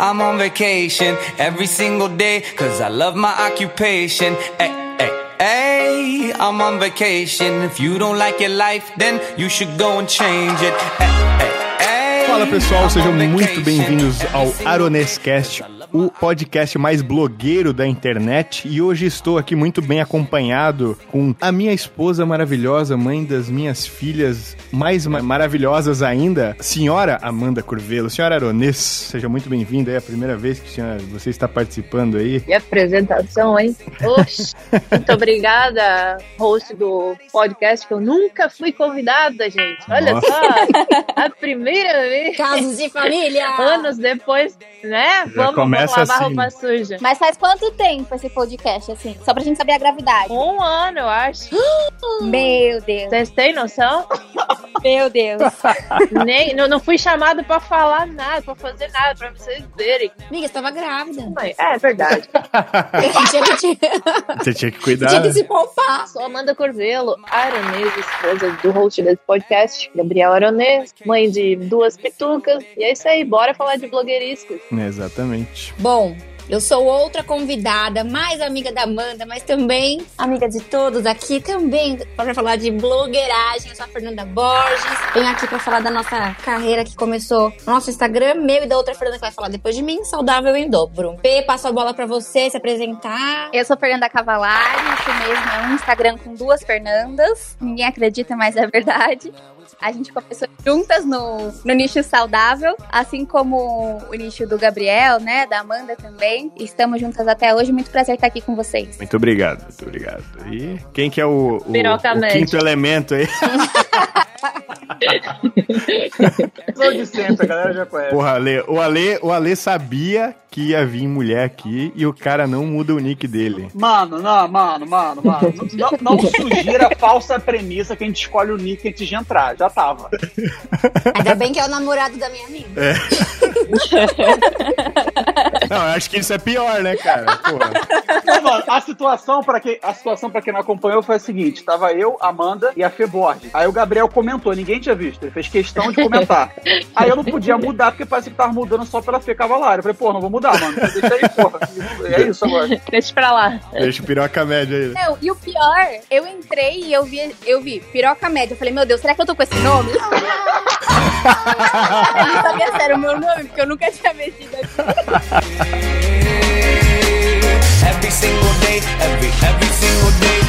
I'm on vacation every single day, cause I love my occupation. Hey, hey, hey, I'm on vacation. If you don't like your life, then you should go and change it. Hey, hey, hey, Fala pessoal, sejam muito bem-vindos ao Aronescast, o podcast mais blogueiro da internet. E hoje estou aqui muito bem acompanhado com a minha esposa maravilhosa, mãe das minhas filhas mais ma- maravilhosas ainda, senhora Amanda Curvelo. Senhora Aronês, seja muito bem-vinda. É a primeira vez que senhora, você está participando aí. Que apresentação, hein? Oxe, muito obrigada, host do podcast, que eu nunca fui convidada, gente. Olha Nossa. só, a primeira vez, Casos de família! anos depois, né? Vamos, vamos começa lavar assim. roupa suja. Mas faz quanto tempo esse podcast, assim? Só pra gente saber a gravidade. Um ano, eu acho. Meu Deus, Vocês têm noção? meu Deus. Nem, não, não fui chamado pra falar nada, pra fazer nada, pra vocês verem. Amiga, você tava grávida. Mãe, É verdade. que, tinha, Você tinha que cuidar. tinha que se poupar. Sou Amanda Corvelo, aronês, esposa do host desse podcast, Gabriel Aronês, mãe de duas pitucas. E é isso aí, bora falar de blogueiriscos. Exatamente. Bom, eu sou outra convidada, mais amiga da Amanda, mas também amiga de todos aqui, também para falar de blogueiragem. Eu sou a Fernanda Borges. Venho aqui para falar da nossa carreira que começou no nosso Instagram, meu e da outra Fernanda que vai falar depois de mim, saudável em dobro. P, passo a bola para você se apresentar. Eu sou Fernanda Cavalari, isso mesmo, é um Instagram com duas Fernandas. Ninguém acredita, mas é verdade. A gente começou juntas no, no nicho saudável, assim como o nicho do Gabriel, né? Da Amanda também. Estamos juntas até hoje. Muito prazer estar aqui com vocês. Muito obrigado, muito obrigado. E quem que é o, o, o quinto elemento aí? Sou de sempre, a galera já conhece. Porra, Ale, o Ale, o Ale sabia que ia vir mulher aqui e o cara não muda o nick dele. Mano, não, mano, mano, mano. Não, não sugira a falsa premissa que a gente escolhe o nick antes de entrar. Já tava. Ainda bem que é o namorado da minha amiga. Não, eu acho que isso é pior, né, cara? Porra. Não, mano, a situação, pra quem, a situação pra quem não acompanhou foi a seguinte: tava eu, Amanda e a Fê Borges. Aí o Gabriel comentou, ninguém tinha visto. Ele fez questão de comentar. Aí eu não podia mudar, porque parecia que tava mudando só pela Fê Cavalari. Eu falei, pô, não vou mudar, mano. Deixa aí, porra. É isso agora. Deixa pra lá. Deixa o piroca média aí. Não, e o pior, eu entrei e eu vi, eu vi Piroca Média. Eu falei, meu Deus, será que eu tô com esse nome? eu não sabia se era o meu nome, porque eu nunca tinha mexido aqui. Every single day, every, every single day,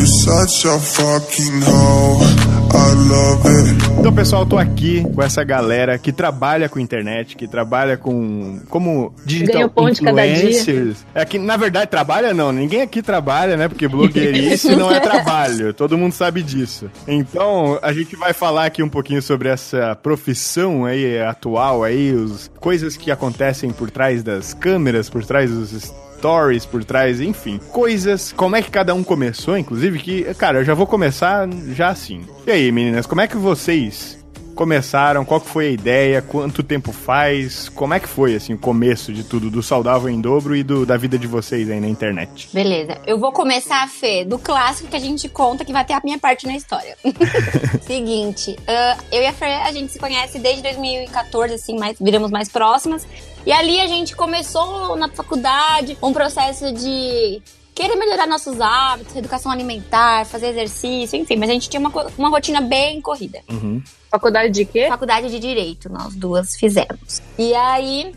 You're such a fucking hoe. I love it. Então, pessoal, eu tô aqui com essa galera que trabalha com internet, que trabalha com como digital dia. influencers. É que, na verdade, trabalha não. Ninguém aqui trabalha, né? Porque blogueirice não é trabalho. Todo mundo sabe disso. Então, a gente vai falar aqui um pouquinho sobre essa profissão aí atual aí, os coisas que acontecem por trás das câmeras, por trás dos stories por trás, enfim, coisas, como é que cada um começou, inclusive, que, cara, eu já vou começar já assim. E aí, meninas, como é que vocês começaram? Qual que foi a ideia? Quanto tempo faz? Como é que foi, assim, o começo de tudo, do Saudável em Dobro e do, da vida de vocês aí na internet? Beleza, eu vou começar, Fê, do clássico que a gente conta que vai ter a minha parte na história. Seguinte, ah, eu e a Fê, a gente se conhece desde 2014, assim, mais, viramos mais próximas. E ali a gente começou na faculdade um processo de querer melhorar nossos hábitos, educação alimentar, fazer exercício, enfim, mas a gente tinha uma, uma rotina bem corrida. Uhum. Faculdade de quê? Faculdade de Direito, nós duas fizemos. E aí,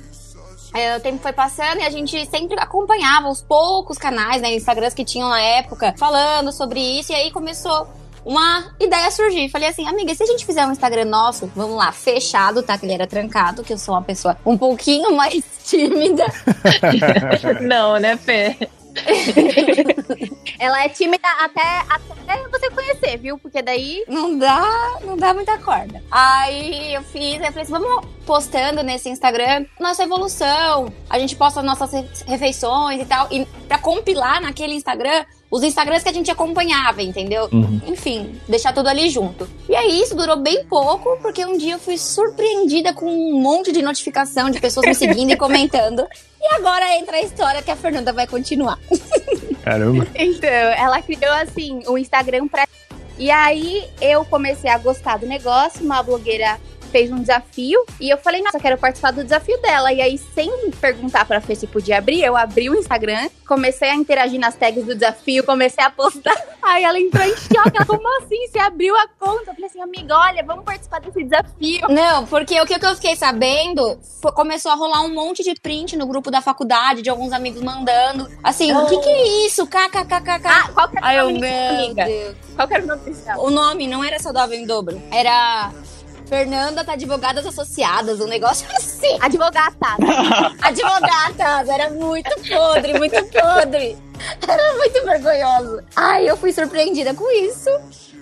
é, o tempo foi passando e a gente sempre acompanhava os poucos canais, né, Instagrams que tinham na época, falando sobre isso. E aí começou uma ideia a surgir. Falei assim, amiga, e se a gente fizer um Instagram nosso, vamos lá, fechado, tá? Que ele era trancado, que eu sou uma pessoa um pouquinho mais tímida. Não, né, Fê? Ela é tímida até, até você conhecer, viu? Porque daí Não dá, não dá muita corda. Aí eu fiz, eu falei assim, vamos postando nesse Instagram nossa evolução. A gente posta nossas re- refeições e tal. E pra compilar naquele Instagram os Instagrams que a gente acompanhava, entendeu? Enfim, deixar tudo ali junto. E aí isso durou bem pouco, porque um dia eu fui surpreendida com um monte de notificação de pessoas me seguindo e comentando. E agora entra a história que a Fernanda vai continuar. Caramba. Então, ela criou assim o Instagram pra. E aí eu comecei a gostar do negócio, uma blogueira fez um desafio e eu falei, nossa, quero participar do desafio dela. E aí, sem perguntar pra Fê se podia abrir, eu abri o Instagram, comecei a interagir nas tags do desafio, comecei a postar. Aí ela entrou em choque, ela, como assim? Você abriu a conta? Eu falei assim, amiga, olha, vamos participar desse desafio. Não, porque o que eu fiquei sabendo foi- começou a rolar um monte de print no grupo da faculdade, de alguns amigos mandando. Assim, o que que é isso? KKKKK. Ah, qual que era Ai, o nome meu disso, amiga? Deus. Qual que era o nome desse O nome não era saudável em dobro. Era Fernanda tá advogadas associadas, um negócio assim. Advogata. Advogadas, era muito podre, muito podre. Era muito vergonhoso. Ai, eu fui surpreendida com isso.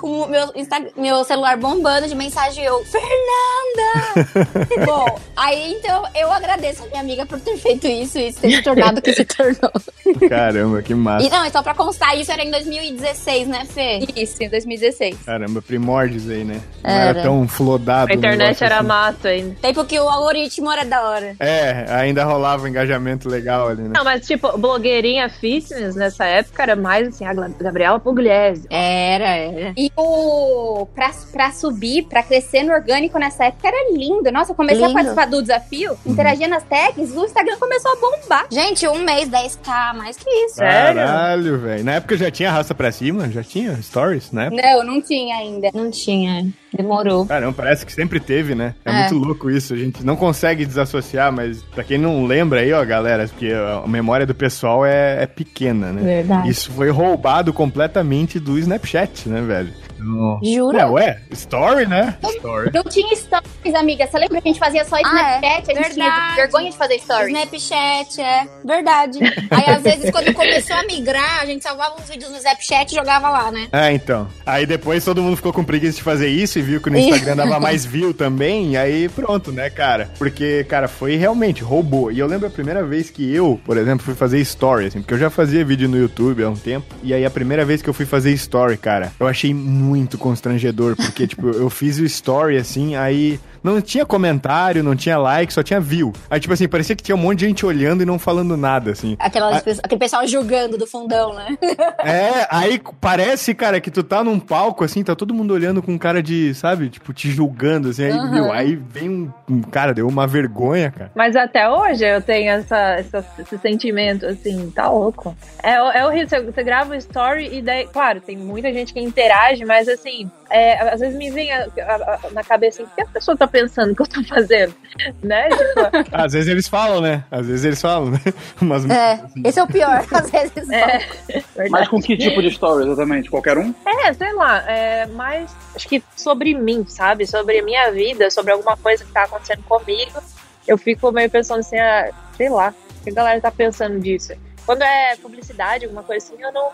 Com o meu, meu celular bombando de mensagem, eu, Fernanda! Bom, aí então eu agradeço a minha amiga por ter feito isso e ter se tornado o que se tornou. Caramba, que massa. E não, então pra constar, isso era em 2016, né, Fê? Isso, em 2016. Caramba, primórdios aí, né? Não era, Era. tão flodado. A internet era assim. mato ainda. Tempo que o algoritmo era da hora. É, ainda rolava um engajamento legal ali, né? Não, mas tipo, blogueirinha fitness nessa época era mais assim, a Gabriela Pugliese. Era, era. E o. Pra, pra subir, pra crescer no orgânico nessa época era lindo. Nossa, eu comecei Lindo. a participar do desafio, interagia nas tags, o Instagram começou a bombar. Gente, um mês, 10k, mais que isso. Caralho, velho. Na época já tinha raça pra cima? Já tinha stories, né? Não, não tinha ainda. Não tinha. Demorou. Caramba, parece que sempre teve, né? É, É. muito louco isso. A gente não consegue desassociar, mas pra quem não lembra aí, ó, galera, porque a memória do pessoal é, é pequena, né? Verdade. Isso foi roubado completamente do Snapchat, né, velho? Jura? É, ué, story, né? Story. Não tinha stories, amiga. Você lembra que a gente fazia só Ah, Snapchat? é. A gente tinha Verdade. vergonha de fazer stories. Snapchat, é. Verdade. Aí, às vezes, quando começou a migrar, a gente salvava uns vídeos no Snapchat e jogava lá, né? É, então. Aí depois todo mundo ficou com preguiça de fazer isso e viu que no Instagram dava mais view também, e aí pronto, né, cara? Porque, cara, foi realmente, roubou. E eu lembro a primeira vez que eu, por exemplo, fui fazer story, assim, porque eu já fazia vídeo no YouTube há um tempo, e aí a primeira vez que eu fui fazer story, cara, eu achei muito constrangedor, porque, tipo, eu fiz o story, assim, aí... Não tinha comentário, não tinha like, só tinha view. Aí, tipo assim, parecia que tinha um monte de gente olhando e não falando nada, assim. Aquelas, pessoas- aquele pessoal julgando do fundão, né? É, aí parece, cara, que tu tá num palco, assim, tá todo mundo olhando com cara de, sabe, tipo, te julgando, assim, aí, Aham. meu, aí vem um, um cara, deu uma vergonha, cara. Mas até hoje eu tenho essa, essa- esse sentimento, assim, tá louco. É, é horrível, você, você grava um story e daí, claro, tem muita gente que interage, mas assim, é, às vezes me vem a- a- a- na cabeça assim, o que a pessoa tá pensando que eu tô fazendo? Né? Tipo, Às vezes eles falam, né? Às vezes eles falam, né? Umas É, assim. esse é o pior. Às vezes. é, Mas com que tipo de story exatamente? Qualquer um? É, sei lá, é mais acho que sobre mim, sabe? Sobre a minha vida, sobre alguma coisa que tá acontecendo comigo. Eu fico meio pensando assim, ah, sei lá, o que a galera tá pensando disso? Quando é publicidade, alguma coisa assim, eu não,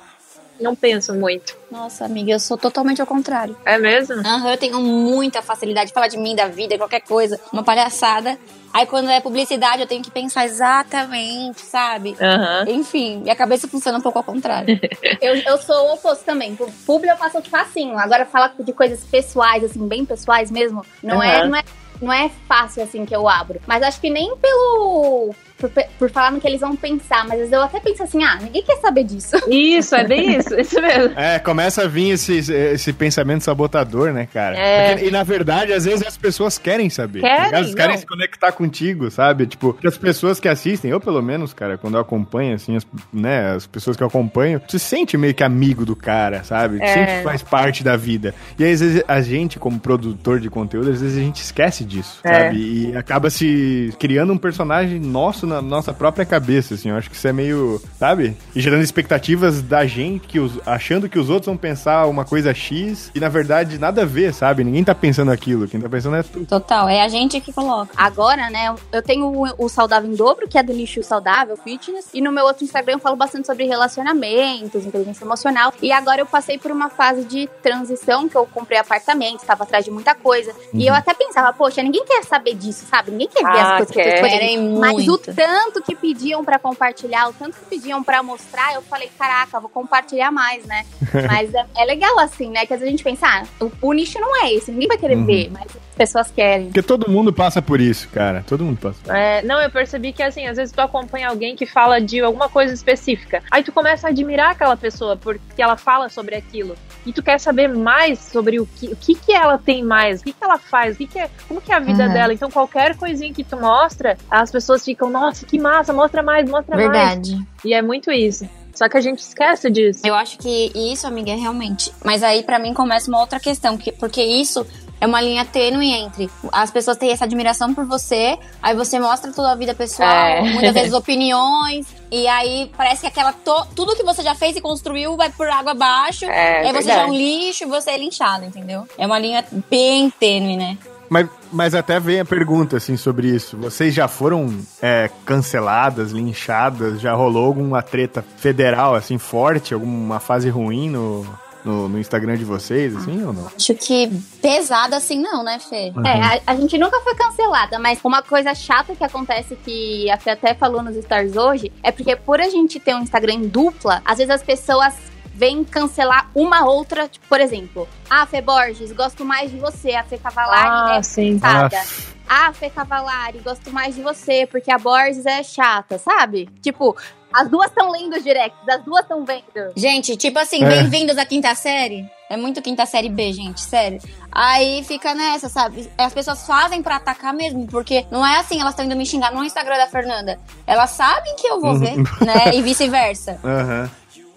não penso muito. Nossa, amiga, eu sou totalmente ao contrário. É mesmo? Aham, eu tenho muita facilidade de falar de mim, da vida, qualquer coisa, uma palhaçada. Aí quando é publicidade, eu tenho que pensar exatamente, sabe? Aham. Enfim, minha cabeça funciona um pouco ao contrário. Eu, eu sou o oposto também. Público eu faço facinho. Agora, falar de coisas pessoais, assim, bem pessoais mesmo, não, é, Aham. não, é, não é fácil, assim, que eu abro. Mas acho que nem pelo... Por, por falar no que eles vão pensar. Mas às vezes eu até penso assim, ah, ninguém quer saber disso. Isso, é bem isso, isso mesmo. É, começa a vir esse, esse pensamento sabotador, né, cara? É. Porque- e na verdade, às vezes as pessoas querem saber. Querem, tá ligado? Eles querem não. se conectar contigo, sabe? Tipo, que as pessoas que assistem, eu pelo menos, cara, quando eu acompanho, assim, as, né, as pessoas que eu acompanho, tu se sente meio que amigo do cara, sabe? É. sente que faz parte da vida. E às vezes, a gente, como produtor de conteúdo, às vezes a gente esquece disso, É. sabe? E acaba se criando um personagem nosso na nossa própria cabeça, assim. Eu acho que isso é meio, sabe? E gerando expectativas da gente, que os, achando que os outros vão pensar uma coisa X e, na verdade, nada a ver, sabe? Ninguém tá pensando aquilo. Quem tá pensando é tu. Total, é a gente que coloca. Agora, né, eu tenho o, o Saudável em Dobro, que é do nicho saudável, fitness. E no meu outro Instagram eu falo bastante sobre relacionamentos, inteligência emocional. E agora eu passei por uma fase de transição, que eu comprei apartamento, estava atrás de muita coisa. E eu até pensava, poxa, ninguém quer saber disso, sabe? Ninguém quer ver Ah, as coisas que eu. Mas o muito. Tanto que pediam pra compartilhar, o tanto que pediam pra mostrar, eu falei, caraca, vou compartilhar mais, né? Mas é, é legal assim, né? Que às vezes a gente pensa, ah, o, o nicho não é esse, ninguém vai querer Uhum. ver, mas as pessoas querem. Porque todo mundo passa por isso, cara. Todo mundo passa. É, não, eu percebi que assim, às vezes tu acompanha alguém que fala de alguma coisa específica. Aí tu começa a admirar aquela pessoa porque ela fala sobre aquilo. E tu quer saber mais sobre o que, o que, que ela tem mais, o que, que ela faz, o que, que é, como que é a vida Uhum. dela. Então, qualquer coisinha que tu mostra, as pessoas ficam, nossa, que massa, mostra mais, mostra mais. Verdade. E é muito isso. Só que a gente esquece disso. Eu acho que isso, amiga, é realmente. Mas aí, pra mim, começa uma outra questão, que- porque isso é uma linha tênue entre as pessoas têm essa admiração por você, aí você mostra toda a vida pessoal, É. muitas vezes opiniões, e aí parece que aquela to- tudo que você já fez e construiu vai por água abaixo, É, aí você já é um verdade. lixo e você é linchado, entendeu? É uma linha bem tênue, né? Mas, mas até vem a pergunta, assim, sobre isso. Vocês já foram é, canceladas, linchadas? Já rolou alguma treta federal, assim, forte? Alguma fase ruim no, no, no Instagram de vocês, assim, ou não? Acho que pesada assim não, né, Fê? É, a, a gente nunca foi cancelada, mas uma coisa chata que acontece que a Fê até falou nos stories hoje é porque por a gente ter um Instagram em dupla, às vezes as pessoas vêm cancelar uma outra, tipo, por exemplo, ah, Fê Borges, gosto mais de você, a Fê Cavalari Ah, é sim. cansada. Ah, Fê Cavalari, gosto mais de você, porque a Borges é chata, sabe? Tipo, as duas estão lendo os directs, as duas estão vendo. Gente, tipo assim, É. bem-vindos à quinta série. É muito quinta série B, gente, sério. Aí fica nessa, sabe? As pessoas fazem pra atacar mesmo, porque não é assim, elas estão indo me xingar no Instagram da Fernanda. Elas sabem que eu vou ver, né? E vice-versa. Aham.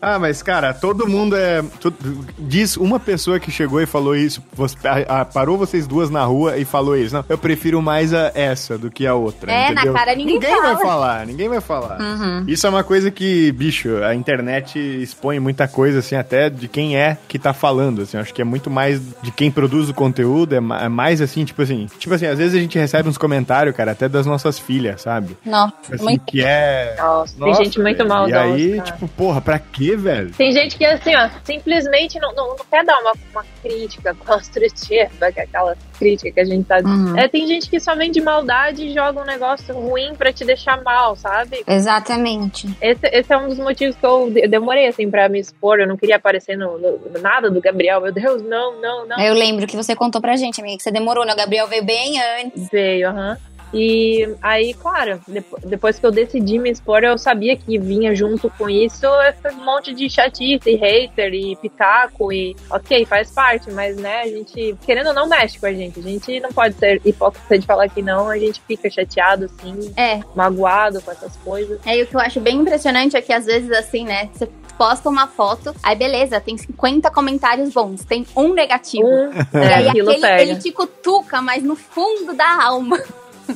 Ah, mas, cara, todo mundo é. tu- diz uma pessoa que chegou e falou isso, você- a- a- parou vocês duas na rua e falou isso. Não, eu prefiro mais a essa do que a outra. É, na entendeu? cara ninguém vai fala. falar, ninguém vai falar. Uhum. Isso é uma coisa que, bicho, a internet expõe muita coisa, assim, até de quem é que tá falando, assim. Eu acho que é muito mais de quem produz o conteúdo, é é mais assim, tipo assim. Tipo assim, às vezes a gente recebe uns comentários, cara, até das nossas filhas, sabe? Não, Assim, muito. que é. Nossa, tem Nossa, gente muito maldosa. E aí, cara. tipo, porra, pra quê, velho? Tem gente que, assim, ó, simplesmente não, não, não quer dar uma, uma crítica construtiva, que é aquela crítica que a gente tá. Uhum. É, tem gente que só vem de maldade e joga um negócio ruim pra te deixar mal, sabe? Exatamente. Esse, esse é um dos motivos que eu de- demorei, assim, pra me expor. Eu não queria aparecer no, no- no nada do Gabriel. Meu Deus, não, não, não. Eu lembro que você contou pra gente, amiga, que você demorou, né? O Gabriel veio bem antes. Veio, aham. E aí, claro, depo- depois que eu decidi me expor, eu sabia que vinha junto com isso esse monte de chatice, e hater e pitaco e ok, faz parte, mas né, a gente, querendo ou não, mexe com a gente. A gente não pode ser hipócrita de falar que não, a gente fica chateado, assim, É, magoado com essas coisas. É, e o que eu acho bem impressionante é que às vezes, assim, né, você posta uma foto, aí beleza, tem 50 comentários bons, tem um negativo. Um, e é, aí aquele, pega. ele te cutuca, mas no fundo da alma.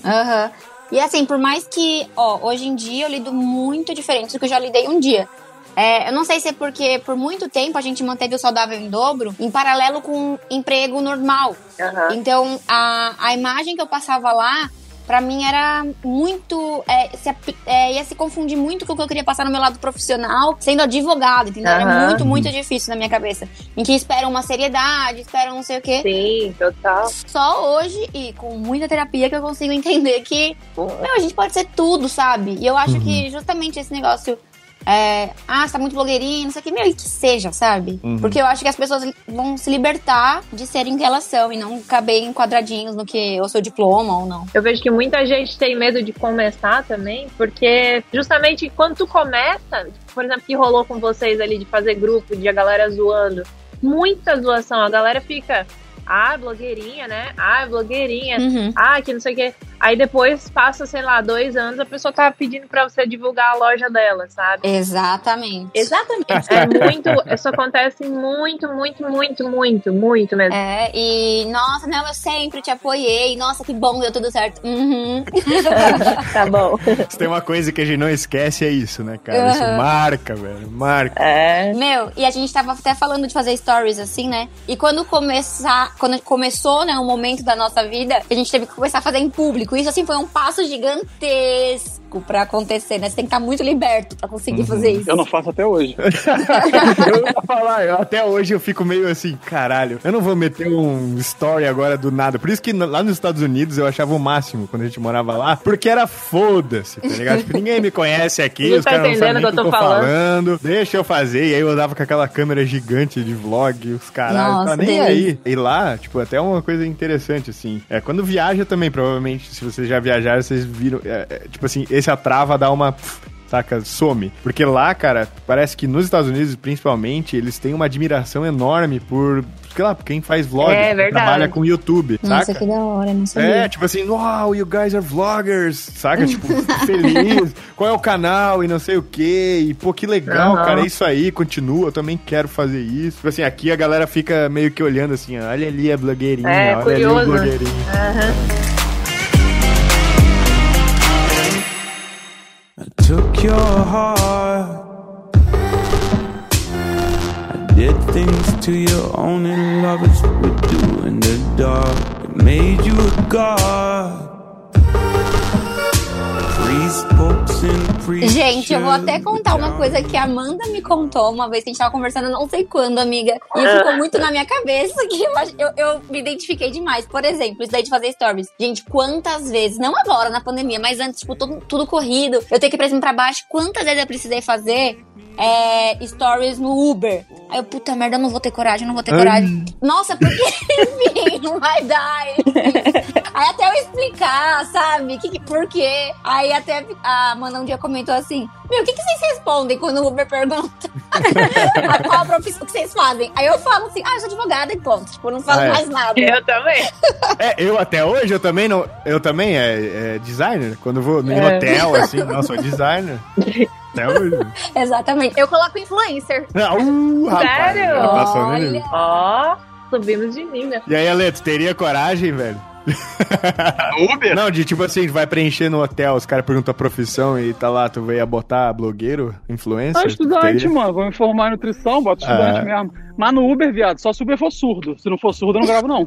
Aham. E assim, por mais que, ó, hoje em dia eu lido muito diferente do que eu já lidei um dia. É, eu não sei se é porque por muito tempo a gente manteve o saudável em dobro em paralelo com o emprego normal. Aham. Então, a, a imagem que eu passava lá, pra mim era muito. é, se é, ia se confundir muito com o que eu queria passar no meu lado profissional, sendo advogado, entendeu? Era Aham. muito, muito difícil na minha cabeça. Em que esperam uma seriedade, esperam não sei o quê. Sim, total. Só hoje e com muita terapia que eu consigo entender que, meu, a gente pode ser tudo, sabe? E eu acho que justamente esse negócio. É, ah, você tá muito blogueirinha, não sei o que, meu, e que seja, sabe? Uhum. Porque eu acho que as pessoas vão se libertar de serem quem elas são e não caber em quadradinhos no que o seu diploma ou não. Eu vejo que muita gente tem medo de começar também, porque justamente quando tu começa, por exemplo, que rolou com vocês ali de fazer grupo, de a galera zoando, muita zoação, a galera fica, ah, blogueirinha, né? Ah, blogueirinha. Uhum. Ah, que não sei o quê. Aí depois passa, sei lá, dois anos, a pessoa tá pedindo pra você divulgar a loja dela, sabe? Exatamente. Exatamente. É muito. Isso acontece muito, muito, muito, muito, muito mesmo. É, e nossa, não, eu sempre te apoiei. Nossa, que bom, deu tudo certo. Uhum. Tá bom. Se tem uma coisa que a gente não esquece, é isso, né, cara? Isso Aham. marca, velho. Marca. É. Meu, e a gente tava até falando de fazer stories assim, né? E quando começar, quando começou, né, o momento da nossa vida, a gente teve que começar a fazer em público. Isso assim foi um passo gigantesco. Psicológico pra acontecer, né? Você tem que estar muito liberto pra conseguir fazer isso. Eu não faço até hoje. eu ia falar, eu- até hoje eu fico meio assim, caralho, eu não vou meter um story agora do nada. Por isso que lá nos Estados Unidos eu achava o máximo quando a gente morava lá, porque era foda-se, tá ligado? Tipo, ninguém me conhece aqui, Não os tá caras não sabem o que eu tô falando. Deixa eu fazer. E aí eu andava com aquela câmera gigante de vlog, os caras Nossa, tá nem Deus. aí. E lá, tipo, até uma coisa interessante, assim. É, quando viaja também, provavelmente, se vocês já viajaram, vocês viram. é, é, tipo assim, esse atrava dá uma. Saca, some. Porque lá, cara, parece que nos Estados Unidos, principalmente, eles têm uma admiração enorme por, sei lá, quem faz vlog, É, que trabalha com YouTube, Nossa, saca? que da hora, não sabia. É, tipo assim, wow, you guys are vloggers, saca? Tipo, feliz, qual é o canal e não sei o quê. E, pô, que legal, Aham. cara, é isso aí, continua, eu também quero fazer isso. Tipo assim, aqui a galera fica meio que olhando assim, olha ali a blogueirinha, É, olha curioso. ali o blogueirinho. Took your heart. I did things to you only lovers would do in the dark. It made you a god. Gente, eu vou até contar uma coisa que a Amanda me contou uma vez que a gente tava conversando, não sei quando, amiga. E ficou muito na minha cabeça que eu, eu, eu me identifiquei demais. Por exemplo, isso daí de fazer stories. Gente, quantas vezes, não agora na pandemia, mas antes, tipo, tudo, tudo corrido, eu tenho que ir pra cima e pra baixo. Quantas vezes eu precisei fazer é, stories no Uber? Aí eu, puta merda, eu não vou ter coragem, não vou ter coragem. Nossa, porque, enfim, não vai dar. enfim. Aí até eu explicar, sabe? Que, que- por quê? Aí até a Amanda um dia comentou assim: Meu, o que, que vocês respondem quando o Uber pergunta a qual a profissão que vocês fazem? Aí eu falo assim: Ah, eu sou advogada e ponto. Tipo, não falo Ah, é. mais nada. Eu também. É, eu até hoje, eu também não. Eu também é, é designer. Quando eu vou no É. hotel, assim, não, sou designer. Até hoje. Exatamente. Eu coloco influencer. Ah, uh, rapaz, Sério? no Olha. Ó, subimos de nível. E aí, Aleto, teria coragem, velho? Uber? Não, de tipo assim, vai preencher no hotel, os caras perguntam a profissão e tá lá, tu veio botar blogueiro, influencer? Ah, estudante, Teria? mano. Vou me formar em nutrição, bota estudante Ah. mesmo. Mas no Uber, viado, só se o Uber for surdo. Se não for surdo, eu não gravo, não.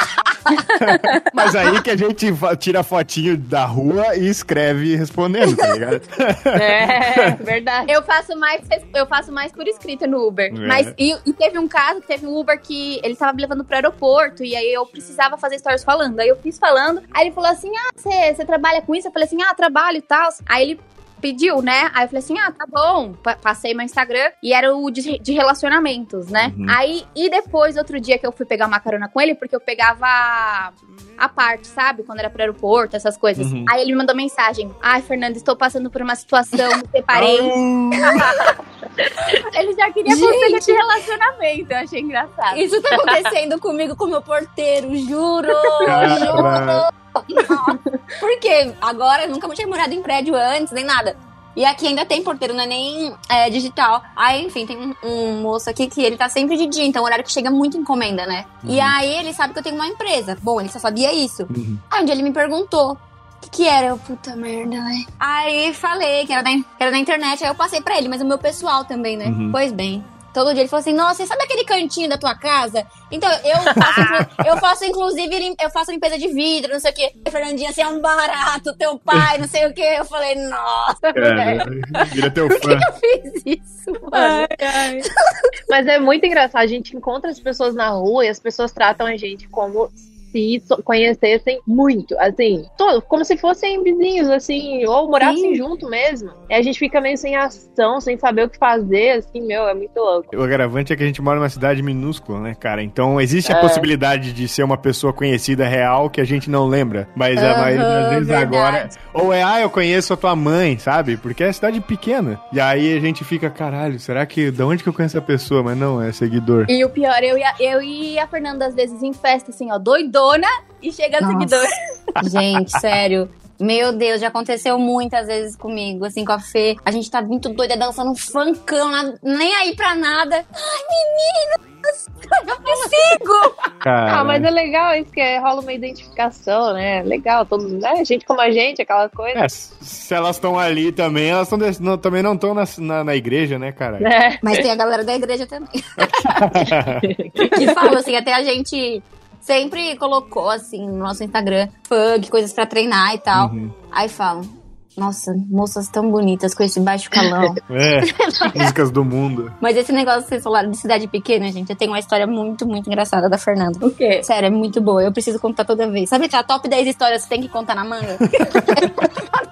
Mas aí que a gente tira fotinho da rua e escreve respondendo, tá ligado? É, verdade. Eu faço mais, eu faço mais por escrita no Uber. É. Mas e, e teve um caso que teve um Uber que ele tava me levando pro aeroporto e aí eu precisava fazer stories falando. Aí eu fiz falando. Aí ele falou assim: Ah, você trabalha com isso? Eu falei assim: Ah, trabalho e tal. Aí ele pediu, né? Aí eu falei assim: Ah, tá bom. Pa- Passei meu Instagram e era o de, de relacionamentos, né? Uhum. Aí, e depois, outro dia que eu fui pegar uma carona com ele, porque eu pegava a, parte, sabe? Quando era pro aeroporto, essas coisas. Uhum. Aí ele me mandou mensagem: Ai, Fernanda, estou passando por uma situação, me separei. Ele já queria conselho de relacionamento, eu achei engraçado. Isso tá acontecendo comigo com o meu porteiro, juro, juro. Porque agora eu nunca tinha morado em prédio antes, nem nada. E aqui ainda tem porteiro, não é nem é, digital. Aí, enfim, tem um, um moço aqui que ele tá sempre de dia, então é um horário que chega muita encomenda, né? E aí ele sabe que eu tenho uma empresa. Bom, ele só sabia isso. Uhum. Aí um dia ele me perguntou. O que, que era? Eu, puta merda, né? Aí falei que era, da, que era da internet, aí eu passei pra ele, mas o meu pessoal também, né? Uhum. Pois bem. Todo dia ele falou assim: Nossa, sabe aquele cantinho da tua casa? Então, eu faço, eu faço inclusive, eu faço limpeza de vidro, não sei o quê. Fernandinha, você é um barato, teu pai, não sei o quê. Eu falei, nossa, velho, Cara, vira teu por que eu fiz isso, mano? Mas é muito engraçado. A gente encontra as pessoas na rua e as pessoas tratam a gente como se conhecessem muito, assim, todo, como se fossem vizinhos, assim, ou morassem Sim. junto mesmo. E a gente fica meio sem ação, sem saber o que fazer, assim, meu, é muito louco. O agravante é que a gente mora numa cidade minúscula, né, cara? Então existe a É. possibilidade de ser uma pessoa conhecida real que a gente não lembra. Mas a Aham, maioria das vezes verdade. agora. Ou é, ah, eu conheço a tua mãe, sabe? Porque é cidade pequena. E aí a gente fica, caralho, será que. Da onde que eu conheço a pessoa? Mas não, é seguidor. E o pior, eu e, a, eu e a Fernanda, às vezes, em festa, assim, ó, doidona, e chega Nossa. seguidor. Gente, sério. Meu Deus, já aconteceu muitas vezes comigo, assim, com a Fê. A gente tá muito doida dançando um funkão, nem aí pra nada. Ai, meninas, eu consigo! Cara. Ah, mas é legal isso, que é- rola uma identificação, né? Legal, todo né? gente como a gente, aquela coisa. É, se elas estão ali também, elas tão não- também não estão na, na, na igreja, né, cara? É. Mas tem a galera da igreja também. que fala assim, até a gente sempre colocou assim no nosso Instagram funk, coisas pra treinar e tal. Uhum. Aí falam, Nossa, moças tão bonitas com esse baixo calão. É, músicas do mundo. Mas esse negócio que vocês falaram de cidade pequena, gente, eu tenho uma história muito, muito engraçada da Fernanda. O quê? Sério, é muito boa. Eu preciso contar toda vez. Sabe aquela top 10 histórias que você tem que contar na manga?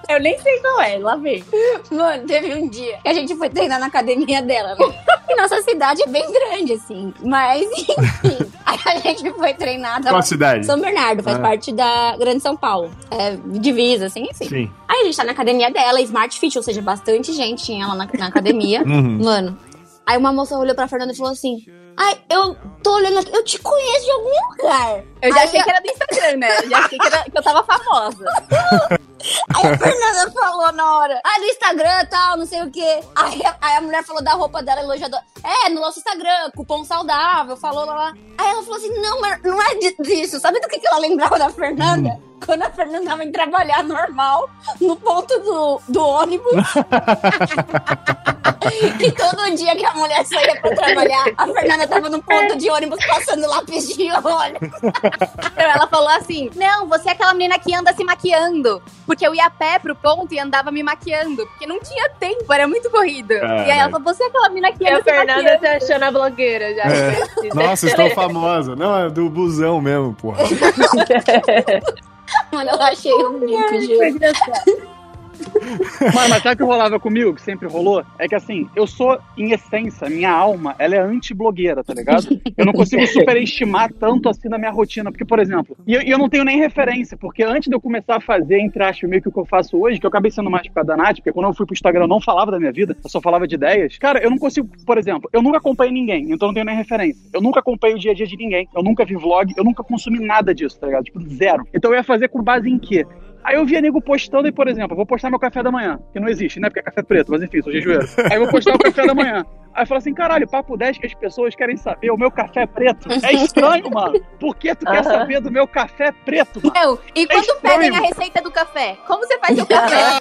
Eu nem sei qual é, lá vem. Mano, teve um dia que a gente foi treinar na academia dela, né? E nossa cidade é bem grande, assim. Mas, enfim. Aí a gente foi treinar. Qual cidade? São Bernardo, faz Ah. parte da Grande São Paulo. É, divisa, assim, enfim. Sim. Aí a gente tá na academia dela, Smart Fit, ou seja, bastante gente tinha lá na, na academia. Uhum. Mano, aí uma moça olhou pra Fernanda e falou assim: Ai, eu tô olhando aqui, eu te conheço de algum lugar. Eu já Aí achei que era do Instagram, né? Eu já achei que, era, que eu tava famosa. Aí a Fernanda falou na hora, ah, no Instagram e tal, não sei o quê. Aí, a- aí a mulher falou da roupa dela, elogiadora. É, no nosso Instagram, cupom saudável, falou lá, lá. Aí ela falou assim, não, mas não é di- disso. Sabe do que, que ela lembrava da Fernanda? Quando a Fernanda vem trabalhar normal, no ponto do, do ônibus. e todo dia que a mulher saía pra trabalhar, a Fernanda tava no ponto de ônibus passando lápis de olho. Então ela falou assim: Não, você é aquela menina que anda se maquiando. Porque eu ia a pé pro ponto e andava me maquiando. Porque não tinha tempo, era muito corrido. E aí ela falou: Você é aquela menina que E anda a se Fernanda se achando a blogueira já. É. Nossa, estou famosa. Não, é do busão mesmo, porra. Mano, eu achei um juro. Mano, mas sabe o que rolava comigo, que sempre rolou? É que assim, eu sou, em essência, minha alma, ela é anti-blogueira, tá ligado? Eu não consigo superestimar tanto assim na minha rotina. Porque, por exemplo, e eu, eu não tenho nem referência, porque antes de eu começar a fazer, entre aspas, meio que o que eu faço hoje, que eu acabei sendo mais por causa da Nath, porque quando eu fui pro Instagram eu não falava da minha vida, eu só falava de ideias. Cara, eu não consigo, por exemplo, eu nunca acompanhei ninguém, então eu não tenho nem referência. Eu nunca acompanhei o dia a dia de ninguém, eu nunca vi vlog, eu nunca consumi nada disso, tá ligado? Tipo, zero. Então eu ia fazer com base em quê? Aí eu via nego postando e, por exemplo, vou postar meu café da manhã, que não existe, né? Porque é café preto, mas enfim, sou jejueiro. Aí eu vou postar o café da manhã. Aí eu falo assim, caralho, papo 10 que as pessoas querem saber o meu café preto. É estranho, mano. Por que tu quer saber do meu café preto, mano? Não, e quando estranho. pedem a receita do café? Como você faz seu café?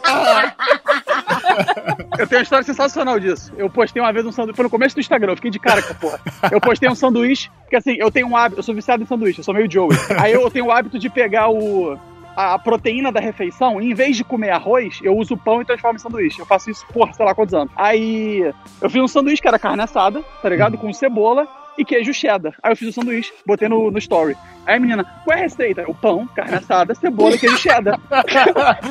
Eu tenho uma história sensacional disso. Eu postei uma vez um sanduíche, foi no começo do Instagram, eu fiquei de cara com a porra. Eu postei um sanduíche, porque assim, eu tenho um hábito, eu sou viciado em sanduíche, eu sou meio Joey. Aí eu tenho o hábito de pegar o a proteína da refeição, em vez de comer arroz, eu uso pão e transformo em sanduíche. Eu faço isso por sei lá quantos anos. Aí eu fiz um sanduíche que era carne assada, tá ligado? Com cebola e queijo cheddar. Aí eu fiz o sanduíche, botei no, no story. Aí a menina, qual é a receita? O pão, carne assada, cebola e queijo cheddar.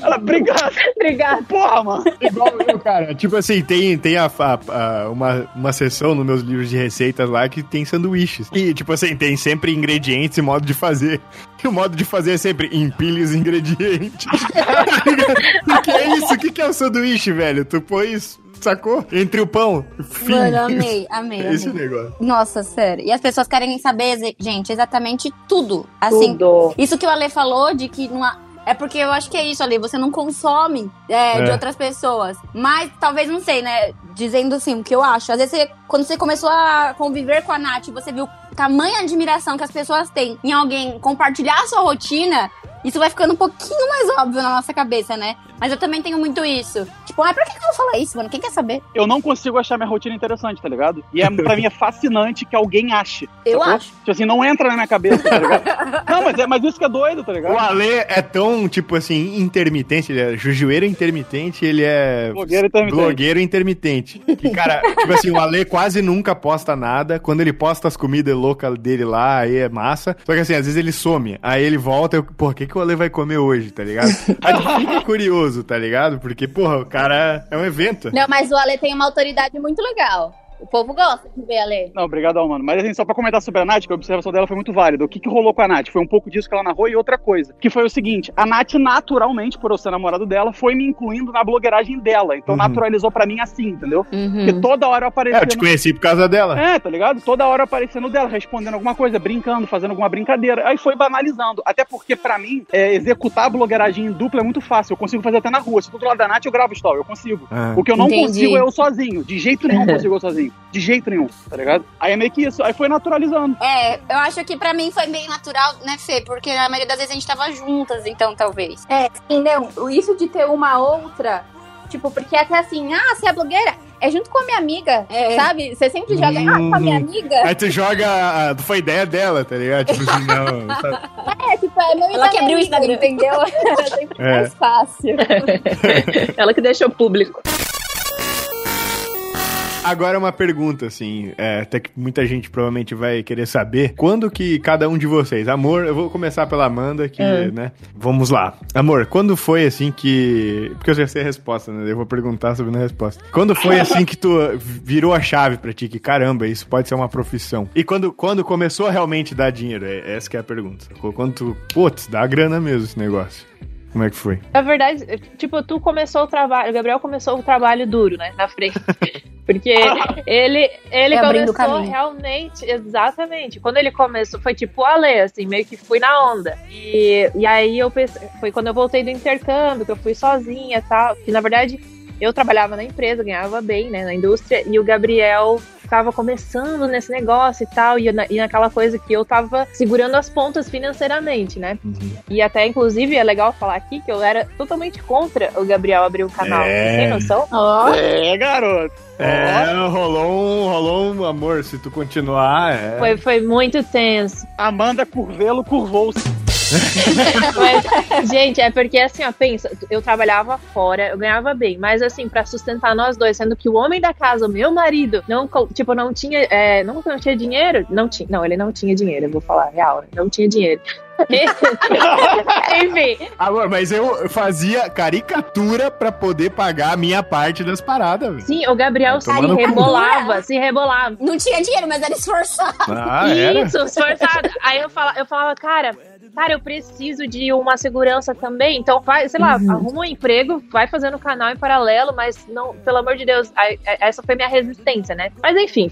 Ela, obrigado. Obrigada. Porra, mano. Igual eu, cara. Tipo assim, tem, tem a, a- a- uma, uma seção nos meus livros de receitas lá que tem sanduíches. E, tipo assim, tem sempre ingredientes e modo de fazer. E o modo de fazer é sempre empilhe os ingredientes. o que é isso? O que que é o sanduíche, velho? Tu pôs, sacou? Entre o pão. Fim. Mano, amei, amei, Esse amei. negócio. Nossa, sério. E as pessoas querem saber, gente, exatamente tudo. Assim, Tudo. isso que o Ale falou de que não há- É porque eu acho que é isso, Ale. Você não consome é, de É. outras pessoas. Mas talvez, não sei, né? Dizendo assim, o que eu acho. Às vezes, você- quando você começou a conviver com a Nath, você viu tamanha admiração que as pessoas têm em alguém compartilhar a sua rotina. Isso vai ficando um pouquinho mais óbvio na nossa cabeça, né? Mas eu também tenho muito isso. Tipo, ah, pra que que eu vou falar isso, mano? Quem quer saber? eu não consigo achar minha rotina interessante, tá ligado? E é, pra mim é fascinante que alguém ache. Eu sacou? acho. Tipo assim, não entra na minha cabeça, tá ligado? não, mas, é, mas isso que é doido, tá O ligado? Ale é tão, tipo assim, intermitente, ele é jujueiro intermitente, ele é Blogueiro intermitente. blogueiro intermitente. Que, cara, tipo assim, o Ale quase nunca posta nada. Quando ele posta as comidas loucas dele lá, aí é massa. Só que assim, às vezes ele some. Aí ele volta, eu, pô, o que, que o Ale vai comer hoje, tá ligado? Aí tu fica curioso, tá ligado? Porque, porra, o cara é um evento. Não, mas o Ale tem uma autoridade muito legal. O povo gosta de ver Ale. Não, obrigadão, mano. Mas assim, só pra comentar sobre a Nath, que a observação dela foi muito válida. O que, que rolou com a Nath? Foi um pouco disso que ela narrou e outra coisa. Que foi o seguinte: a Nath, naturalmente, por eu ser namorado dela, foi me incluindo na blogueiragem dela. Então Uhum. naturalizou pra mim assim, entendeu? Uhum. Porque toda hora eu É, aparecia. eu te conheci por causa dela. É, tá ligado? Toda hora aparecendo dela, respondendo alguma coisa, brincando, fazendo alguma brincadeira. Aí foi banalizando. Até porque, pra mim, é, executar a blogueiragem em dupla é muito fácil. Eu consigo fazer até na rua. Se eu tô do lado da Nath, eu gravo story. Eu consigo. Ah. O que eu não Entendi. consigo é eu sozinho. De jeito nenhum eu consigo eu sozinho. De jeito nenhum, tá ligado? Aí é meio que isso. Aí foi naturalizando. É, eu acho que pra mim foi bem natural, né, Fê? Porque na maioria das vezes a gente tava juntas, então talvez. É, sim, não. Isso de ter uma outra, tipo, porque até assim, ah, você é blogueira? é junto com a minha amiga, É. sabe? Você sempre joga, ah, com a minha amiga. Aí tu joga. Foi ideia dela, tá ligado? Tipo assim, não. sabe? É, tipo, é meu Ela que abriu o Instagram. entendeu? É sempre É. mais fácil. Ela que deixou público. Agora uma pergunta, assim, é, até que muita gente provavelmente vai querer saber. Quando que cada um de vocês, amor, eu vou começar pela Amanda, que, É. né? Vamos lá. Amor, quando foi assim que. Porque eu já sei a resposta, né? Eu vou perguntar sobre a resposta. Quando foi assim que tu virou a chave pra ti, que caramba, isso pode ser uma profissão? E quando, quando começou a realmente dar dinheiro? É, essa que é a pergunta. Quando tu, putz, dá grana mesmo esse negócio. Como é que foi? Na verdade, tipo, tu começou o trabalho, o Gabriel começou o trabalho duro, né, na frente. Porque ele, ele É começou realmente, exatamente. Quando ele começou, foi tipo o Ale, assim, meio que fui na onda. E, e aí eu pensei, foi quando eu voltei do intercâmbio, que eu fui sozinha e tal. Que na verdade eu trabalhava na empresa, ganhava bem, né, na indústria, e o Gabriel tava começando nesse negócio e tal, e, na, e naquela coisa que eu tava segurando as pontas financeiramente, né? E até, inclusive, é legal falar aqui que eu era totalmente contra o Gabriel abrir o canal. É. Você tem noção? É, garoto. É, rolou um, rolou um amor, se tu continuar, é. Foi, foi muito tenso. Amanda Curvelo curvou-se. Mas, gente, é porque assim, ó, pensa, eu trabalhava fora, eu ganhava bem, mas assim, pra sustentar nós dois, sendo que o homem da casa, o meu marido, não, tipo, não tinha, é, não, não tinha dinheiro, não tinha, não, ele não tinha dinheiro, eu vou falar real, não tinha dinheiro. Enfim, Amor, mas eu fazia caricatura pra poder pagar a minha parte das paradas, velho. sim, o Gabriel se rebolava, se rebolava. Não tinha dinheiro, mas era esforçado. Ah, era? Isso, esforçada. Aí eu falava, eu falava, cara, cara, eu preciso de uma segurança também. Então vai, sei lá, arruma um emprego, vai fazendo o canal em paralelo, mas não, pelo amor de Deus, aí- aí- essa foi minha resistência, né? Mas enfim,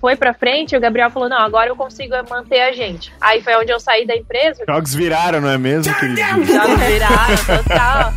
foi pra frente, o Gabriel falou: não, agora eu consigo manter a gente. Aí foi onde eu saí da empresa. Jogos viraram, não é mesmo, querido? Me viraram, total.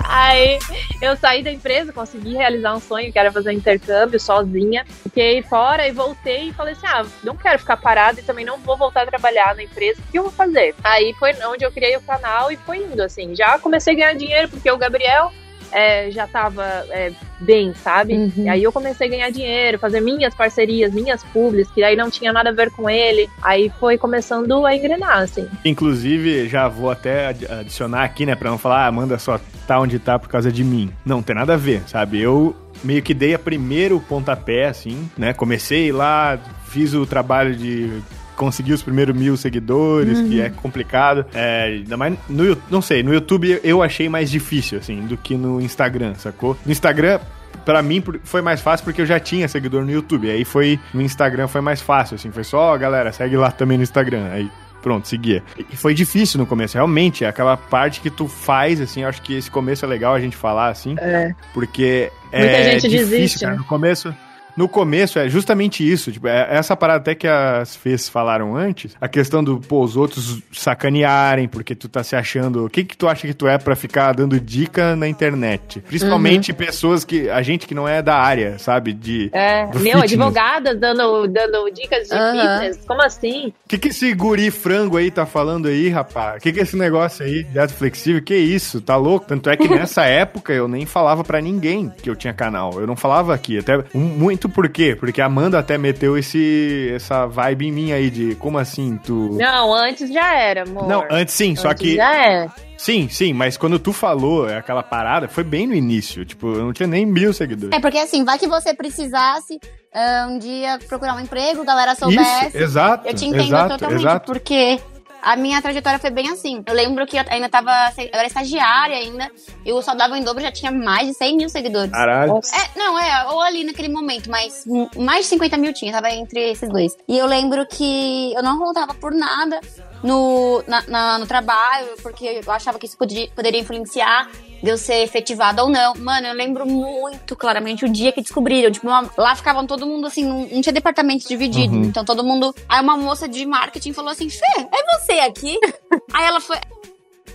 Aí eu saí da empresa, consegui realizar um sonho, que era fazer um intercâmbio sozinha. Fiquei fora e voltei e falei assim: ah, não quero ficar parada e também não vou voltar a trabalhar na empresa. O que eu vou fazer? Aí foi onde eu criei o canal e foi indo, assim. Já comecei a ganhar dinheiro, porque o Gabriel. é, já tava é, bem, sabe? Uhum. E aí eu comecei a ganhar dinheiro, fazer minhas parcerias, minhas publis, que aí não tinha nada a ver com ele. Aí foi começando a engrenar, assim. Inclusive, já vou até ad- adicionar aqui, né, pra não falar, ah, Amanda só tá onde tá por causa de mim. Não, tem nada a ver, sabe? Eu meio que dei a primeiro pontapé, assim, né? Comecei lá, fiz o trabalho de conseguir os primeiros mil seguidores, que é complicado. É, ainda mais no não sei, no YouTube eu achei mais difícil, assim, do que no Instagram, sacou? No Instagram, Pra mim foi mais fácil porque eu já tinha seguidor no YouTube. Aí foi no Instagram foi mais fácil, assim. Foi só, ó, galera, segue lá também no Instagram. Aí pronto, seguia. E foi difícil no começo, realmente. É aquela parte que tu faz, assim. Acho que esse começo é legal a gente falar, assim. É. Porque Muita é gente difícil, desiste, cara. né? No começo. No começo é justamente isso, tipo, é essa parada até que as Fês falaram antes, a questão do, pô, os outros sacanearem, porque tu tá se achando, o que que tu acha que tu é pra ficar dando dica na internet? Principalmente pessoas que, a gente que não é da área, sabe, de... É, do meu, fitness. advogada dando, dando dicas de Aham. fitness. Como assim? O que que esse guri frango aí tá falando aí, rapaz? O que que é esse negócio aí, dieta flexível? Que isso? Tá louco? Tanto é que nessa época eu nem falava pra ninguém que eu tinha canal. Eu não falava aqui. Até um- muito por quê? Porque a Amanda até meteu esse essa vibe em mim aí de como assim tu Não, antes já era, amor. Não, antes sim, só Antes que Já é. sim, sim, mas quando tu falou aquela parada, foi bem no início, tipo, eu não tinha nem mil seguidores. É porque assim, vai que você precisasse ah, um dia procurar um emprego, a galera soubesse. Isso, exato. Eu te entendo exato, totalmente, exato. porque a minha trajetória foi bem assim. Eu lembro que eu ainda tava. Eu era estagiária ainda, e o Saudável em Dobro já tinha mais de 100 mil seguidores. Caralho. É, não, é, ou ali naquele momento, mas mais de 50 mil tinha, tava entre esses dois. E eu lembro que eu não voltava por nada no, na- na- no trabalho, porque eu achava que isso poderia, poderia influenciar de eu ser efetivada ou não. Mano, eu lembro muito claramente o dia que descobriram. Tipo, uma- lá ficavam todo mundo assim, não, não tinha departamento dividido. Uhum. Então todo mundo. Aí uma moça de marketing falou assim: Fê, é você aqui? aí ela foi.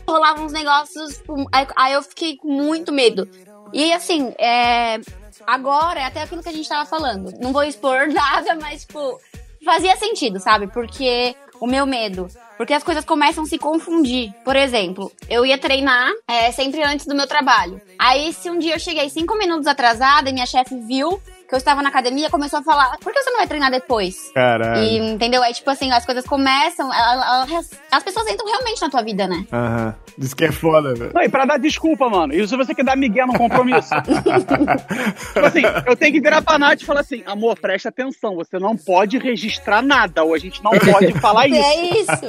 Rolavam uns negócios. tipo, Aí, aí eu fiquei com muito medo. E assim, é, agora é até aquilo que a gente tava falando. Não vou expor nada, mas, tipo, fazia sentido, sabe? Porque o meu medo. Porque as coisas começam a se confundir. Por exemplo, eu ia treinar é, sempre antes do meu trabalho. Aí, se um dia eu cheguei cinco minutos atrasada e minha chefe viu que eu estava na academia, começou a falar: por que você não vai treinar depois? Caralho. E, entendeu? Aí, tipo assim, as coisas começam, ela- ela- as pessoas entram realmente na tua vida, né? Aham. Diz que é foda, velho. Não, e pra dar desculpa, mano. E se você quer dar migué no compromisso? tipo assim, eu tenho que virar pra Nath e falar assim, amor, presta atenção, você não pode registrar nada, ou a gente não pode falar isso. É isso.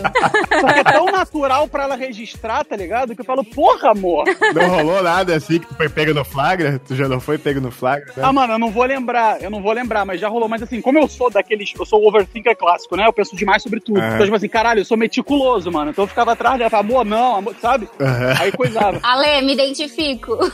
Só que é tão natural pra ela registrar, tá ligado? Que eu falo, porra, amor. Não rolou nada assim que tu foi pego no flagra? Tu já não foi pego no flagra? né? Ah, mano, eu não vou lembrar, eu não vou lembrar, mas já rolou. Mas assim, como eu sou daqueles. Eu sou o overthinker clássico, né? Eu penso demais sobre tudo. Aham. Então, tipo assim, caralho, eu sou meticuloso, mano. Então eu ficava atrás dela, falava, amor, não, amor, sabe? Aham. Aí coisava. Ale, me identifico.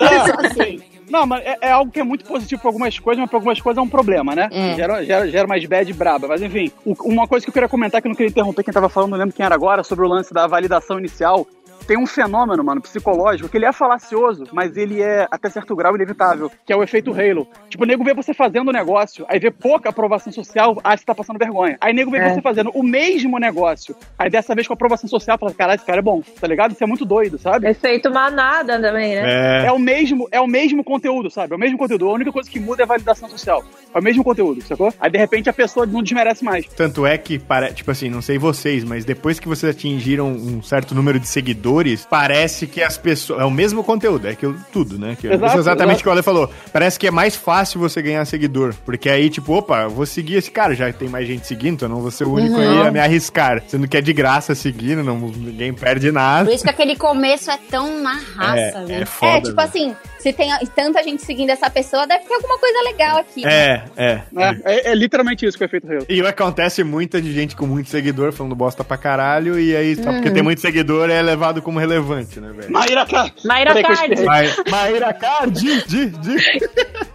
É, assim, Não, mas é, é algo que é muito positivo pra algumas coisas, mas pra algumas coisas é um problema, né? É. Gera, gera, gera mais bad braba. Mas enfim, o- uma coisa que eu queria comentar, que eu não queria interromper quem tava falando, não lembro quem era agora, sobre o lance da validação inicial. Tem um fenômeno, mano, psicológico, que ele é falacioso, mas ele é, até certo grau, inevitável, que é o efeito Halo. Tipo, o nego vê você fazendo o negócio, aí vê pouca aprovação social, ah, você tá passando vergonha. Aí o nego vê É. você fazendo o mesmo negócio, aí dessa vez com aprovação social, fala, caralho, esse cara é bom, tá ligado? Isso é muito doido, sabe? Efeito manada também, né? É. É o mesmo, é o mesmo conteúdo, sabe? É o mesmo conteúdo. A única coisa que muda é a validação social. É o mesmo conteúdo, sacou? Aí de repente a pessoa não desmerece mais. Tanto é que, para, tipo assim, não sei vocês, mas depois que vocês atingiram um certo número de seguidores, parece que as pessoas. É o mesmo conteúdo, é aquilo tudo, né? Que, Exato, isso é exatamente o que o Ale falou. Parece que é mais fácil você ganhar seguidor. Porque aí, tipo, opa, eu vou seguir esse cara, já tem mais gente seguindo, então eu não vou ser o único aí a me arriscar. Sendo que é de graça seguindo, não, ninguém perde nada. Por isso que aquele começo é tão na raça, É, né? é foda. é, tipo velho. assim, se tem tanta gente seguindo essa pessoa, deve ter alguma coisa legal aqui. né? É, é. né? É, é literalmente isso que é feito Halo. E acontece muita de gente com muito seguidor falando bosta pra caralho, e aí, só porque tem muito seguidor, é levado como relevante, né, velho? Maíra, Card. espirrei. Ma- Maíra Card, di, di.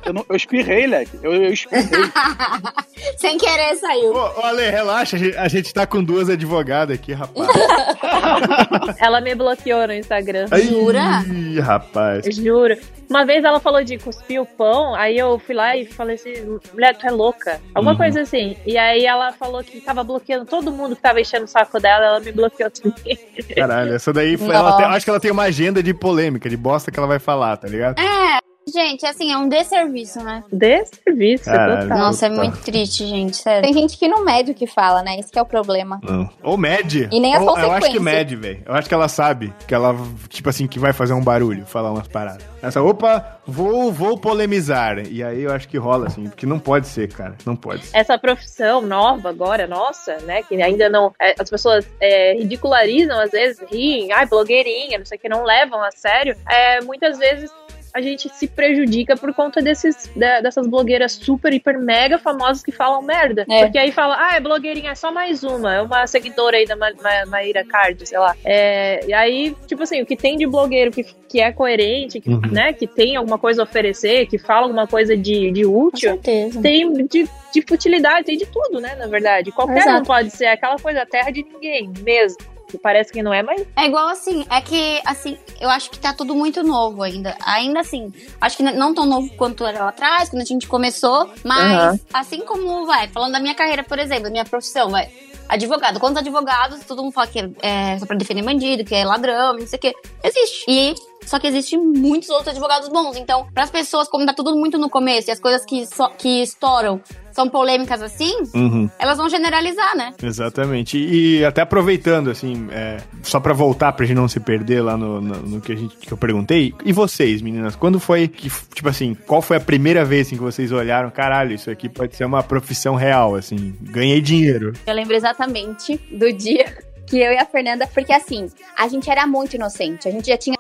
Eu, não, eu espirrei, leque. Eu, eu espirrei. Sem querer saiu. Ô, ô, Ale, relaxa, a gente, a gente tá com duas advogadas aqui, rapaz. Ela me bloqueou no Instagram. Jura? Ih, rapaz. Juro. Uma vez ela falou de cuspir o pão, aí eu fui lá e falei assim, mulher, tu é louca. Alguma Uhum. coisa assim. E aí ela falou que tava bloqueando todo mundo que tava enchendo o saco dela, ela me bloqueou também. Caralho, essa daí foi. Ela tem- acho que ela tem uma agenda de polêmica, de bosta que ela vai falar, tá ligado? É, gente, assim, é um desserviço, né? Dê serviço, Caralho. total. Nossa, é Tá. muito triste, gente, sério. Tem gente que não mede o que fala, né? Esse que é o problema. Não. Ou mede. E nem as Ou- Eu acho que consequências. mede, velho. Eu acho que ela sabe que ela, tipo assim, que vai fazer um barulho, falar umas paradas. Essa, opa, vou, vou polemizar. E aí eu acho que rola, assim, porque não pode ser, cara. Não pode ser. essa profissão nova agora, nossa, né? Que ainda não. é, as pessoas é, ridicularizam, às vezes, riem, ai, blogueirinha, não sei o que, não levam a sério. É, muitas vezes a gente se prejudica por conta desses, de- dessas blogueiras super, hiper, mega famosas que falam merda. É. Porque aí fala, ah, é blogueirinha, é só mais uma, é uma seguidora aí da Ma Ma Maíra Card, sei lá. É, e aí, tipo assim, o que tem de blogueiro que, que é coerente, que, Uhum. né, que tem alguma coisa a oferecer, que fala alguma coisa de, de útil, tem de, de futilidade, tem de tudo, né? Na verdade. Qualquer Exato. um pode ser aquela coisa terra de ninguém mesmo. Que parece que não é, mas É igual assim, é que, assim, eu acho que tá tudo muito novo ainda. Ainda assim, acho que não tão novo quanto era lá atrás, quando a gente começou, mas Aham. assim como, vai, falando da minha carreira, por exemplo, da minha profissão, vai, advogado. Quantos advogados, todo mundo fala que é só pra defender bandido, que é ladrão, não sei o quê. Existe. E só que existem muitos outros advogados bons. Então, pras pessoas, como tá tudo muito no começo e as coisas que, só- que estouram são polêmicas assim, Uhum. elas vão generalizar, né? Exatamente. E, e até aproveitando, assim, é, só pra voltar pra gente não se perder lá no, no, no que, a gente, que eu perguntei. E vocês, meninas, quando foi que, tipo assim, qual foi a primeira vez assim, que vocês olharam, caralho, isso aqui pode ser uma profissão real, assim, ganhei dinheiro. Eu lembro exatamente do dia que eu e a Fernanda, porque assim, a gente era muito inocente. A gente já tinha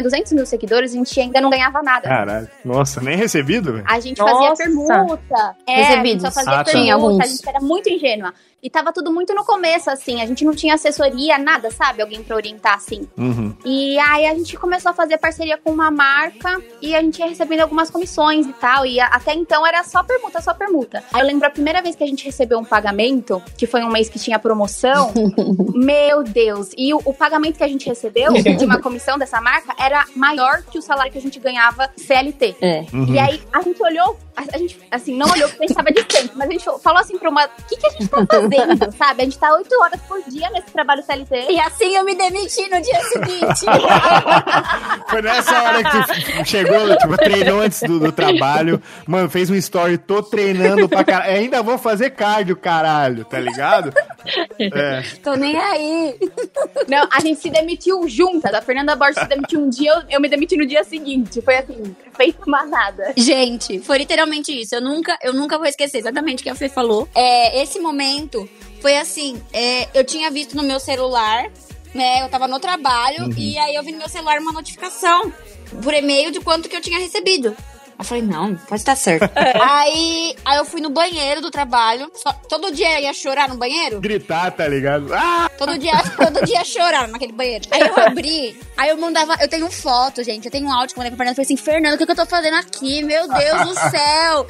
200 mil seguidores, a gente ainda não ganhava nada. Caralho. Nossa, nem recebido, velho? A gente Nossa. fazia permuta. É, Recebidos. a gente só fazia Ah, tá. permuta, Tinha alguns. a gente era muito ingênua. E tava tudo muito no começo, assim. A gente não tinha assessoria, nada, sabe? Alguém pra orientar, assim. Uhum. E aí a gente começou a fazer parceria com uma marca e a gente ia recebendo algumas comissões e tal. E até então era só permuta, só permuta. Aí eu lembro a primeira vez que a gente recebeu um pagamento, que foi um mês que tinha promoção. meu Deus! E o, o pagamento que a gente recebeu de uma comissão dessa marca era maior que o salário que a gente ganhava CLT. É. Uhum. E aí a gente olhou A, a gente, assim, não olhou porque a gente tava distante, mas a gente falou assim pra uma. O que, que a gente tá fazendo, sabe? A gente tá oito horas por dia nesse trabalho CLT. E assim eu me demiti no dia seguinte. Foi nessa hora que tu chegou, tipo, treinou antes do, do trabalho. Mano, fez um story, tô treinando pra caralho. Ainda vou fazer cardio, caralho, tá ligado? É. Tô nem aí. Não, a gente se demitiu juntas. A Fernanda Borges se demitiu um dia, eu, eu me demiti no dia seguinte. Foi assim, feito manada. Gente, foi literalmente isso. Eu nunca, eu nunca vou esquecer exatamente o que a Fê falou. É, esse momento foi assim: é, eu tinha visto no meu celular, né? Eu tava no trabalho e aí eu vi no meu celular uma notificação por e-mail de quanto que eu tinha recebido. Eu falei, não, pode estar certo. aí, aí eu fui no banheiro do trabalho. só- todo dia ia chorar no banheiro. Gritar, tá ligado? Ah! Todo dia, todo dia chorar naquele banheiro. Aí eu abri, aí eu mandava. Eu tenho foto, gente. Eu tenho um áudio que eu mandei pra Fernanda. Eu falei assim: Fernanda, o que, que eu tô fazendo aqui? Meu Deus do céu!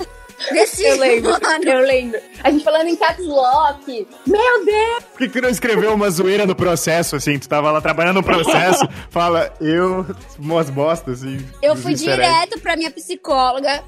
Desse Eu lembro, ano. eu lembro. A gente falando em caps lock. Meu Deus! Por que, que tu não escreveu uma zoeira no processo, assim? Tu tava lá trabalhando no processo, fala, eu, umas bostas, assim. Eu fui direto pra minha psicóloga.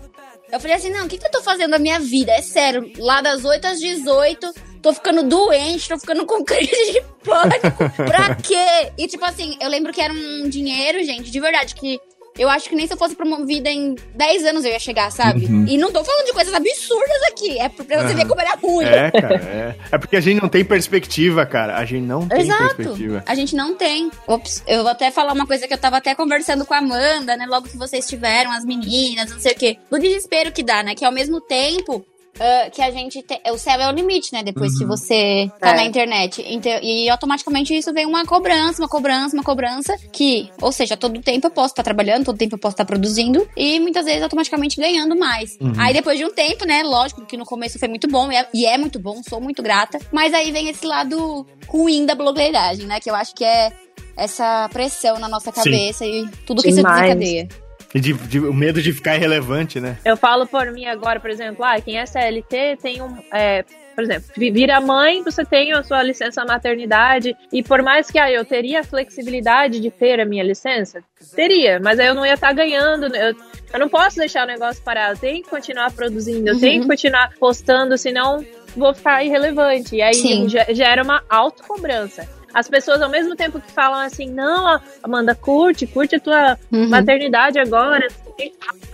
Eu falei assim: não, o que, que eu tô fazendo na minha vida? É sério, lá das 8 às 18, tô ficando doente, tô ficando com crise de pânico. pra quê? E tipo assim, eu lembro que era um dinheiro, gente, de verdade, que. Eu acho que nem se eu fosse promovida em 10 anos eu ia chegar, sabe? Uhum. E não tô falando de coisas absurdas aqui. É pra você ver como era ruim. É, cara, é. É porque a gente não tem perspectiva, cara. A gente não tem Exato. perspectiva. A gente não tem. Ops, eu vou até falar uma coisa que eu tava até conversando com a Amanda, né? Logo que vocês tiveram, as meninas, não sei o quê. Do desespero que dá, né? Que ao mesmo tempo. Ah, que a gente tem. O céu é o limite, né? Depois Uhum. que você tá É. na internet. Então, e automaticamente isso vem uma cobrança, uma cobrança, uma cobrança. Que, ou seja, todo tempo eu posso estar trabalhando, todo tempo eu posso estar produzindo. E muitas vezes automaticamente ganhando mais. Uhum. Aí depois de um tempo, né? Lógico que no começo foi muito bom. E é, e é muito bom, sou muito grata. Mas aí vem esse lado ruim da blogueiragem, né? Que eu acho que é essa pressão na nossa Sim. cabeça e tudo que Demais. isso desencadeia. E de, de- o medo de ficar irrelevante, né? Eu falo por mim agora, por exemplo, ah, quem é CLT tem um. é, por exemplo, vi- vira mãe, você tem a sua licença maternidade, e por mais que ah, eu teria a flexibilidade de ter a minha licença, teria, mas aí eu não ia estar ganhando, eu, eu não posso deixar o negócio parado, eu tenho que continuar produzindo, eu tenho que continuar postando, senão vou ficar irrelevante. E aí Sim. ge- gera uma autocobrança. As pessoas, ao mesmo tempo que falam assim, não, Amanda, curte, curte a tua Uhum. maternidade agora,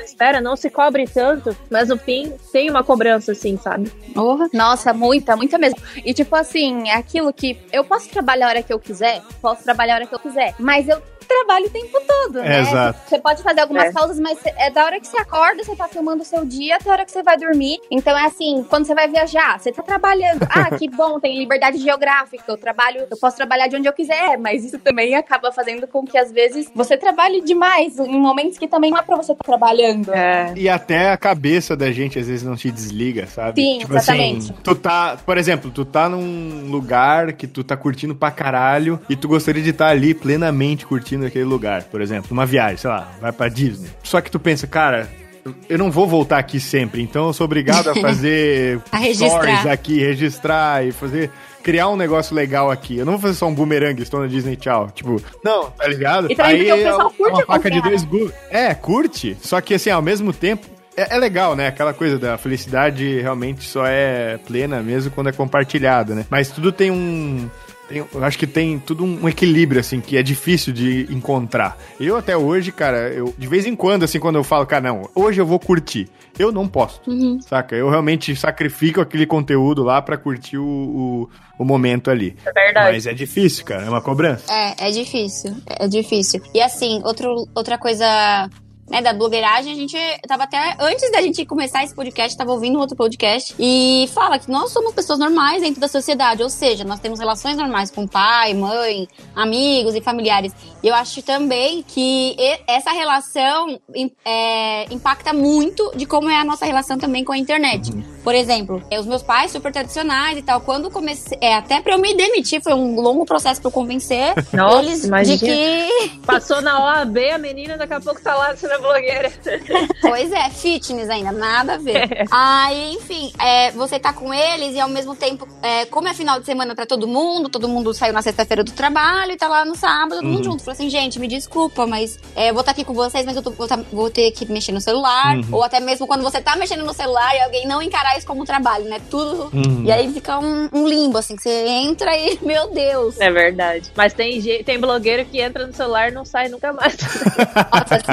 espera, não se cobre tanto, mas no fim tem uma cobrança assim, sabe? Porra. Nossa, muita, muita mesmo. E tipo assim, é aquilo que eu posso trabalhar a hora que eu quiser, posso trabalhar a hora que eu quiser, mas eu trabalho o tempo todo, né? Exato. Você pode fazer algumas É. pausas, mas é da hora que você acorda, você tá filmando o seu dia até a hora que você vai dormir. Então é assim, quando você vai viajar, você tá trabalhando. Ah, que bom, tem liberdade geográfica, eu trabalho, eu posso trabalhar de onde eu quiser, mas isso também acaba fazendo com que às vezes você trabalhe demais em momentos que também não é pra você estar trabalhando. É. E até a cabeça da gente às vezes não te desliga, sabe? Sim, tipo exatamente. assim, tu tá, por exemplo, tu tá num lugar que tu tá curtindo pra caralho e tu gostaria de estar ali plenamente curtindo aquele lugar, por exemplo, numa viagem, sei lá, vai pra Disney. Só que tu pensa, cara, eu- não vou voltar aqui sempre, então eu sou obrigado a fazer A stories aqui, registrar e fazer criar um negócio legal aqui. Eu não vou fazer só um boomerang, estou na Disney, tchau. Tipo, não, tá ligado? E também porque o pessoal é curte uma faca de dois gumes. É, curte. Só que assim, ao mesmo tempo, é, é legal, né? Aquela coisa da felicidade realmente só é plena mesmo quando é compartilhada, né? Mas tudo tem um. Eu acho que tem tudo um equilíbrio, assim, que é difícil de encontrar. Eu até hoje, cara, eu de vez em quando, assim, quando eu falo, cara, não, hoje eu vou curtir. Eu não posto, saca? Eu realmente sacrifico aquele conteúdo lá pra curtir o, o, o momento ali. É verdade. Mas é difícil, cara, é uma cobrança. É, é difícil. É difícil. E assim, outro, outra coisa. Né, da blogueiragem, a gente tava até. Antes da gente começar esse podcast, tava ouvindo outro podcast. E fala que nós somos pessoas normais dentro da sociedade. Ou seja, nós temos relações normais com pai, mãe, amigos e familiares. E eu acho também que essa relação é, impacta muito de como é a nossa relação também com a internet. Por exemplo, eh, os meus pais super tradicionais e tal, quando comecei. É, até pra eu me demitir, foi um longo processo pra eu convencer Nossa, eles imagina. de que. Passou na OAB, a menina daqui a pouco tá lá sendo blogueira. Pois é, fitness ainda, nada a ver. Aí, enfim, é, você tá com eles e ao mesmo tempo, é, como é final de semana pra todo mundo, todo mundo saiu na sexta-feira do trabalho e tá lá no sábado, todo mundo junto. Falou assim, gente, me desculpa, mas é, eu vou estar aqui com vocês, mas eu tô- vou, tá- vou ter que mexer no celular. Ou até mesmo quando você tá mexendo no celular e alguém não encarar isso como trabalho, né? Tudo. E aí fica um, um limbo, assim, que você entra e, meu Deus. É verdade. Mas tem, tem blogueiro que entra no celular e não sai nunca mais. Nossa, assim.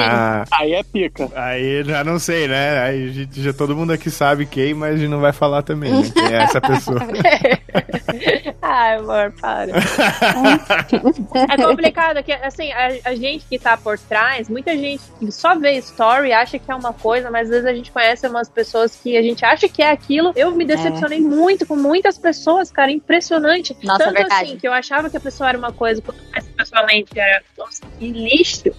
Aí é pica. aí já não sei, né? Aí a gente, já todo mundo aqui sabe quem, mas a gente não vai falar também, né? Quem é essa pessoa. Ai, amor, para. É complicado que, assim, a, a gente que tá por trás, muita gente que só vê story acha que é uma coisa, mas às vezes a gente conhece umas pessoas que a gente acha que é aquilo. Eu me decepcionei muito com muitas pessoas, cara, impressionante. Nossa, Tanto verdade. assim, que eu achava que a pessoa era uma coisa, quando pessoalmente era nossa, que lixo.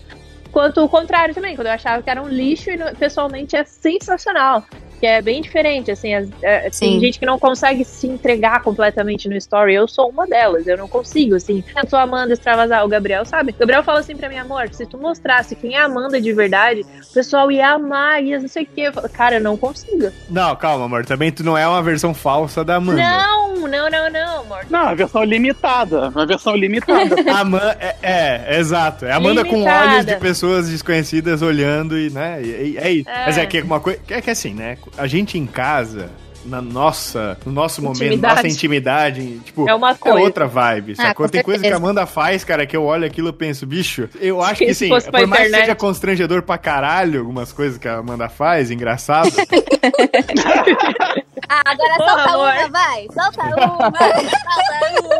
Quanto o contrário também, quando eu achava que era um lixo e pessoalmente é sensacional. Que é bem diferente, assim, as- é, tem gente que não consegue se entregar completamente no story. Eu sou uma delas, eu não consigo, assim. Eu sou a Amanda extravasar, o Gabriel sabe. O Gabriel fala assim pra mim, amor, se tu mostrasse quem é a Amanda de verdade, o pessoal ia amar, ia não sei o. Eu falo, cara, eu não consigo. Não, calma, amor. Também tu não é uma versão falsa da Amanda. Não, não, não, não, amor. Não, a versão limitada. Uma versão limitada. A Amanda, é, é, exato. É a Amanda com Limitada. olhos de pessoas desconhecidas olhando e, né? e- e- é isso. É. Mas é que uma coisa. É que assim, né? A gente em casa, na nossa, no nosso momento, Intimidade. nossa intimidade, tipo, É uma é coisa. outra vibe, Ah, sacou? com Tem coisa que a. Amanda faz, cara, que eu olho aquilo e penso, bicho, eu acho que pra por mais que internet. seja constrangedor pra caralho algumas coisas que a Amanda faz, engraçado. Ah, agora Porra, solta amor. uma, vai. Solta uma, solta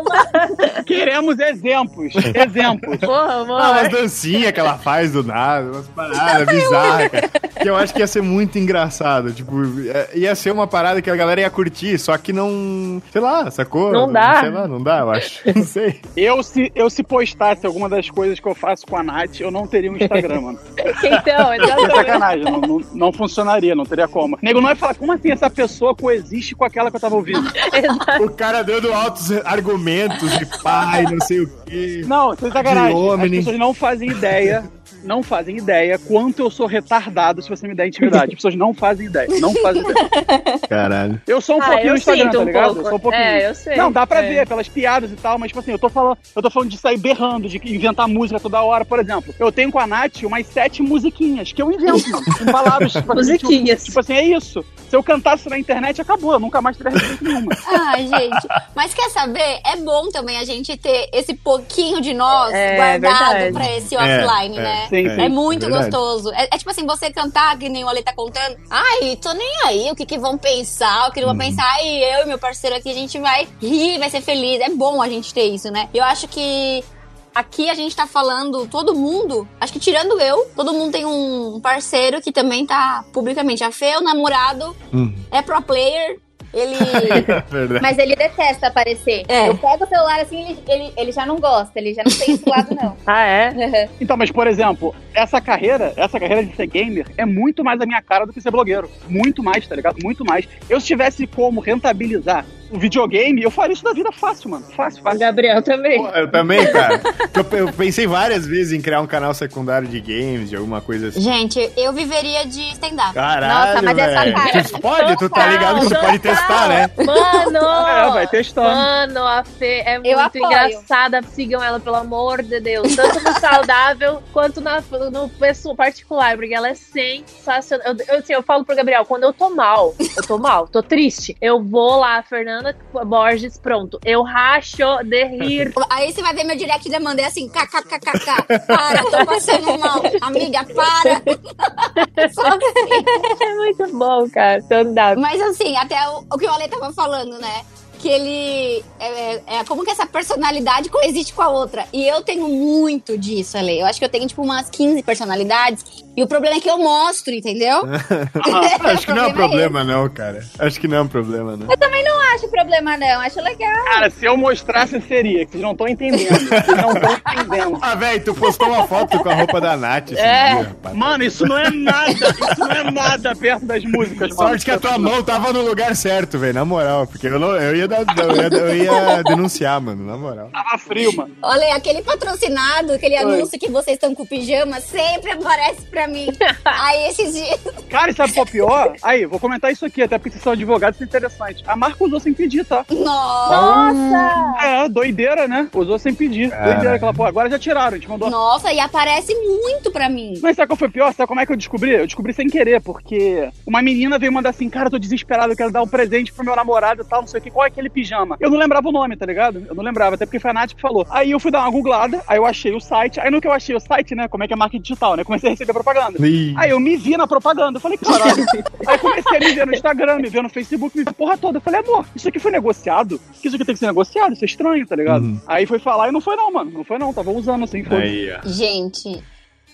uma. Queremos exemplos. Exemplos. Porra, amor. Ah, umas dancinhas que ela faz do nada, umas paradas bizarras, cara. Que eu acho que ia ser muito engraçado. Tipo, é- ia ser uma parada que a galera ia curtir, só que não. Sei lá, sacou? Não dá. Sei lá, não dá, eu acho. Não sei. Eu se, eu, se postasse alguma das coisas que eu faço com a Nath, eu não teria um Instagram, mano. Então, É exatamente. sacanagem, não, não, não funcionaria, não teria como. Nego não vai falar, como assim essa pessoa coexiste com aquela que eu tava ouvindo? O cara dando altos argumentos de pai, não sei o quê. Não, sem sacanagem. De As pessoas não fazem ideia, não fazem ideia quanto eu sou retardado se você me der intimidade. As pessoas não fazem ideia, não fazem ideia. Caralho. Eu sou um Ah, pouquinho no Instagram, tá um ligado? Eu sou um pouquinho. É, eu sei. Não, dá pra É. ver pelas piadas e tal, mas tipo assim, eu tô falando, eu tô falando de sair berrando, de inventar música toda hora, por exemplo. Eu tenho com a Nath umas sete musiquinhas que eu invento, mano. Com palavras, tipo assim, tipo, Musiquinhas. tipo assim, é isso. Se eu cantasse na internet, acabou. Eu nunca mais teria receita nenhuma. Ai, gente. Mas quer saber? É bom também a gente ter esse pouquinho de nós É, guardado verdade. pra esse É, offline, é. né? Sim, É, sim. muito verdade. gostoso. É, é tipo assim, você cantar, que nem o Ale tá contando. Ai, tô nem aí, o que que vão pensar, o que não vão pensar. Ai, eu e meu parceiro aqui, a gente vai rir, vai ser feliz. É bom a gente ter isso, né? Eu acho que aqui a gente tá falando, todo mundo, acho que tirando eu, todo mundo tem um parceiro que também tá publicamente. A Fê, o namorado, Hum. é pro player, ele... Verdade. Mas ele detesta aparecer. É. Eu pego o celular assim, ele, ele, ele já não gosta, ele já não tem esse lado, não. Ah, é? Então, mas por exemplo, essa carreira, essa carreira de ser gamer é muito mais a minha cara do que ser blogueiro. Muito mais, tá ligado? Muito mais. Eu se tivesse como rentabilizar o videogame, eu faria isso da vida fácil, mano. Fácil, O fácil. Gabriel também. Pô, Eu também, cara. Eu, eu pensei várias vezes em criar um canal secundário de games, de alguma coisa assim. Gente, eu viveria de stand-up. Caralho, Nossa, mas essa cara- Tu pode, tu tá ligado que tu pode testar, né? Mano! É, vai testando. Mano, a Fê é muito engraçada. Sigam ela, pelo amor de Deus. Tanto no saudável quanto na, no pessoal particular, porque ela é sensacional. Eu, eu, assim, eu falo pro Gabriel, quando eu tô mal, eu tô mal, tô triste, eu vou lá, Fernanda Borges, pronto. Eu racho de rir. Aí você vai ver meu direct da Amanda, é assim, kkkk. Para, tô passando mal. Amiga, para. Assim. É muito bom, cara. Stand-up. Mas assim, até o, o que o Ale tava falando, né? Que ele. É, é- é como que essa personalidade coexiste com a outra. E eu tenho muito disso, Ale. Eu acho que eu tenho, tipo, umas 15 personalidades. E o problema é que eu mostro, entendeu? Acho que não é um problema é não, cara. Acho que não é um problema, não. Não acho problema, não. Acho legal. Cara, se eu mostrasse, seria, que vocês não estão entendendo. Vocês não estão entendendo. Ah, velho, tu postou uma foto com a roupa da Nath É. dia, rapaz. Mano, isso não é nada, isso não é nada perto das músicas, mano. Sorte que a tua mão tava no lugar certo, velho, na moral. Porque eu, não, eu, ia dar, eu, ia, eu ia denunciar, mano, na moral. Tava frio, mano. Olha, aquele patrocinado, aquele Oi. anúncio que vocês estão com pijama, sempre aparece pra mim. Aí esses dias. Cara, e sabe qual é pior? Aí, vou comentar isso aqui, até porque vocês são advogados, isso é interessante. A marca usou sem pedir, tá? Nossa! É, doideira, né? Usou sem pedir. Cara. Doideira aquela porra. Agora já tiraram, a gente mandou. Nossa, e aparece muito pra mim. Mas sabe qual foi pior? Sabe como é que eu descobri? Eu descobri sem querer, porque uma menina veio mandar assim, cara, eu tô desesperado, eu quero dar um presente pro meu namorado e tal, não sei o que, qual é aquele pijama? Eu não lembrava o nome, tá ligado? Eu não lembrava, até porque foi a Nath que falou. Aí eu fui dar uma googlada, aí eu achei o site, aí no que eu achei o site, né, como é que é marketing digital, né, comecei a receber propaganda. Ih. Aí eu me vi na propaganda, eu falei, caralho. aí comecei a me ver no Instagram, me ver no Facebook, me ver porra toda. Eu falei, amor, isso aqui foi negociado? Que isso aqui tem que ser negociado? Isso é estranho, tá ligado? Uhum. Aí foi falar e não foi não, mano. Não foi não, tava usando assim, foi. Aí, ó. Gente,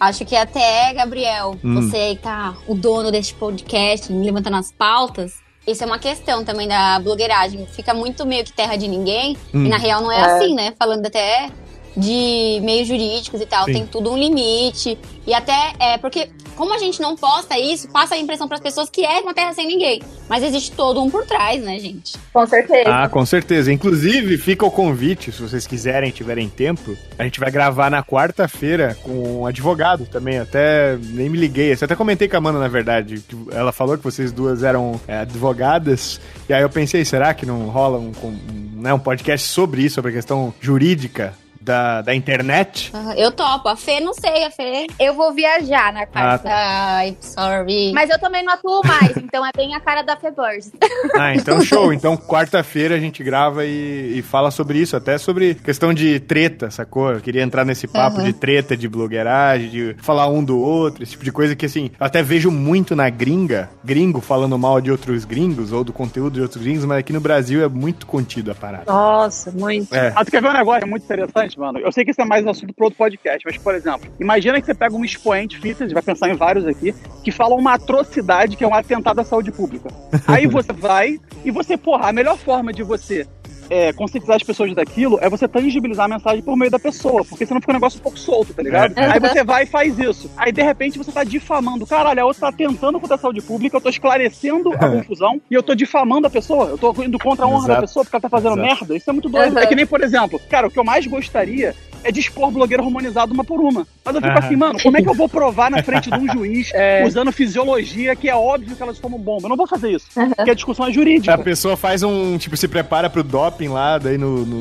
acho que até, Gabriel, Hum. você aí tá o dono deste podcast, levantando as pautas. Isso é uma questão também da blogueiragem. Fica muito meio que terra de ninguém. Hum. E na real não é, É. assim, né? Falando até de meios jurídicos e tal. Sim. Tem tudo um limite. E até é porque, como a gente não posta isso, passa a impressão pras pessoas que é uma terra sem ninguém. Mas existe todo um por trás, né, gente? Com certeza. Ah, com certeza. Inclusive, fica o convite, se vocês quiserem, tiverem tempo. A gente vai gravar na quarta-feira com um advogado também. Até nem me liguei. Eu até comentei com a Amanda, na verdade. que Ela falou que vocês duas eram é, advogadas. E aí eu pensei, será que não rola um, um, né, um podcast sobre isso, sobre a questão jurídica da, da internet? Ah, Eu topo. A Fê, não sei, a Fê. Eu vou viajar na quarta. Ai, sorry. Mas eu também não atuo mais, então é bem a cara da Feborges. Ah, então show. Então, quarta-feira a gente grava e, e fala sobre isso, até sobre questão de treta, sacou? Eu queria entrar nesse papo Uhum. de treta, de blogueiragem, de falar um do outro, esse tipo de coisa que, assim, eu até vejo muito na gringa, gringo falando mal de outros gringos ou do conteúdo de outros gringos, mas aqui no Brasil é muito contido a parada. Nossa, muito. É. Ah, tu quer ver um negócio muito interessante, mano? Eu sei que isso é mais um assunto para outro podcast, mas, por exemplo, imagina que você pega um expoente fitness, vai pensar em vários aqui, que falam uma atrocidade que é um atentado à saúde pública. Aí você vai e você, porra, a melhor forma de você é, conscientizar as pessoas daquilo é você tangibilizar a mensagem por meio da pessoa, porque senão fica um negócio um pouco solto, tá ligado? É. Aí você vai e faz isso. Aí, de repente, você tá difamando. Caralho, a outra tá tentando contra a saúde pública, eu tô esclarecendo a confusão e eu tô difamando a pessoa. Eu tô indo contra a honra da Exato. pessoa porque ela tá fazendo Exato. merda. Isso é muito doido. Uhum. É que nem, por exemplo, cara, o que eu mais gostaria é de expor blogueiro harmonizado uma por uma. Mas eu fico Aham. assim, mano, como é que eu vou provar na frente de um juiz É. usando fisiologia que é óbvio que elas tomam bomba? Eu não vou fazer isso. Uhum. Porque a discussão é jurídica. A pessoa faz um, tipo, se prepara pro doping lá, daí no, no-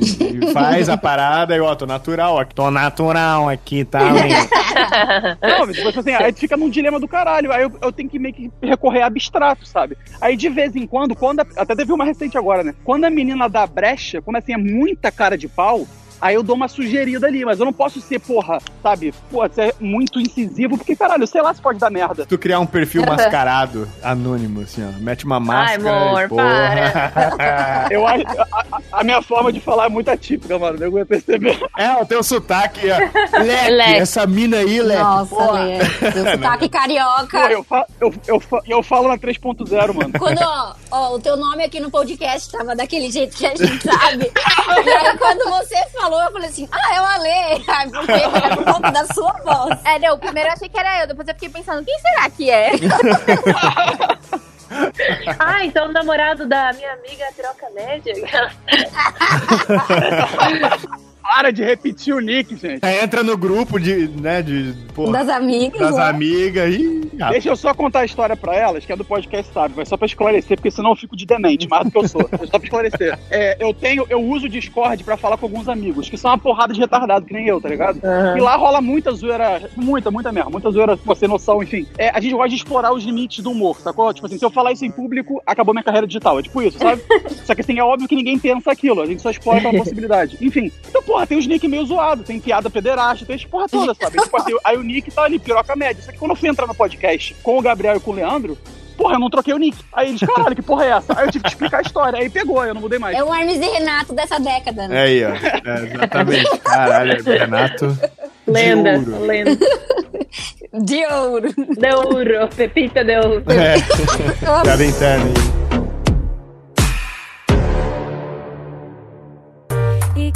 faz a parada e, ó, tô natural aqui, tô natural aqui, tá? Não, mas, tipo assim, aí tu fica num dilema do caralho. Aí eu, eu tenho que meio que recorrer a abstrato, sabe? Aí de vez em quando, quando a- até teve uma recente agora, né? Quando a menina dá brecha, quando assim é muita cara de pau, aí eu dou uma sugerida ali, mas eu não posso ser, porra, sabe? Pô, ser muito incisivo, porque caralho, sei lá se pode dar merda. tu criar um perfil mascarado, anônimo, assim, ó. Mete uma máscara amor, e porra. Eu acho, a, a- a minha forma de falar é muito atípica, mano. Eu ia perceber. É, o teu sotaque, ó. Leque, Leque. essa mina aí, Leque. Nossa, porra. Lê. Seu sotaque Pô, carioca. eu, fa eu, eu, fa- eu falo na 3.0, mano. Quando, ó, ó, o teu nome aqui no podcast tava daquele jeito que a gente sabe. e aí, quando você falou, eu falei assim, ah, é o Ale. Ai, por quê? É por conta da sua voz. É, não, primeiro eu achei que era eu, depois eu fiquei pensando, quem será que é? Ah, então o namorado da minha amiga troca média. Para de repetir o nick, gente. Aí entra no grupo de, né, de, porra, Das amigas. das ó. amigas e... Ah, Deixa eu só contar a história pra elas, que é do podcast, sabe? Vai só pra esclarecer, porque senão eu fico de demente, mais do que eu sou. É só pra esclarecer. É, eu tenho, eu uso o Discord pra falar com alguns amigos, que são uma porrada de retardado, que nem eu, tá ligado? E lá rola muita zoeira, muita, muita mesmo, muita zoeira, você noção, enfim. É, a gente gosta de explorar os limites do humor, sacou? Tipo assim, se eu falar isso em público, acabou minha carreira digital. É tipo isso, sabe? só que assim, é óbvio que ninguém pensa aquilo, a gente só explora aquela possibilidade. Enfim. Então, porra, tem os nick meio zoados, tem piada pederasta, tem as porra toda, sabe? Tipo assim, aí o nick tá ali, piroca média. Só que quando eu fui entrar no podcast com o Gabriel e com o Leandro, porra, eu não troquei o nick. Aí eles, caralho, que porra é essa? Aí eu tive que explicar a história. Aí pegou, eu não mudei mais. É o Hermes e Renato dessa década, né? É aí, ó. É, exatamente. Caralho, Renato. Lenda, De ouro. lenda. De ouro. De ouro, Pepita de ouro. É. Piada interna aí.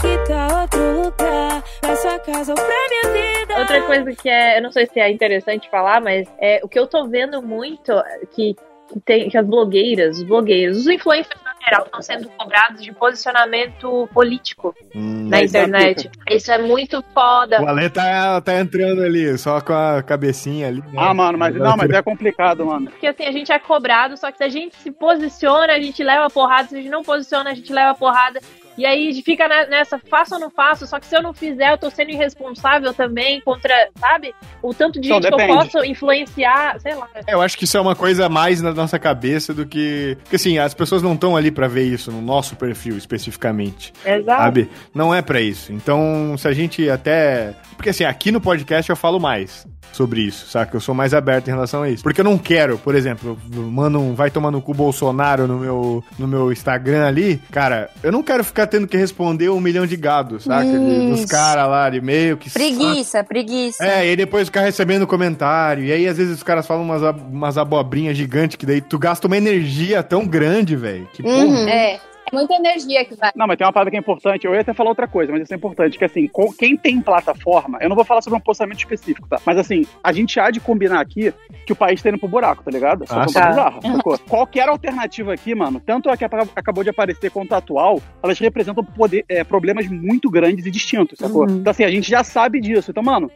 Que tal outro lugar? Na sua casa ou pra minha vida? Outra coisa que é, eu não sei se é interessante falar, mas é o que eu tô vendo muito que, que tem que as blogueiras, os blogueiros, os influencers geral, estão sendo cobrados de posicionamento político Hum. na É, internet. Isso é muito foda. O Ale tá, tá entrando ali, só com a cabecinha ali. né? Ah, mano, mas não, mas é complicado, mano. Porque assim, a gente é cobrado, só que se a gente se posiciona, a gente leva porrada. Se a gente não posiciona, a gente leva porrada. E aí fica ne- nessa, faço ou não faço, só que se eu não fizer, eu tô sendo irresponsável também contra, sabe? O tanto de Então, gente que eu depende. posso influenciar, sei lá. É, Eu acho que isso é uma coisa mais na nossa cabeça do que. Porque assim, as pessoas não estão ali pra ver isso no nosso perfil especificamente. Exato. Sabe? Não é pra isso. Então, se a gente até. Porque assim, aqui no podcast eu falo mais sobre isso, saca? Eu sou mais aberto em relação a isso. Porque eu não quero, por exemplo, mano, um vai tomar no cu Bolsonaro no meu, no meu Instagram ali. Cara, eu não quero ficar tendo que responder um milhão de gados, saca? De- Dos caras lá de meio que. Preguiça, preguiça. É, e aí depois ficar recebendo comentário. E aí, às vezes, os caras falam umas, umas abobrinhas gigantes que daí tu gasta uma energia tão grande, velho. Que porra. Uhum. É. É muita energia que vai. Não, mas tem uma parada que é importante. Eu ia até falar outra coisa, mas isso é importante. Que assim, com- quem tem plataforma, eu não vou falar sobre um posicionamento específico, tá? Mas assim, a gente há de combinar aqui que o país tá indo pro buraco, tá ligado? Essa Ah, conta sim. bizarra, sacou? Qualquer alternativa aqui, mano, tanto a que acabou de aparecer quanto a atual, elas representam poder- é, problemas muito grandes e distintos, sacou? Então assim, a gente já sabe disso. Então, mano,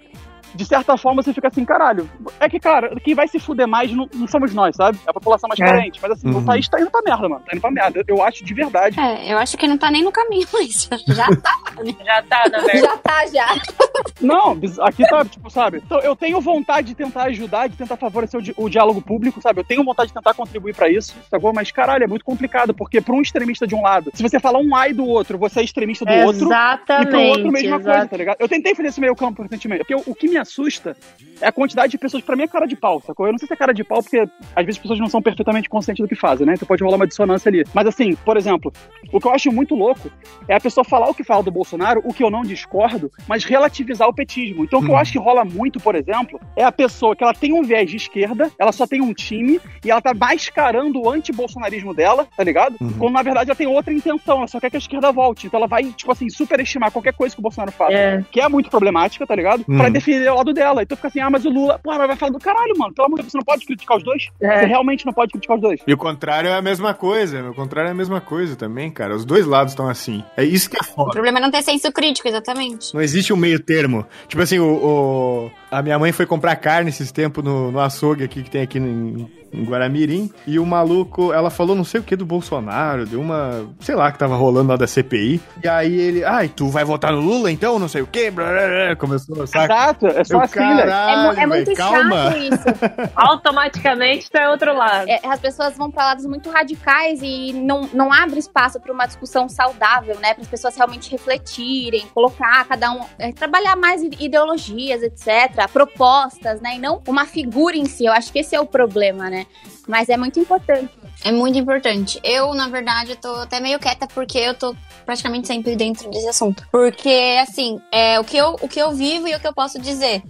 de certa forma você fica assim, caralho. É que, cara, quem vai se fuder mais não, não somos nós, sabe? É a população mais É. carente. Mas assim, Uhum. o país tá indo pra merda, mano. Tá indo pra merda. Eu acho de verdade. É, eu acho que não tá nem no caminho, mas já tá. Já tá, na verdade. Já tá, já. Não, aqui tá, tipo, sabe? Então, eu tenho vontade de tentar ajudar, de tentar favorecer o, di- o diálogo público, sabe? Eu tenho vontade de tentar contribuir pra isso, sacou? Mas, caralho, é muito complicado, porque pra um extremista de um lado, se você falar um ai do outro, você é extremista do outro, e Exatamente. pro outro, mesma exato. coisa, tá ligado? Eu tentei fazer esse meio campo recentemente, porque o, o que me assusta é a quantidade de pessoas, pra mim é cara de pau, sacou? Eu não sei se é cara de pau, porque às vezes as pessoas não são perfeitamente conscientes do que fazem, né? Então pode rolar uma dissonância ali. Mas assim, por exemplo, o que eu acho muito louco é a pessoa falar o que fala do Bolsonaro, o que eu não discordo, mas relativizar o petismo. Então o que eu Hum. acho que rola muito, por exemplo, é a pessoa que ela tem um viés de esquerda, ela só tem um time e ela tá mascarando o anti-bolsonarismo dela, tá ligado? Uhum. Quando na verdade ela tem outra intenção, ela só quer que a esquerda volte. Então ela vai, tipo assim, superestimar qualquer coisa que o Bolsonaro faça É. que é muito problemática, tá ligado? Uhum. Pra defender o lado dela. Então fica assim, ah, mas o Lula, porra, mas vai falar do caralho, mano. Pelo amor de Deus, você não pode criticar os dois? É. Você realmente não pode criticar os dois. E o contrário é a mesma coisa. O contrário é a mesma coisa também, cara. Os dois lados estão assim. É isso que é O foda. problema é não ter senso crítico, exatamente. Não existe um meio termo. Tipo assim, o, o- a minha mãe foi comprar carne esses tempos no, no açougue aqui que tem aqui em, em Guaramirim. E o maluco, ela falou não sei o que do Bolsonaro, deu uma. sei lá, que tava rolando lá da CPI. E aí ele, ai, tu vai votar no Lula então? Não sei o que. Começou, saca? Exato, é só Eu, assim, velho. É, é muito velho, calma. chato isso. Automaticamente tá outro lado. É, as pessoas vão pra lados muito radicais e não, não abre espaço pra uma discussão saudável, né? Para as pessoas realmente refletirem, colocar cada um, é, trabalhar mais ide- ideologias, etc, propostas, né? E não uma figura em si. Eu acho que esse é o problema, né? Mas é muito importante. É muito importante. Eu, na verdade, tô até meio quieta porque eu tô praticamente sempre dentro desse assunto. Porque, assim, é, o, que eu, o que eu vivo e o que eu posso dizer.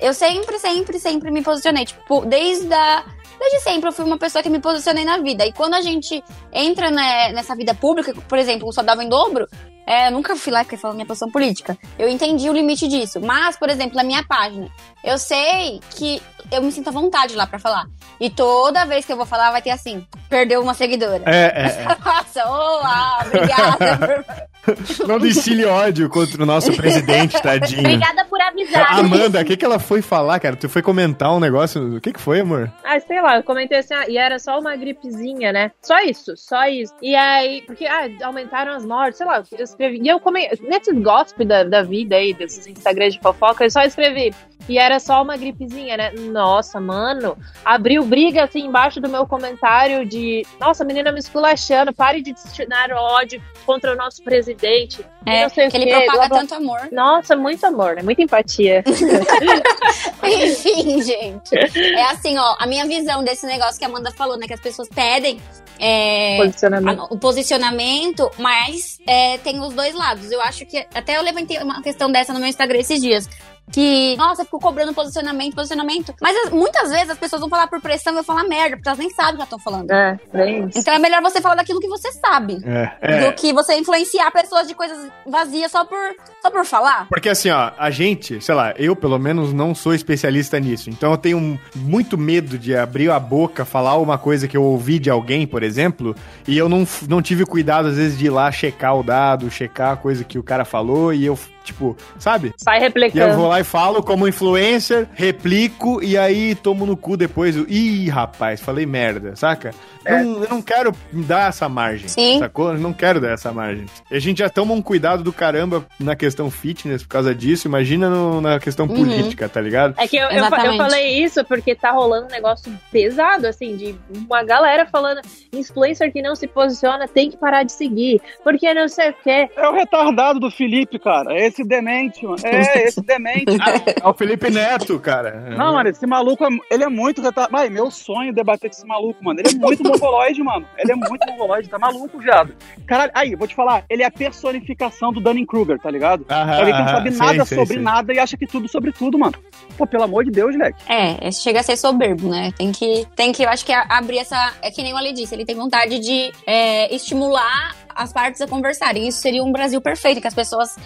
Eu sempre, sempre, sempre me posicionei. Tipo, desde a. Desde sempre eu fui uma pessoa que me posicionei na vida. E quando a gente entra né, nessa vida pública, por exemplo, o Saudável em Dobro, é, eu nunca fui lá que falando minha posição política. Eu entendi o limite disso. Mas, por exemplo, na minha página, eu sei que eu me sinto à vontade lá pra falar. E toda vez que eu vou falar, vai ter assim, perdeu uma seguidora. É, é, é. Nossa, olá, obrigada. Não destile ódio contra o nosso presidente, tadinho. Obrigada por avisar. Amanda, o que, que ela foi falar, cara? Tu foi comentar um negócio. O que, que foi, amor? Ah, sei lá, eu comentei assim, ah, e era só uma gripezinha, né? Só isso, só isso. E aí, porque, ah, aumentaram as mortes, sei lá, eu escrevi. E eu comentei, nesses gossip da, da vida aí, desses Instagrams de fofoca, eu só escrevi. E era só uma gripezinha, né? Nossa, mano, abriu briga assim embaixo do meu comentário de, nossa, menina me esculachando, pare de destinar ódio contra o nosso presidente. E É, não sei que ele propaga tanto amor. Nossa, muito amor, né? Muita empatia. Enfim, gente. É assim, ó, a minha visão desse negócio que a Amanda falou, né? Que as pessoas pedem é, Posicionamento. a- o posicionamento, mas é, tem os dois lados. Eu acho que. Até eu levantei uma questão dessa no meu Instagram esses dias. Que, nossa, ficou cobrando posicionamento, posicionamento. Mas as- muitas vezes as pessoas vão falar por pressão e vão falar merda, porque elas nem sabem o que elas estão falando. É, bem isso. Então é melhor você falar daquilo que você sabe. É, é. Do que você influenciar pessoas de coisas vazias só por, só por falar. Porque assim, ó, a gente, sei lá, eu pelo menos não sou especialista nisso. Então eu tenho muito medo de abrir a boca, falar uma coisa que eu ouvi de alguém, por exemplo, e eu não, não tive cuidado, às vezes, de ir lá checar o dado, checar a coisa que o cara falou, e eu, tipo, sabe? Sai E eu vou replicando. lá e falo como influencer, replico e aí tomo no cu depois. o, Ih, rapaz, falei merda, saca? Não- eu não quero dar essa margem, Sim. sacou? Eu não quero dar essa margem. E a gente já toma um cuidado do caramba na questão fitness por causa disso, imagina no- na questão política, tá ligado? É que eu, eu, eu falei isso porque tá rolando um negócio pesado, assim, de uma galera falando influencer que não se posiciona tem que parar de seguir, porque não sei o quê. É o retardado do Felipe, cara. É esse demente, mano. É, esse demente. É o Felipe Neto, cara. Não, mano, esse maluco, é- ele é muito retardado. Vai, meu sonho é debater com esse maluco, mano. Ele é muito mongoloide, mano. Ele é muito mongoloide, tá maluco, viado. Caralho, aí, vou te falar, ele é a personificação do Dunning-Kruger, tá ligado? Aham, Alguém que não sabe nada sei, sobre sei. nada e acha que tudo sobre tudo, mano. Pô, pelo amor de Deus, leque. É, esse chega a ser soberbo, né? Tem que, tem que eu acho que abrir essa. É que nem o Ali disse, ele tem vontade de é, estimular as partes a conversarem. Isso seria um Brasil perfeito, que as pessoas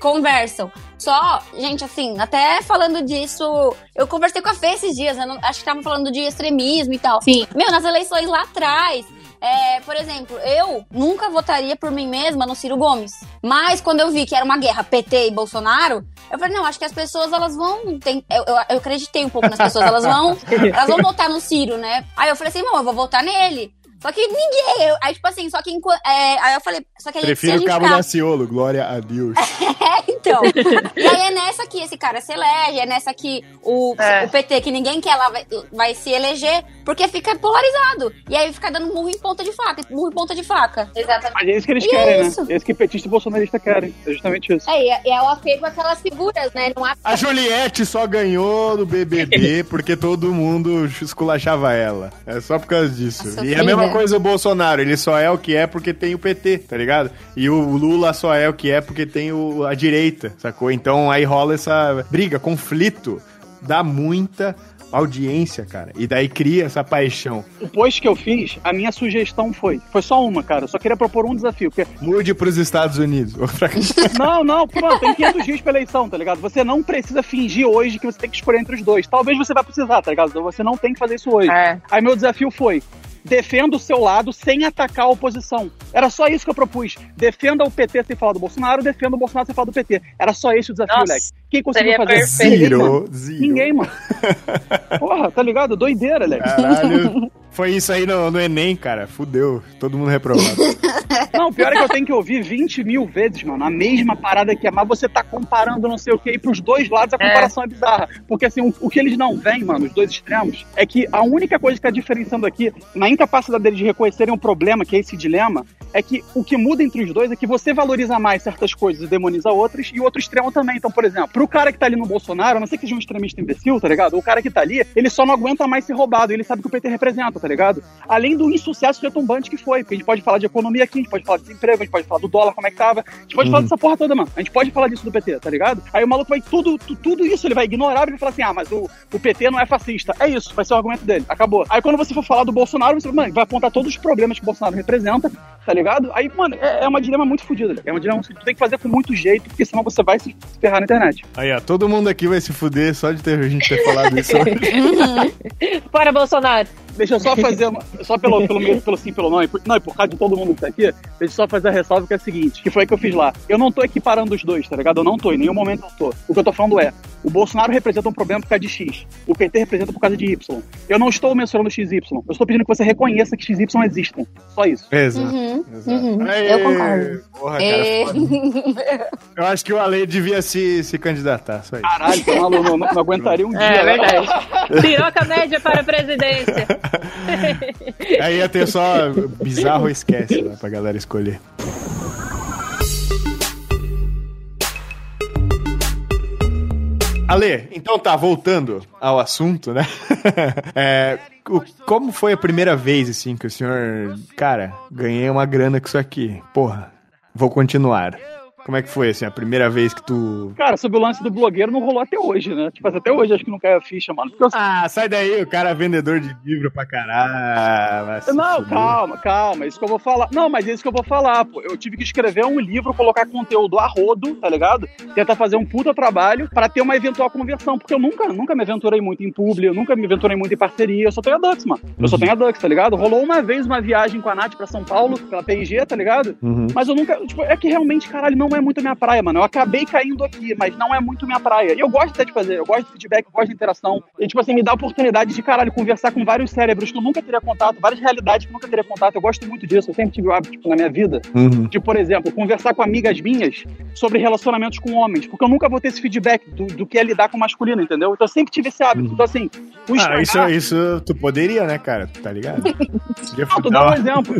conversam. Só, gente, assim, até falando disso, eu conversei com a Fê esses dias, não- acho que tava falando de extremismo e tal. Sim. Meu, nas eleições lá atrás, é, por exemplo, eu nunca votaria por mim mesma no Ciro Gomes. Mas quando eu vi que era uma guerra PT e Bolsonaro, eu falei, não, acho que as pessoas elas vão. tem- eu, eu, eu acreditei um pouco nas pessoas, elas vão. elas vão votar no Ciro, né? Aí eu falei assim, não, eu vou votar nele. Só que ninguém. eu- aí, tipo assim, só que é, aí eu falei, só que Prefiro o Cabo ficar- Daciolo, glória a Deus. é, então. e aí é nessa que esse cara se elege, é nessa que o, É. o PT, que ninguém quer lá, vai, vai se eleger, porque fica polarizado. E aí fica dando murro em ponta de faca, murro em ponta de faca. Exatamente. Mas é isso que eles E é querem, isso. né? É isso que petista e bolsonarista querem. É justamente isso. É, e é, é o apego àquelas figuras, né? Não há A Juliette só ganhou no BBB porque todo mundo esculachava ela. É só por causa disso. Nossa, e é a mesma coisa o Bolsonaro. Ele só é o que é porque tem o PT, tá ligado? E o Lula só é o que é porque tem o, a direita, sacou? Então aí rola essa briga, conflito. Dá muita audiência, cara. E daí cria essa paixão. O post que eu fiz, a minha sugestão foi. Foi só uma, cara. Eu só queria propor um desafio. Porque Mude pros Estados Unidos. Não, não, pô, tem 500 dias pra eleição, tá ligado? Você não precisa fingir hoje que você tem que escolher entre os dois. Talvez você vá precisar, tá ligado? Então você não tem que fazer isso hoje. É. Aí meu desafio foi. Defenda o seu lado sem atacar a oposição. Era só isso que eu propus. Defenda o PT sem falar do Bolsonaro, defenda o Bolsonaro sem falar do PT. Era só esse o desafio, Nossa, Leque. Quem conseguiu fazer? perfeito. Ninguém, mano. Zero, zero. Ninguém, mano. Porra, tá ligado? Doideira, Leque. Caralho. Foi isso aí no, no Enem, cara. Fudeu. Todo mundo reprovado. Não, o pior é que eu tenho que ouvir 20 mil vezes, mano, a mesma parada que é, mas você tá comparando não sei o que, e pros dois lados a comparação é, bizarra. Porque assim, o, o que eles não veem, mano, os dois extremos, é que a única coisa que tá diferenciando aqui, na incapacidade deles de reconhecerem um problema, que é esse dilema, é que o que muda entre os dois é que você valoriza mais certas coisas e demoniza outras, e o outro extremo também. Então, por exemplo, pro cara que tá ali no Bolsonaro, a não sei que seja um extremista imbecil, tá ligado? O cara que tá ali, ele só não aguenta mais ser roubado, ele sabe que o PT representa, tá ligado? Além do insucesso retumbante que foi, porque a gente pode falar de economia aqui, a gente pode falar de desemprego, a gente pode falar do dólar, como é que tava, a gente pode falar dessa porra toda, mano. A gente pode falar disso do PT, tá ligado? Aí o maluco vai tudo, tu- tudo isso, ele vai ignorar e vai falar assim: ah, mas o, o PT não é fascista. É isso, vai ser o argumento dele. Acabou. Aí quando você for falar do Bolsonaro, você mano, vai apontar todos os problemas que o Bolsonaro representa, tá ligado? Aí, mano, é, é uma dilema muito fodida, é uma dilema que tu tem que fazer com muito jeito, porque senão você vai se ferrar na internet. Aí, ó, todo mundo aqui vai se fuder só de ter, a gente ter falado isso hoje. Para Bolsonaro. Deixa eu só fazer uma, só pelo, pelo, meio- pelo sim, pelo não, e por, não, e por causa de todo mundo que tá aqui, deixa eu só fazer a ressalva que é a seguinte, que foi o que eu fiz lá. Eu não tô equiparando os dois, tá ligado? Eu não tô, em nenhum momento eu tô. O que eu tô falando é, o Bolsonaro representa um problema por causa de X, o PT representa por causa de Y. Eu não estou mencionando XY, eu estou pedindo que você reconheça que XY existem. Só isso. Exato. Uhum, exato. uhum, Aê, eu concordo. Porra, cara, É. Eu acho que o Ale devia se, se candidatar, só isso. Caralho, tá maluco, não, não, não aguentaria um dia. É verdade. Piroca média para a presidência. Aí ia ter só bizarro esquece lá pra galera escolher. Ale, então tá, voltando ao assunto, né? É, o- como foi a primeira vez, assim, que o senhor... Cara, ganhei uma grana com isso aqui. Porra, vou continuar. Como é que foi, assim, a primeira vez que tu... Cara, sobre o lance do blogueiro não rolou até hoje, né? Tipo, até hoje acho que não caiu a ficha, mano. Eu Ah, sai daí, o cara é vendedor de livro pra caralho. Não, fuder. calma, calma, é isso que eu vou falar. Não, mas é isso que eu vou falar, pô. Eu tive que escrever um livro, colocar conteúdo a rodo, tá ligado? Tentar fazer um puta trabalho pra ter uma eventual conversão, porque eu nunca, nunca me aventurei muito em publi, eu nunca me aventurei muito em parceria, eu só tenho a Dux, mano. Eu só tenho a Dux, tá ligado? Rolou uma vez uma viagem com a Nath pra São Paulo, pela PNG, tá ligado? Uhum. Mas eu nunca, tipo, é que realmente, caralho, não é muito minha praia, mano. Eu acabei caindo aqui, mas não é muito minha praia. E eu gosto até de fazer, eu gosto de feedback, eu gosto de interação. E, tipo assim, me dá a oportunidade de, caralho, conversar com vários cérebros que eu nunca teria contato, várias realidades que eu nunca teria contato. Eu gosto muito disso, eu sempre tive o hábito, tipo, na minha vida, Uhum. de, por exemplo, conversar com amigas minhas sobre relacionamentos com homens, porque eu nunca vou ter esse feedback do, do que é lidar com o masculino, entendeu? Então eu sempre tive esse hábito. Então, assim, o Ah, isso, isso tu poderia, né, cara? Tá ligado? Podia Não, tô dando um exemplo.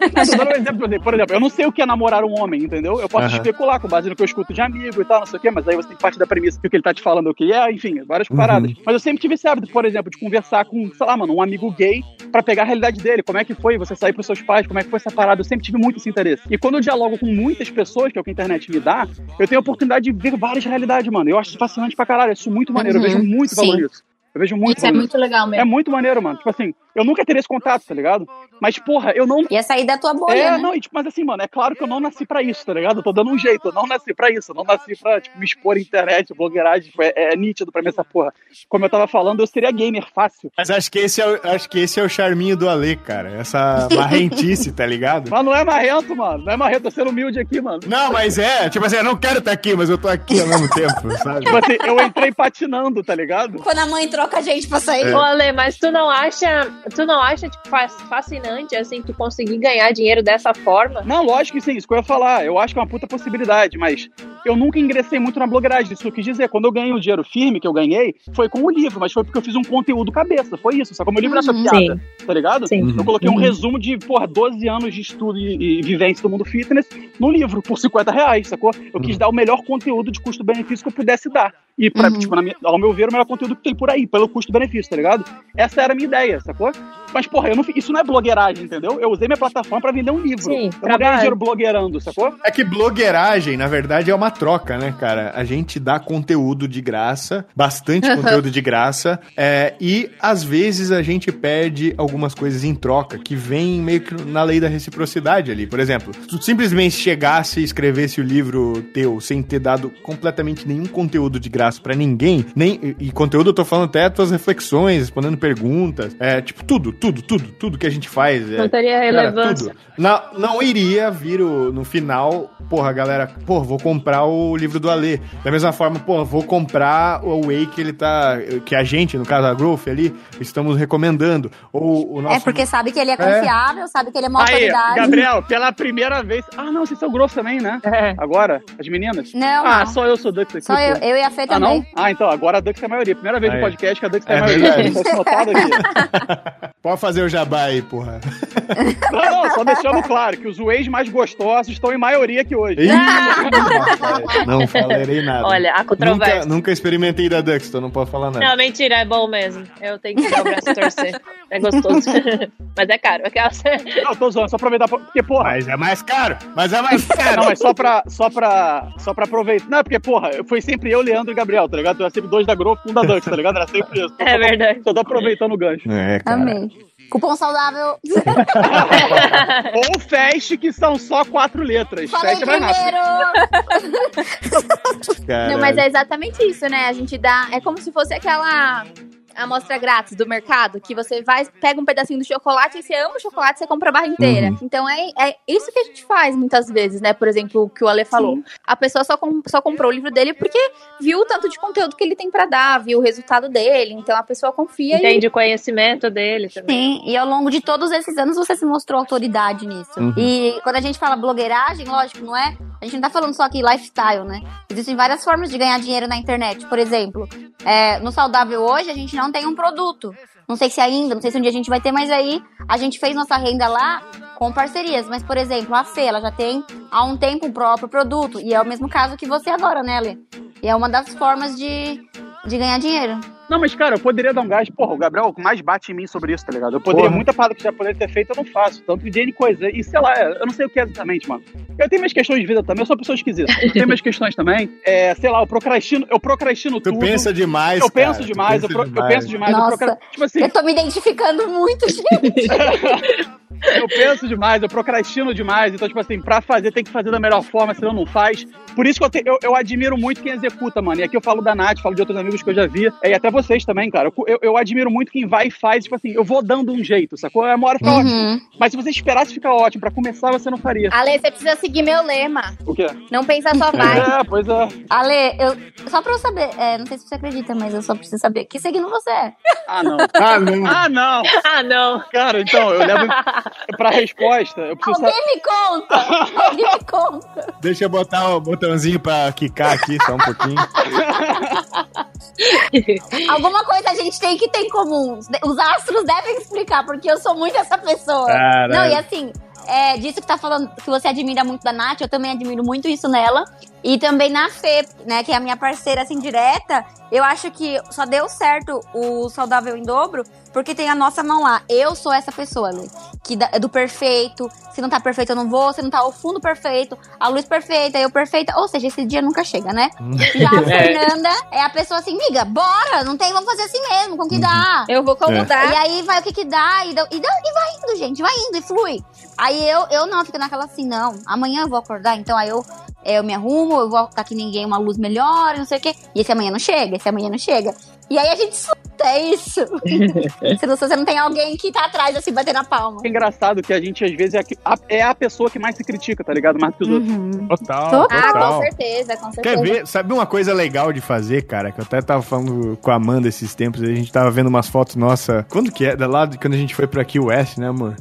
Não, tô dando um exemplo, por exemplo, por exemplo, eu não sei o que é namorar um homem, entendeu? Eu posso Aham. especular com base no que eu escuto de amigo e tal, não sei o quê, mas aí você tem que partir da premissa que o que ele tá te falando é o que é, enfim, várias Uhum. paradas. Mas eu sempre tive esse hábito, por exemplo, de conversar com, sei lá, mano, um amigo gay pra pegar a realidade dele. Como é que foi você sair pros seus pais? Como é que foi essa parada? Eu sempre tive muito esse interesse. E quando eu dialogo com muitas pessoas, que é o que a internet me dá, eu tenho a oportunidade de ver várias realidades, mano. Eu acho isso fascinante pra caralho. Isso muito maneiro. Eu Uhum. vejo muito Sim. valor nisso. Eu vejo muito Isso é muito legal é mesmo. muito maneiro, mano. Tipo assim, eu nunca teria esse contato, tá ligado? Mas, porra, eu não. Ia sair da tua bolha, É, né? não, e, tipo, mas assim, mano, é claro que eu não nasci pra isso, tá ligado? Eu tô dando um jeito, eu não nasci pra isso, eu não nasci pra, tipo, me expor à internet, blogueiragem, tipo, é, é nítido pra mim essa porra. Como eu tava falando, eu seria gamer fácil. Mas acho que, esse é o, acho que esse é o charminho do Ale, cara. Essa marrentice, tá ligado? Mas não é marrento, mano, não é marrento, tô sendo humilde aqui, mano. Não, mas é, tipo assim, eu não quero estar aqui, mas eu tô aqui ao mesmo tempo, sabe? Tipo assim, eu entrei patinando, tá ligado? Quando a mãe troca a gente pra sair. É. Ô, Ale, mas tu não acha, tu não acha tipo, fas- fascinante assim tu conseguir ganhar dinheiro dessa forma? Não, lógico que sim, isso que eu ia falar. Eu acho que é uma puta possibilidade, mas eu nunca ingressei muito na blogueiragem. Isso que eu quis dizer. Quando eu ganhei o dinheiro firme que eu ganhei, foi com o livro, mas foi porque eu fiz um conteúdo cabeça. Foi isso. Só que o meu livro não é só Uhum. piada, tá ligado? Sim. Eu coloquei um Uhum. resumo de, porra, 12 anos de estudo e, e vivência do mundo fitness no livro, por 50 reais, sacou? Eu quis dar o melhor conteúdo de custo-benefício que eu pudesse dar. E, pra, Uhum. tipo, na minha- ao meu ver, o melhor conteúdo que tem por aí, pelo custo-benefício, tá ligado? Essa era a minha ideia, sacou? Mas, porra, eu não, isso não é blogueiragem, entendeu? Eu usei minha plataforma pra vender um livro. Sim, eu não ganho dinheiro blogueirando, sacou? É que blogueiragem, na verdade, é uma troca, né, cara? A gente dá conteúdo de graça, bastante conteúdo de graça, é, e às vezes a gente perde algumas coisas em troca, que vem meio que na lei da reciprocidade ali. Por exemplo, se tu simplesmente chegasse e escrevesse o livro teu sem ter dado completamente nenhum conteúdo de graça pra ninguém, nem e, e conteúdo eu tô falando até tuas reflexões, respondendo perguntas, é, tipo, tudo, tudo, tudo, tudo que a gente faz. é, Não teria Cara, relevância. tudo. Não, não iria vir o, no final, porra, galera, porra, vou comprar o livro do Alê. Da mesma forma, porra, vou comprar o Whey que ele tá. Que a gente, no caso a Growth ali, estamos recomendando. Ou o nosso. É porque sabe que ele é confiável, sabe que ele é uma Aí, autoridade. Gabriel, pela primeira vez. Ah, não, vocês são grossos também, né? É. Agora, as meninas? Não, Ah, não. só eu sou Dux aqui. Só eu, eu e a Fê Ah, não? também. Ah, então, agora a Dux é a maioria. Primeira vez Aí. no podcast que a Dux é a É maioria. aqui. Pode fazer o jabá aí, porra. Não, não, só deixando claro que os ways mais gostosos estão em maioria aqui hoje. Ih, não falarei nada. Olha, a nunca, controvérsia. nunca experimentei da Dux, então não posso falar nada. Não, mentira, é bom mesmo. Eu tenho que dar o braço torcer. É gostoso. Mas é caro. Aquelas- Não, tô zoando, só aproveitar. Porque, porra. Mas é mais caro! Mas é mais caro! Não, mas só pra, só pra, só pra aproveitar. Não, porque, porra, foi sempre eu, Leandro e Gabriel, tá ligado? Era sempre dois da Growth e um da Dux, tá ligado? Era sempre isso. É verdade. Só tô aproveitando o gancho. É, cara. Amei. Cupom saudável. Ou Fast, que são só quatro letras. Falei Fast é mais rápido. primeiro. Caralho. Não, mas é exatamente isso, né? A gente dá. É como se fosse aquela amostra grátis do mercado, que você vai, pega um pedacinho do chocolate e você ama o chocolate, você compra a barra inteira. Uhum. Então é, é isso que a gente faz muitas vezes, né? Por exemplo, o que o Ale falou. A pessoa só, com- só comprou o livro dele porque viu o tanto de conteúdo que ele tem pra dar, viu o resultado dele. Então a pessoa confia e Entende o conhecimento dele também. Sim, e ao longo de todos esses anos você se mostrou autoridade nisso. Uhum. E quando a gente fala blogueiragem, lógico, não é? A gente não tá falando só aqui lifestyle, né? Existem várias formas de ganhar dinheiro na internet. Por exemplo, é, no Saudável hoje a gente não tem um produto. Não sei se ainda, não sei se um dia a gente vai ter, mas aí a gente fez nossa renda lá com parcerias. Mas, por exemplo, a Fê, ela já tem há um tempo o próprio produto. E é o mesmo caso que você agora, né, Lê? E é uma das formas de, de ganhar dinheiro. Não, mas cara, eu poderia dar um gás. Porra, o Gabriel mais bate em mim sobre isso, tá ligado? Eu poderia, Porra. muita parada que já poderia ter feito, eu não faço. Tanto de N coisa. E sei lá, eu não sei o que é exatamente, mano. Eu tenho minhas questões de vida também, eu sou uma pessoa esquisita. Eu tenho minhas questões também. É, sei lá, eu procrastino, eu procrastino Tu tudo. pensa demais, eu cara, penso tu demais, eu, pro- eu penso demais, eu Nossa. procra... Tipo assim, Eu tô me identificando muito, gente. eu penso demais, eu procrastino demais. Então, tipo assim, pra fazer, tem que fazer da melhor forma, senão não faz. Por isso que eu, te- eu, eu admiro muito quem executa, mano. E aqui eu falo da Nath, falo de outros amigos que eu já vi. E até vocês também, cara. Eu, eu, admiro muito quem vai e faz, tipo assim, eu vou dando um jeito, sacou? É uma hora fica Uhum. ótimo. Mas se você esperasse ficar ótimo pra começar, você não faria. Ale, você precisa seguir meu lema. O quê? Não pensa só vai. É, pois é. Ale, eu, só pra eu saber, é, não sei se você acredita, mas eu só preciso saber que signo você é. Ah, não. Ah, não. Ah, não. Ah, não. Cara, então, eu levo pra resposta. Eu preciso saber. Alguém me conta! Alguém me conta! Deixa eu botar o botãozinho pra quicar aqui só um pouquinho. Alguma coisa a gente tem que ter em comum. Os astros devem explicar, porque eu sou muito essa pessoa. Caralho. Não, e assim, é, disso que tá falando, que você admira muito da Nath, eu também admiro muito isso nela. E também na Fê, né, que é a minha parceira, assim, direta, eu acho que só deu certo o Saudável em Dobro, porque tem a nossa mão lá. Eu sou essa pessoa, Lê, que é do perfeito. Se não tá perfeito, eu não vou. Se não tá o fundo perfeito, a luz perfeita, eu perfeita. Ou seja, esse dia nunca chega, né? Já a Fernanda é a pessoa assim, miga, bora, não tem, vamos fazer assim mesmo, com que dá. Eu vou como É. dá. E aí vai o que que dá, e, dá- e, dá- e vai indo, gente, vai indo e flui. Aí eu, eu não, fico naquela assim, não, amanhã eu vou acordar, então aí eu, eu me arrumo, eu vou estar aqui ninguém, uma luz melhor, não sei o quê. E esse amanhã não chega, esse amanhã não chega. E aí a gente surta, é isso. se não- se você não tem alguém que tá atrás, assim, batendo a palma. É engraçado que a gente, às vezes, é a, que- é a pessoa que mais se critica, tá ligado? Mais do que os outros. Uhum. Total, Ah, com total. certeza, com certeza. Quer ver? Sabe uma coisa legal de fazer, cara? Que eu até tava falando com a Amanda esses tempos, a gente tava vendo umas fotos nossa. Quando que é? Da lá de quando a gente foi pra Key West, né, amor?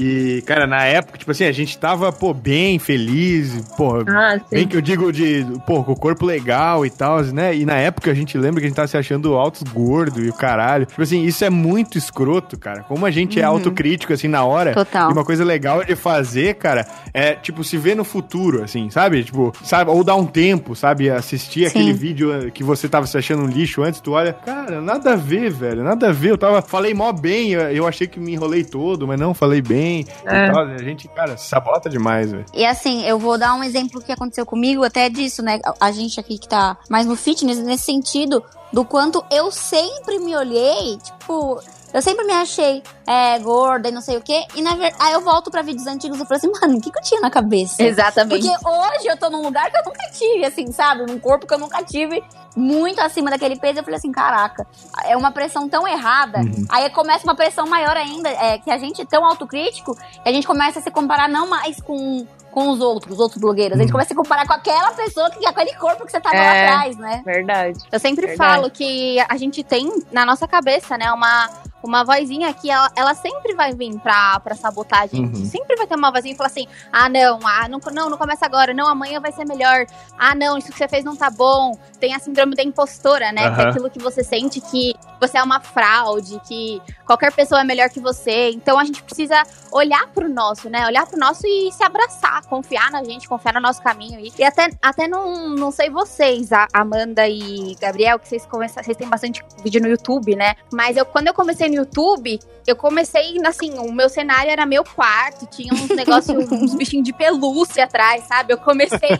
E, cara, na época, tipo assim, a gente tava, pô, bem feliz, pô, Ah, bem que eu digo de, pô, com o corpo legal e tal, né? E na época a gente lembra que a gente tava se achando altos gordo e o caralho. Tipo assim, isso é muito escroto, cara. Como a gente é autocrítico, assim, na hora. Total. E uma coisa legal de fazer, cara, é, tipo, se ver no futuro, assim, sabe? Tipo, sabe? Ou dar um tempo, sabe? Assistir Sim. aquele vídeo eh, que você tava se achando um lixo antes, tu olha, cara, nada a ver, velho, nada a ver. Eu tava, falei mó bem, eu achei que me enrolei todo, mas não, falei bem. É. E tal. A gente, cara, sabota demais, velho. E assim, eu vou dar um exemplo que aconteceu comigo, até disso, né? A gente aqui que tá mais no fitness, nesse sentido, do quanto eu sempre me olhei, tipo, eu sempre me achei é, gorda e não sei o quê. E na verdade, aí eu volto pra vídeos antigos e falo assim, mano, o que, que eu tinha na cabeça? Exatamente. Porque hoje eu tô num lugar que eu nunca tive, assim, sabe? Num corpo que eu nunca tive, muito acima daquele peso. Eu falei assim, caraca, é uma pressão tão errada. Aí começa uma pressão maior ainda, é, que a gente é tão autocrítico, que a gente começa a se comparar não mais com, com os outros, os outros blogueiros. A gente começa a se comparar com aquela pessoa, que, com aquele corpo que você tava lá É. atrás, né? Verdade. Eu sempre Verdade. falo que a gente tem na nossa cabeça, né, uma, uma vozinha que ela, ela sempre vai vir pra, pra sabotar a gente. Uhum. Sempre vai ter uma vozinha que fala assim: ah, não, ah, não, não, não começa agora, não, amanhã vai ser melhor. Ah, não, isso que você fez não tá bom. Tem a síndrome da impostora, né? Que é aquilo que você sente que você é uma fraude, que qualquer pessoa é melhor que você. Então a gente precisa olhar pro nosso, né? Olhar pro nosso e se abraçar, confiar na gente, confiar no nosso caminho. E, e até, até não, não sei vocês, a Amanda e Gabriel, que vocês, começam, vocês têm bastante vídeo no YouTube, né? Mas eu, quando eu comecei no YouTube, eu comecei, assim, o meu cenário era meu quarto, tinha uns negócios, uns bichinhos de pelúcia atrás, sabe? Eu comecei,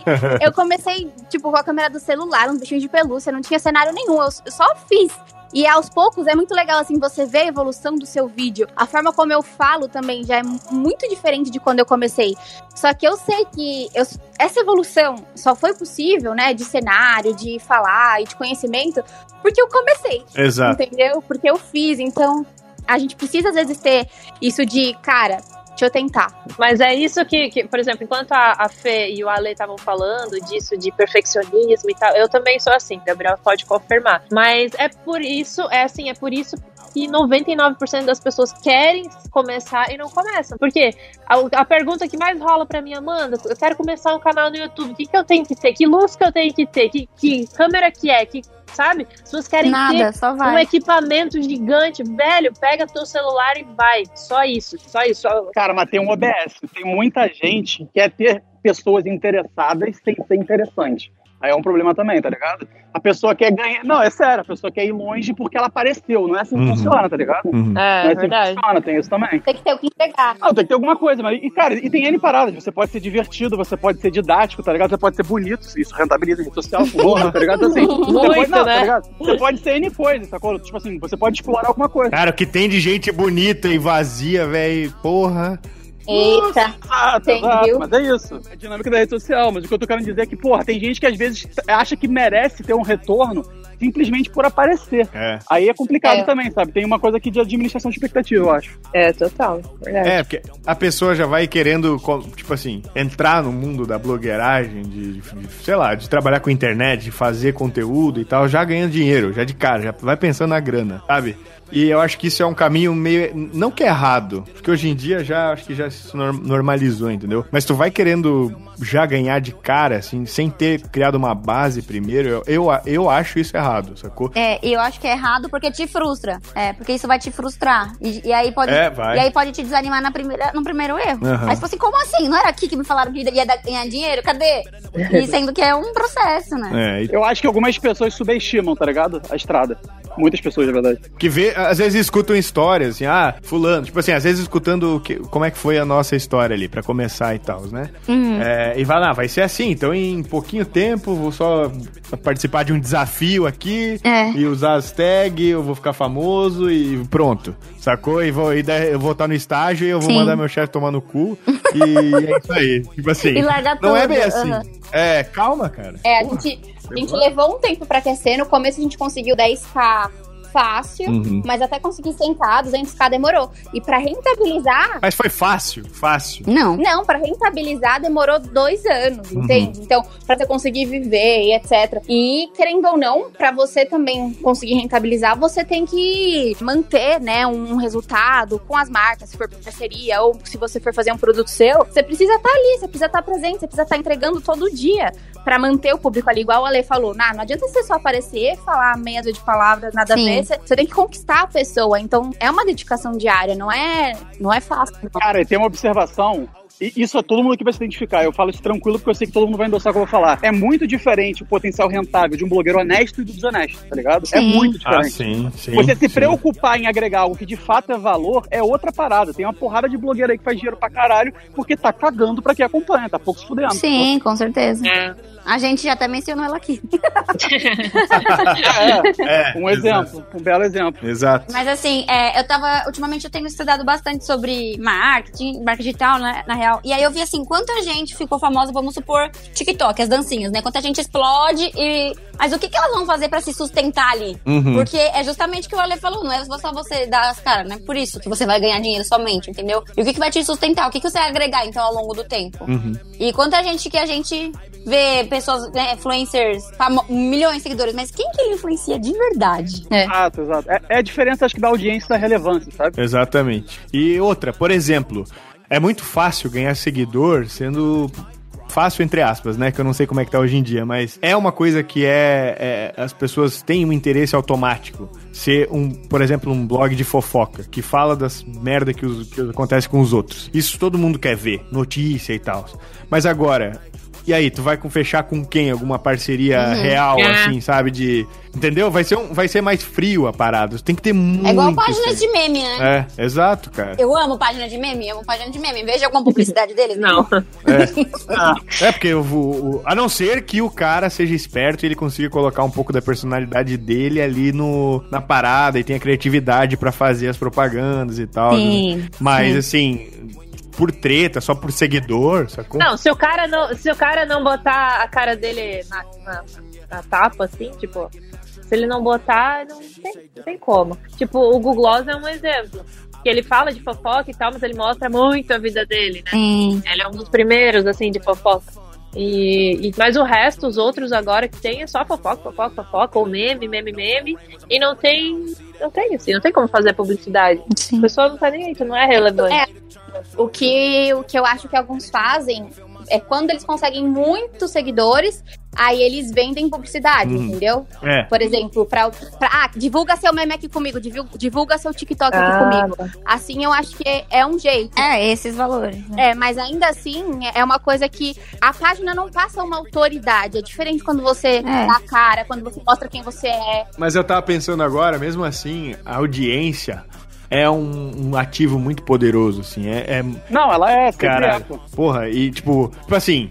eu comecei, tipo, com a câmera do celular, uns bichinhos de pelúcia, não tinha cenário nenhum, eu, eu só fiz. E aos poucos é muito legal, assim, você ver a evolução do seu vídeo. A forma como eu falo também já é mu- muito diferente de quando eu comecei. Só que eu sei que eu- essa evolução só foi possível, né, de cenário, de falar e de conhecimento, porque eu comecei. Exato. Entendeu? Porque eu fiz. Então, a gente precisa às vezes ter isso de, cara, deixa eu tentar. Mas é isso que, que, por exemplo, enquanto a, a Fê e o Ale estavam falando disso, de perfeccionismo e tal, eu também sou assim, Gabriel pode confirmar. Mas é por isso, é assim, é por isso que 99% das pessoas querem começar e não começam. Porque a, a pergunta que mais rola pra mim, Amanda, eu quero começar um canal no YouTube, o que, que eu tenho que ter? Que luz que eu tenho que ter? Que, que câmera que é? Que, sabe? As pessoas querem ter Nada, só um equipamento gigante, velho, pega teu celular e vai. Só isso, só isso. Só- Cara, mas tem um OBS. Tem muita gente que quer ter pessoas interessadas sem ser interessante. Aí é um problema também, tá ligado? A pessoa quer ganhar. Não, é sério, a pessoa quer ir longe porque ela apareceu. Não é assim que Uhum. funciona, tá ligado? Uhum. Não É, é assim que verdade. funciona, tem isso também. Tem que ter o que entregar. Ah, tem que ter alguma coisa, mas. E, cara, e tem N paradas. Você pode ser divertido, você pode ser didático, tá ligado? Você pode ser bonito, isso rentabiliza em rede social, porra, tá ligado? Assim, você Muito, pode, não, né? tá ligado? Você pode ser N coisa, sacou? Tipo assim, você pode explorar alguma coisa. Cara, o que tem de gente bonita e vazia, velho, porra. Eita. Exato, Tem, exato, viu? mas é isso. É a dinâmica da rede social. Mas o que eu tô querendo dizer é que, porra, tem gente que às vezes acha que merece ter um retorno simplesmente por aparecer. É. Aí é complicado É. também, sabe? Tem uma coisa aqui de administração de expectativa, eu acho. É, total. Verdade. É, porque a pessoa já vai querendo, tipo assim, entrar no mundo da blogueiragem, de, de- sei lá, de trabalhar com internet, de fazer conteúdo e tal, já ganhando dinheiro, já de cara, já vai pensando na grana, sabe? E eu acho que isso é um caminho meio. Não que é errado, porque hoje em dia já acho que já se norm- normalizou, entendeu? Mas tu vai querendo já ganhar de cara, assim, sem ter criado uma base primeiro, eu, eu, eu acho isso errado, sacou? É, e eu acho que é errado porque te frustra. É, porque isso vai te frustrar. E, e aí pode. É, vai. E aí pode te desanimar na primeira, no primeiro erro. Aham. Mas tipo assim, como assim? Não era aqui que me falaram que ia ganhar dinheiro? Cadê? E sendo que é um processo, né? É, e Eu acho que algumas pessoas subestimam, tá ligado? A estrada. Muitas pessoas, na verdade. Que vê, às vezes escutam histórias, assim, ah, fulano, tipo assim, às vezes escutando o que- como é que foi a nossa história ali, pra começar e tal, né? É, e vai lá, vai ser assim, então em pouquinho tempo vou só participar de um desafio aqui É. e usar as tags, eu vou ficar famoso e pronto, sacou? E, vou, e daí eu vou estar no estágio e eu vou Sim. mandar meu chefe tomar no cu e é isso aí, tipo assim. E largar Não é tudo, bem assim. aham. É, calma, cara. É, a gente, a gente levou um tempo pra aquecer. No começo a gente conseguiu 10k fácil, Uhum. mas até conseguir 100k, 200k demorou. E pra rentabilizar, Mas foi fácil, fácil. Não. não, pra rentabilizar demorou dois anos, Uhum. entende? Então, pra você conseguir viver e etc. E, querendo ou não, pra você também conseguir rentabilizar, você tem que manter, né, um resultado com as marcas, se for parceria, ou se você for fazer um produto seu, você precisa estar ali, você precisa estar presente, você precisa estar entregando todo dia pra manter o público ali, igual o Ale falou. Nah, não adianta você só aparecer, falar meia dúzia de palavras, nada Sim. a ver, você, você tem que conquistar a pessoa. Então, é uma dedicação diária, não é, não é fácil. não. Cara, e tem uma observação. E isso é todo mundo aqui vai se identificar. Eu falo isso tranquilo porque eu sei que todo mundo vai endossar o que eu vou falar. É muito diferente o potencial rentável de um blogueiro honesto e do desonesto, tá ligado? É Sim. muito Ah, diferente. sim, sim. Você se sim. preocupar em agregar algo que de fato é valor é outra parada. Tem uma porrada de blogueiro aí que faz dinheiro pra caralho porque tá cagando pra quem acompanha, tá pouco se fudendo. Sim, com certeza. É. A gente já até mencionou ela aqui. É, É, um exemplo, um belo exemplo. Exato. Mas assim, é, eu tava. Ultimamente eu tenho estudado bastante sobre marketing, marketing digital, né? Na real. E aí eu vi assim, quanta gente ficou famosa, vamos supor, TikTok, as dancinhas, né? Quanta gente explode e. Mas o que, que elas vão fazer pra se sustentar ali? Uhum. Porque é justamente o que o Ale falou, não é só você dar as caras, né? Por isso que você vai ganhar dinheiro somente, entendeu? E o que, que vai te sustentar? O que, que você vai agregar, então, ao longo do tempo? Uhum. E quanta gente que a gente vê pessoas, né, influencers, milhões de seguidores, mas quem que ele influencia de verdade? Exato, exato. É, é a diferença, acho que, da audiência e da relevância, sabe? Exatamente. E outra, por exemplo, é muito fácil ganhar seguidor sendo fácil entre aspas, né? Que eu não sei como é que tá hoje em dia, mas é uma coisa que é, é- as pessoas têm um interesse automático. Ser um, por exemplo, um blog de fofoca que fala das merda que, os- que acontece com os outros. Isso todo mundo quer ver, notícia e tal. Mas agora, e aí, tu vai com fechar com quem? Alguma parceria real, É. assim, sabe? De. Entendeu? Vai ser, um, vai ser mais frio a parada. Tem que ter muito. É igual páginas assim. de meme, né? É, exato, cara. Eu amo página de meme, amo página de meme. Veja alguma publicidade deles. Não. É porque o, o- a não ser que o cara seja esperto e ele consiga colocar um pouco da personalidade dele ali no, na parada e tenha criatividade pra fazer as propagandas e tal. Sim, Mas sim. assim, por treta, só por seguidor, sacou? Não, se o cara não, se o cara não botar a cara dele na, na, na tapa, assim, tipo, se ele não botar, não tem, não tem como. Tipo, o Google Gloss é um exemplo. Que ele fala de fofoca e tal, mas ele mostra muito a vida dele, né? Sim. Ele é um dos primeiros, assim, de fofoca. E, e- mas o resto, os outros agora que tem é só fofoca, fofoca, fofoca, ou meme, meme, meme. E não tem. Não tem, assim, não tem como fazer publicidade. A Sim. pessoa não tá nem aí, tu não é relevante. É. O que, o que eu acho que alguns fazem é quando eles conseguem muitos seguidores, aí eles vendem publicidade, Uhum. entendeu? É. Por exemplo, pra, pra- ah, divulga seu meme aqui comigo, divulga, divulga seu TikTok aqui Ah, comigo. Assim eu acho que é, é um jeito. É, esses valores. né? É, mas ainda assim é uma coisa que a página não passa uma autoridade. É diferente quando você dá a cara, quando você mostra quem você é. Mas eu tava pensando agora, mesmo assim, a audiência é um, um ativo muito poderoso, assim. É, é- Não, ela é, cara, é, porra, e tipo, tipo assim,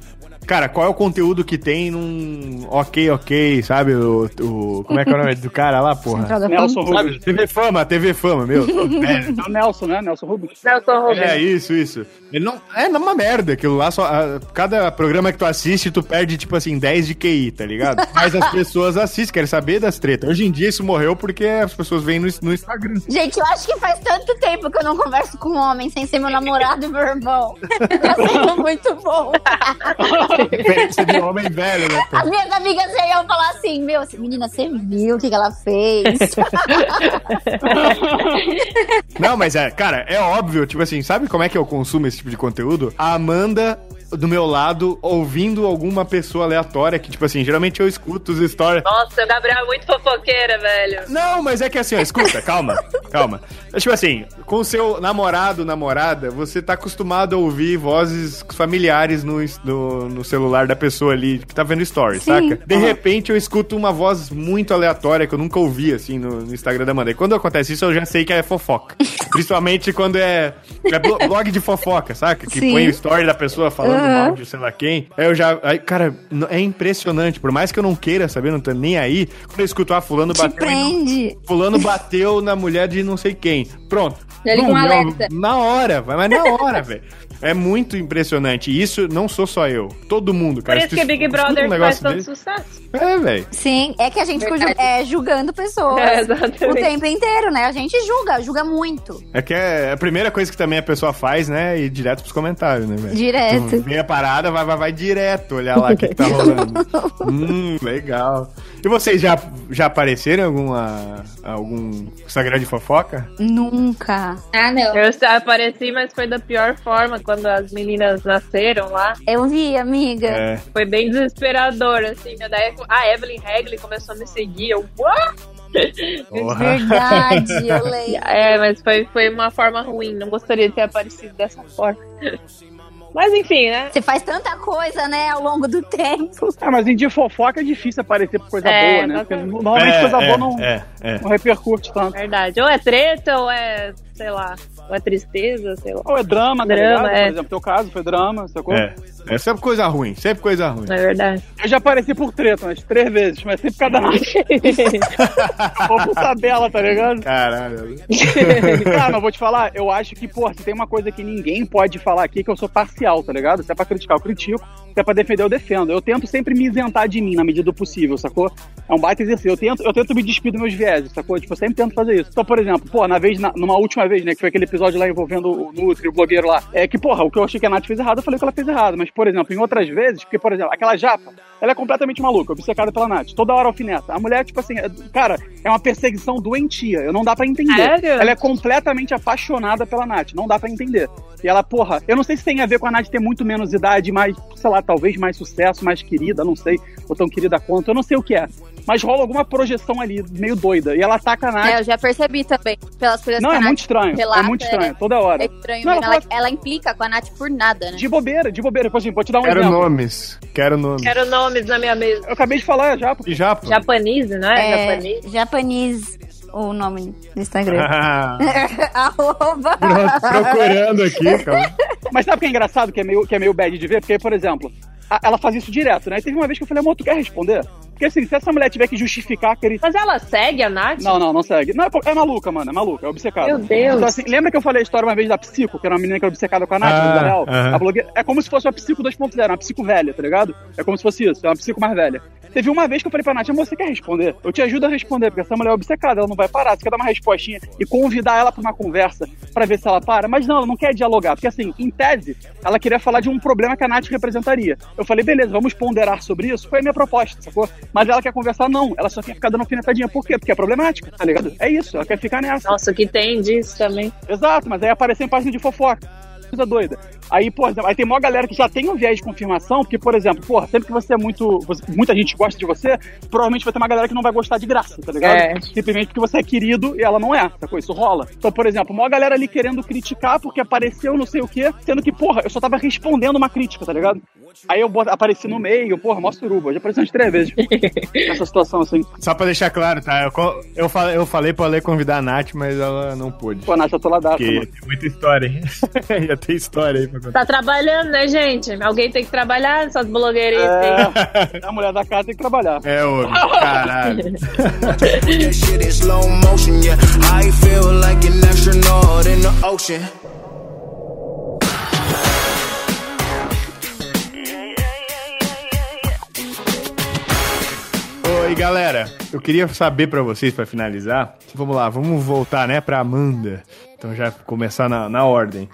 cara, qual é o conteúdo que tem num ok, ok, sabe? O, o- como é que é o nome do cara lá, porra? Nelson. Rubens. TV Fama, TV Fama, meu. É o Nelson, né? Nelson Rubens. Nelson Rubens. É isso, isso. Ele não. É uma merda aquilo lá. Só, a- cada programa que tu assiste, tu perde, tipo assim, 10 de QI, tá ligado? Mas as pessoas assistem, querem saber das tretas. Hoje em dia isso morreu porque as pessoas vêm no, no Instagram. Gente, eu acho que faz tanto tempo que eu não converso com um homem sem ser meu namorado e meu irmão. Tá sendo muito bom. Diferença de homem velho, né? As minhas amigas iam falar assim: Meu, menina, você viu o que, que ela fez? Não, mas é, cara, é óbvio, tipo assim, sabe como é que eu consumo esse tipo de conteúdo? A Amanda do meu lado ouvindo alguma pessoa aleatória que, tipo assim, geralmente eu escuto os stories. Nossa, o Gabriel é muito fofoqueira, velho. Não, mas é que assim, ó, escuta, calma, calma. É tipo assim, com o seu namorado, namorada, você tá acostumado a ouvir vozes familiares no, no, no celular da pessoa ali que tá vendo stories, Sim. saca? De repente eu escuto uma voz muito aleatória que eu nunca ouvi, assim, no, no Instagram da Amanda. E quando acontece isso, eu já sei que é fofoca. Principalmente quando é, é blo- blog de fofoca, saca? Que Sim. põe o story da pessoa falando Aham. mal de sei lá quem. Aí eu já. Aí, cara, é impressionante. Por mais que eu não queira saber, não tô nem aí. Quando eu escuto, ah, fulano Te bateu. em- prende. Fulano bateu na mulher de não sei quem. Pronto. Já liga um alerta. Na hora, vai, mas na hora, velho. É muito impressionante. E isso não sou só eu. Todo mundo, Por cara. isso Se que Big escuta um Brother faz negócio tanto sucesso. É, velho. Sim, é que a gente Verdade. é, julgando pessoas É, exatamente. o tempo inteiro, né? A gente julga, julga muito. É que é a primeira coisa que também a pessoa faz, né? Ir direto pros comentários, né, velho? Direto. Vê a parada, vai, vai, vai direto olhar lá o que, que tá rolando. hum, legal. E vocês já, já apareceram em alguma, algum Instagram de fofoca? Nunca. Ah, não. Eu apareci, mas foi da pior forma quando as meninas nasceram lá. Eu vi, amiga. É. Foi bem desesperador, assim. Daí a Evelyn Hagley começou a me seguir. Eu, "What?" Porra. Verdade, eu lembro. É, mas foi, foi uma forma ruim. Não gostaria de ter aparecido dessa forma. Mas enfim, né? Você faz tanta coisa, né, ao longo do tempo. É, mas em dia fofoca é difícil aparecer por coisa É, boa, né? Porque normalmente É, coisa é, boa não, é, é. não repercute tanto. Verdade. Ou é treta, ou é, sei lá, ou é tristeza, sei lá. Ou é drama, tá Drama, ligado? é. Por exemplo, teu caso foi drama, sacou? É. É sempre coisa ruim, sempre coisa ruim. É verdade? Eu já apareci por treta, umas três vezes, mas sempre cada night. Ou por tabela, tá ligado? Caralho. Cara, mas vou te falar, eu acho que, pô, se tem uma coisa que ninguém pode falar aqui, que eu sou parcial, tá ligado? Se é pra criticar, eu critico. Se é pra defender, eu defendo. Eu tento sempre me isentar de mim na medida do possível, sacou? É um baita exercício. Eu tento, eu tento me despir dos meus vieses, sacou? Tipo, eu sempre tento fazer isso. Então, por exemplo, pô, na vez, na- numa última vez, né, que foi aquele episódio lá envolvendo o Nutri, o blogueiro lá, é que, porra, o que eu achei que a Nath fez errado, eu falei que ela fez errado. Mas, por exemplo, em outras vezes, porque, por exemplo, aquela japa, ela é completamente maluca, obcecada pela Nath. Toda hora alfineta. A mulher, tipo assim, é- cara, é uma perseguição doentia. Eu não dá pra entender. Sério? Ela é completamente apaixonada pela Nath. Não dá pra entender. E ela, porra, eu não sei se tem a ver com a Nath ter muito menos idade, mais, sei lá, talvez mais sucesso, mais querida, não sei, ou tão querida quanto, eu não sei o que é. Mas rola alguma projeção ali, meio doida. E ela ataca a Nath. É, eu já percebi também, pelas coisas não, que é a Nath muito estranho. relata, é muito estranho, é- toda hora. É estranho, Não, ela ela, fala- ela implica com a Nath por nada, né? De bobeira, de bobeira. Por exemplo, vou te dar um Quero exemplo. nomes. Quero nomes. Quero nomes na minha mesa. Eu acabei de falar. E já, pô. Japanese, não é? É, Japanese. Japanese, o nome do Instagram. Ah, Arroba. procurando aqui, cara. Mas sabe o que é engraçado, que é meio, que é meio bad de ver? Porque, por exemplo, a- ela faz isso direto, né? E teve uma vez que eu falei, amor, tu quer responder? Porque assim, se essa mulher tiver que justificar que ele. Mas ela segue a Nath? Não, não, não segue. Não, é, é maluca, mano, é maluca, é obcecada. Meu Deus. Então, assim, lembra que eu falei a história uma vez da Psico, que era uma menina que era obcecada com a Nath, Ah, real? A blogueira, é como se fosse uma Psico 2.0, uma Psico velha, tá ligado? É como se fosse isso, é uma Psico mais velha. Teve uma vez que eu falei pra Nath, amor, você quer responder? Eu te ajudo a responder, porque essa mulher é obcecada, ela não vai parar. Você quer dar uma respostinha e convidar ela pra uma conversa pra ver se ela para? Mas não, ela não quer dialogar, porque assim, em tese, ela queria falar de um problema que a Nath representaria. Eu falei, beleza, vamos ponderar sobre isso? Foi a minha proposta, sacou? Mas ela quer conversar, não. Ela só quer ficar dando alfinetadinha. Por quê? Porque é problemática, tá ligado? É isso, ela quer ficar nessa. Nossa, que tem disso também. Exato, mas aí apareceu em página de fofoca. Coisa doida. Aí, por exemplo, aí tem uma galera que já tem um viés de confirmação, porque, por exemplo, porra, sempre que você é muito. você- muita gente gosta de você, provavelmente vai ter uma galera que não vai gostar de graça, tá ligado? É. Simplesmente porque você é querido e ela não é, sacou? Isso rola. Então, por exemplo, uma galera ali querendo criticar porque apareceu não sei o quê, sendo que, porra, eu só tava respondendo uma crítica, tá ligado? Aí eu apareci no meio, porra, mó suruba. Já apareci umas três vezes nessa situação assim. Só pra deixar claro, tá? Eu, eu, falei, eu falei pra ler convidar a Nath, mas ela não pôde. Pô, Nath, eu tô lá data, Porque mano. tem muita história, hein? Já tem história aí pra Tá trabalhando, né, gente? Alguém tem que trabalhar, essas blogueiras aí. É, a mulher da casa tem que trabalhar. É, ô, caralho. That shit in slow motion, yeah. I feel like an astronaut in the ocean. Oi, galera. Eu queria saber pra vocês, pra finalizar. Vamos lá, vamos voltar, né, pra Amanda. Então já começar na, na ordem.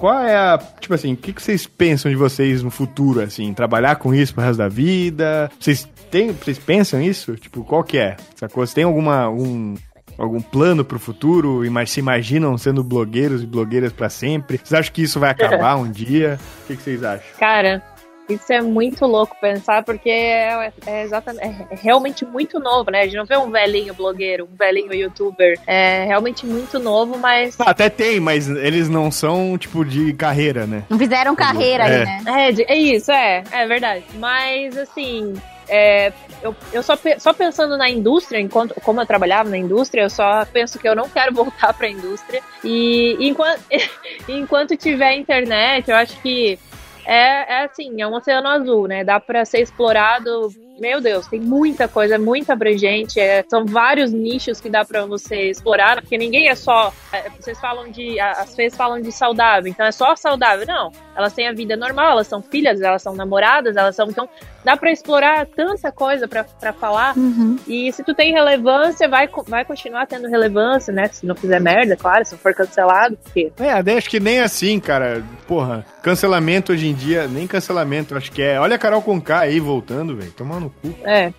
Qual é a. Tipo assim, o que, que vocês pensam de vocês no futuro, assim? Trabalhar com isso pro resto da vida? Vocês, têm, vocês pensam isso? Tipo, qual que é? Sacou? Você tem alguma. Algum, algum plano pro futuro? Ima- Se imaginam sendo blogueiros e blogueiras pra sempre? Vocês acham que isso vai acabar um dia? O que, que vocês acham? Cara, isso é muito louco pensar, porque é, é exatamente, é realmente muito novo, né? A gente não vê um velhinho blogueiro, um velhinho youtuber. É realmente muito novo, mas. Até tem, mas eles não são, tipo, de carreira, né? Não fizeram carreira É. aí, né? É, é isso, é, é verdade. Mas assim, é, eu, eu só, pe- só pensando na indústria, enquanto como eu trabalhava na indústria, eu só penso que eu não quero voltar para a indústria. E enquanto, enquanto tiver internet, eu acho que é, é assim, é um oceano azul, né? Dá para ser explorado. Meu Deus, tem muita coisa, é muito abrangente. é, são vários nichos que dá para você explorar, porque ninguém é só. é, vocês falam de. As feias falam de saudável, então é só saudável. Não. Elas têm a vida normal, elas são filhas, elas são namoradas, elas são. Então, dá para explorar tanta coisa para falar. E se tu tem relevância, vai, vai continuar tendo relevância, né? Se não fizer merda, claro, se não for cancelado, porque. É, acho que nem assim, cara. Porra, cancelamento hoje em dia, nem cancelamento, acho que é. Olha a Carol Conká aí voltando, velho. Tomando no cu. É.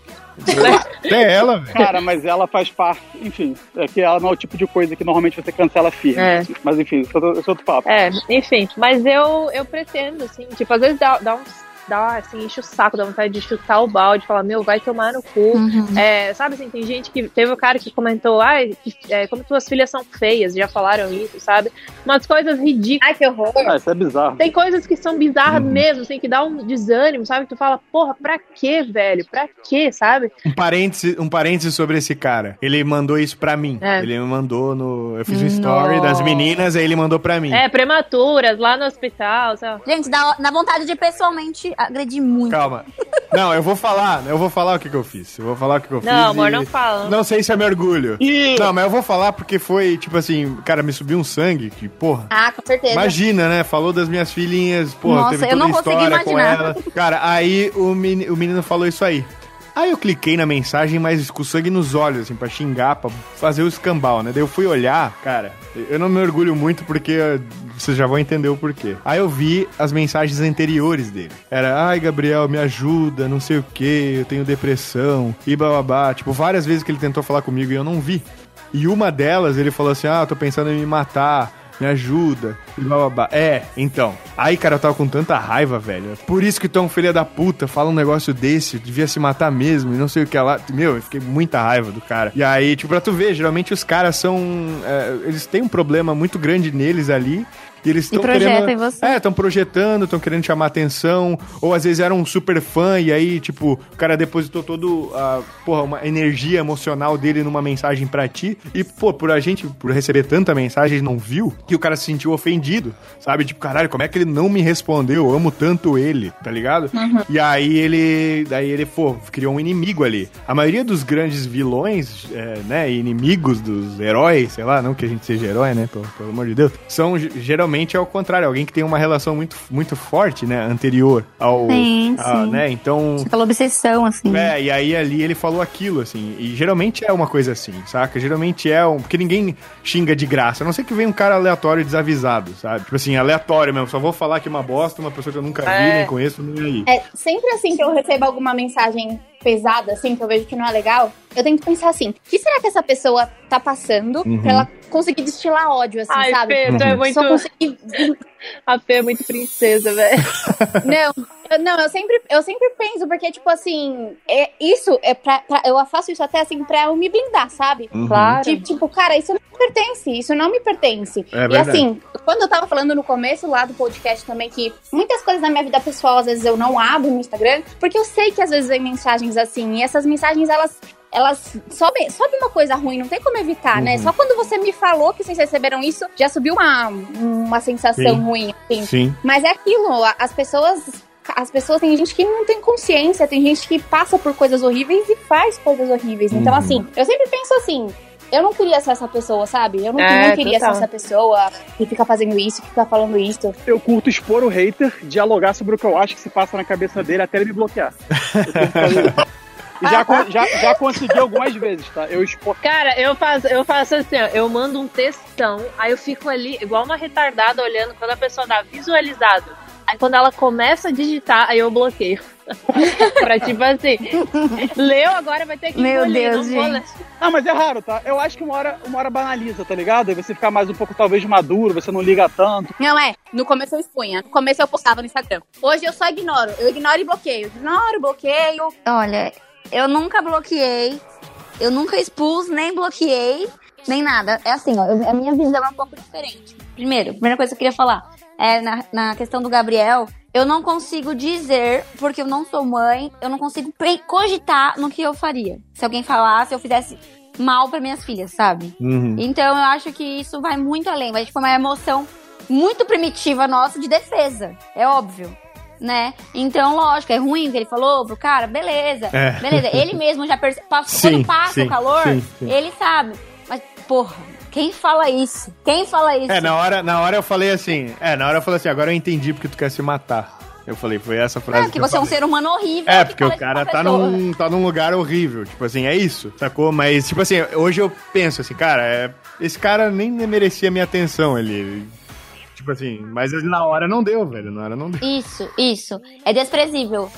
Até ela, velho. Cara, mas ela faz parte, enfim, é que ela não é o tipo de coisa que normalmente você cancela firme. É. Mas enfim, isso é outro- isso é outro papo. É, enfim, mas eu, eu pretendo, assim, tipo, às vezes dá, dá uns. Dá, assim, enche o saco, dá vontade de chutar o balde, falar, meu, vai tomar no cu. É, sabe assim, tem gente que. Teve o cara que comentou, ai, é, como tuas filhas são feias, já falaram isso, sabe? Umas coisas ridículas. Ai, que horror. Ah, isso é bizarro. Tem coisas que são bizarras mesmo, assim, que dá um desânimo, sabe? Tu fala, porra, pra quê, velho? Pra quê, sabe? Um parêntese, um parêntese sobre esse cara. Ele mandou isso pra mim. É. Ele me mandou no. Eu fiz um story das meninas, aí ele mandou pra mim. É, prematuras, lá no hospital, lá. Gente, dá, dá vontade de pessoalmente agredir muito. Calma. Não, eu vou falar, eu vou falar o que, que eu fiz. Eu vou falar o que, que eu fiz. Não, amor, e- não fala. Não sei se é mergulho. Ih! Não, mas eu vou falar porque foi, tipo assim, cara, me subiu um sangue, que, porra. Ah, com certeza. Imagina, né? Falou das minhas filhinhas, porra, Nossa, teve eu toda não a consegui história com imaginar. ela. Cara, aí o, meni- o menino falou isso aí. Aí eu cliquei na mensagem, mas com sangue nos olhos, assim, pra xingar, pra fazer o escambau, né? Daí eu fui olhar, cara, eu não me orgulho muito porque vocês já vão entender o porquê. Aí eu vi as mensagens anteriores dele. Era, ai, Gabriel, me ajuda, não sei o que, eu tenho depressão, e bababá. Tipo, várias vezes que ele tentou falar comigo e eu não vi. E uma delas, ele falou assim, ah, tô pensando em me matar me ajuda, e blá blá blá. É, então. Aí, cara, eu tava com tanta raiva, velho. Por isso que tão filha da puta fala um negócio desse, devia se matar mesmo, e não sei o que lá. Meu, eu fiquei muita raiva do cara. E aí, tipo, pra tu ver, geralmente os caras são. é, eles têm um problema muito grande neles ali. E eles estão querendo. É, estão projetando, estão querendo chamar atenção. Ou às vezes era um super fã e aí, tipo, o cara depositou todo a, porra, uma energia emocional dele numa mensagem pra ti. E, pô, por a gente, por receber tanta mensagem, ele não viu, que o cara se sentiu ofendido. Sabe? Tipo, caralho, como é que ele não me respondeu? Eu amo tanto ele, tá ligado? E aí ele. Daí ele, pô, criou um inimigo ali. A maioria dos grandes vilões, é, né, inimigos dos heróis, sei lá, não que a gente seja herói, né, pelo, pelo amor de Deus, são ge- geralmente é o contrário, alguém que tem uma relação muito, muito forte, né, anterior ao. Sim, a- sim. né, então. Aquela obsessão, assim. É, e aí ali ele falou aquilo, assim. E geralmente é uma coisa assim, saca? Geralmente é um. Porque ninguém xinga de graça. A não ser que venha um cara aleatório e desavisado, sabe? Tipo assim, aleatório mesmo. Só vou falar que é uma bosta, uma pessoa que eu nunca vi, É. nem conheço, nem aí. É sempre assim que eu recebo alguma mensagem pesada, assim, que eu vejo que não é legal, eu tento pensar assim: o que será que essa pessoa tá passando Uhum. pra ela conseguir destilar ódio, assim, Ai, sabe? Tu é muito. Só conseguir A Fê é muito princesa, velho. Não, eu, não, eu sempre, eu sempre penso, porque, tipo assim, é, isso é pra, pra- Eu faço isso até assim pra eu me blindar, sabe? Uhum. Claro. Tipo, tipo, cara, isso não me pertence, isso não me pertence. É e verdade. assim, quando eu tava falando no começo lá do podcast também, que muitas coisas da minha vida pessoal, às vezes eu não abro no Instagram, porque eu sei que às vezes vem mensagens assim, e essas mensagens, elas. Elas sobe, sobe uma coisa ruim, não tem como evitar, né? Uhum. Só quando você me falou que vocês receberam isso, já subiu uma, uma sensação Sim. ruim, assim. Sim. Mas é aquilo, as pessoas. As pessoas, tem gente que não tem consciência, tem gente que passa por coisas horríveis e faz coisas horríveis. Então, Uhum. assim, eu sempre penso assim. Eu não queria ser essa pessoa, sabe? Eu não, É, não queria total. ser essa pessoa que fica fazendo isso, que fica falando isso. Eu curto expor o hater, dialogar sobre o que eu acho que se passa na cabeça dele até ele me bloquear. Eu já, já, já consegui algumas vezes, tá? Eu expo... Cara, eu faço, eu faço assim, ó, eu mando um textão, aí eu fico ali, igual uma retardada, olhando quando a pessoa dá visualizado. Aí quando ela começa a digitar, aí eu bloqueio. pra tipo assim, leu, agora vai ter que Meu engolir, Deus, não gente. Ah, mas é raro, tá? Eu acho que uma hora, uma hora banaliza, tá ligado? Aí você fica mais um pouco, talvez, maduro, você não liga tanto. Não é? No começo eu expunha. No começo eu postava no Instagram. Hoje eu só ignoro. Eu ignoro e bloqueio. Ignoro, bloqueio. Olha, eu nunca bloqueei, eu nunca expus, nem bloqueei, nem nada. É assim, ó, eu- a minha visão é um pouco diferente. Primeiro, primeira coisa que eu queria falar é na, na questão do Gabriel. Eu não consigo dizer, porque eu não sou mãe, eu não consigo cogitar no que eu faria. Se alguém falasse, eu fizesse mal para minhas filhas, sabe? Uhum. Então eu acho que isso vai muito além, vai tipo uma emoção muito primitiva nossa de defesa, é óbvio, né? Então, lógico, é ruim o que ele falou pro cara, beleza, É. beleza. Ele mesmo já percebe, quando passa sim, o calor, sim, sim. ele sabe. Mas, porra, quem fala isso? Quem fala isso? É, na hora, na hora eu falei assim. É, na hora eu falei assim, agora eu entendi porque tu quer se matar. Eu falei, foi essa frase. É, que você é um ser humano horrível. É, que porque o cara tá num, tá num lugar horrível. Tipo assim, é isso, sacou? Mas, tipo assim, hoje eu penso assim, cara, é, esse cara nem merecia minha atenção. Ele- Tipo assim, mas na hora não deu, velho. Na hora não deu. Isso, isso. É desprezível.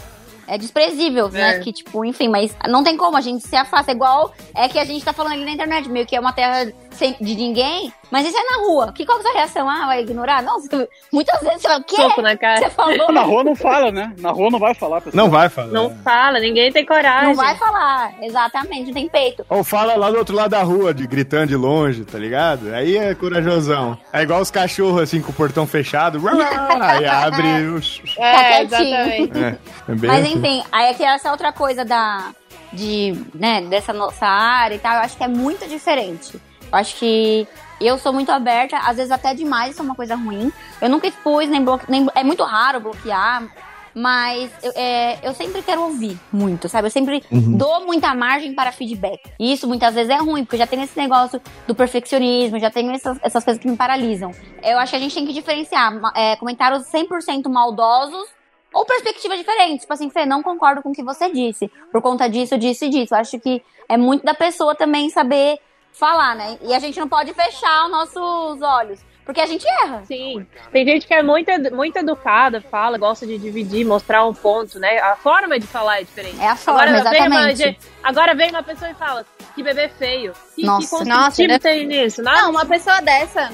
É desprezível, né? Que, tipo, enfim, mas não tem como, a gente se afasta. É igual é que a gente tá falando ali na internet, meio que é uma terra sem, de ninguém, mas isso é na rua. Que qual que é a sua reação? Ah, vai ignorar? Não, você- muitas vezes você fala, o quê? Soco na cara. Você falou? Na rua não fala, né? Na rua não vai falar, pessoal. Não vai falar. Não fala, ninguém tem coragem. Não vai falar, exatamente, não tem peito. Ou fala lá do outro lado da rua, de gritando de longe, tá ligado? Aí é corajosão. É igual os cachorros, assim, com o portão fechado. Aí abre os... Tá É, quietinho. exatamente. É, é Mas assim. enfim, aí é que essa outra coisa da de, né, dessa nossa área e tal, eu acho que é muito diferente. Eu acho que eu sou muito aberta, às vezes até demais, isso é uma coisa ruim. Eu nunca expus, nem, bloque... nem é muito raro bloquear, mas eu, é, eu sempre quero ouvir muito, sabe? Eu sempre dou muita margem para feedback. E isso muitas vezes é ruim, porque já tem esse negócio do perfeccionismo, já tenho essas, essas coisas que me paralisam. Eu acho que a gente tem que diferenciar é, comentários 100% maldosos ou perspectivas diferentes. Tipo assim, Fê, não concordo com o que você disse. Por conta disso, disso e disso. Eu acho que é muito da pessoa também saber falar, né? E a gente não pode fechar os nossos olhos. Porque a gente erra. Sim. Tem gente que é muito, muito educada, fala, gosta de dividir, mostrar um ponto, né? A forma de falar é diferente. É a forma, agora Vem uma, exatamente. gente- agora vem uma pessoa e fala, que bebê feio. Que, Nossa. que construtivo Nossa, né? tem nisso? Nada? Não, uma pessoa dessa.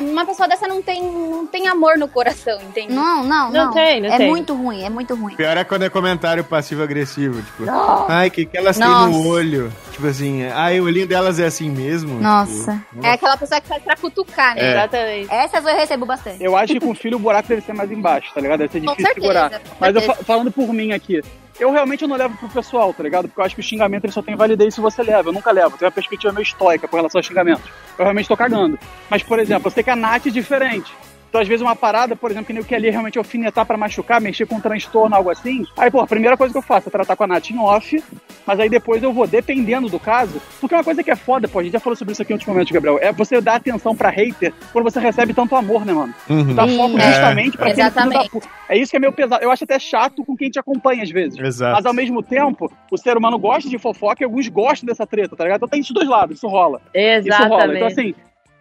Uma pessoa dessa não tem, não tem amor no coração, entende? Não, não, não. Não tem, não é tem. muito ruim, é muito ruim. Pior é quando é comentário passivo-agressivo, tipo, ai, que que elas têm Nossa. no olho? Tipo assim, ai, o olhinho delas é assim mesmo? Nossa. Tipo, É aquela pessoa que faz pra cutucar, né? É. Exatamente. Essas eu recebo bastante. Eu acho que com filho o buraco deve ser mais embaixo, tá ligado? Deve ser difícil certeza, segurar. Mas eu falando por mim aqui, eu realmente não levo pro pessoal, tá ligado? Porque eu acho que o xingamento ele só tem validez se você leva. Eu nunca levo. Eu tenho uma perspectiva meio estoica com relação aos xingamentos. Eu realmente tô cagando. Mas, por exemplo, eu sei que a Nath é diferente. Então, às vezes, uma parada, por exemplo, que nem o que ali realmente alfinetar pra machucar, mexer com um transtorno, algo assim. Aí, pô, a primeira coisa que eu faço é tratar com a Nath em off, mas aí depois eu vou, dependendo do caso. Porque uma coisa que é foda, pô, a gente já falou sobre isso aqui em outros momentos, Gabriel, é você dar atenção pra hater quando você recebe tanto amor, né, mano? Uhum. Dá foco É, justamente pra filho da exatamente. puta. É isso que é meio pesado. Eu acho até chato com quem te acompanha às vezes. Exato. Mas ao mesmo tempo, o ser humano gosta de fofoca e alguns gostam dessa treta, tá ligado? Então tem esses dois lados, isso rola. Isso rola. Exatamente. Então, assim,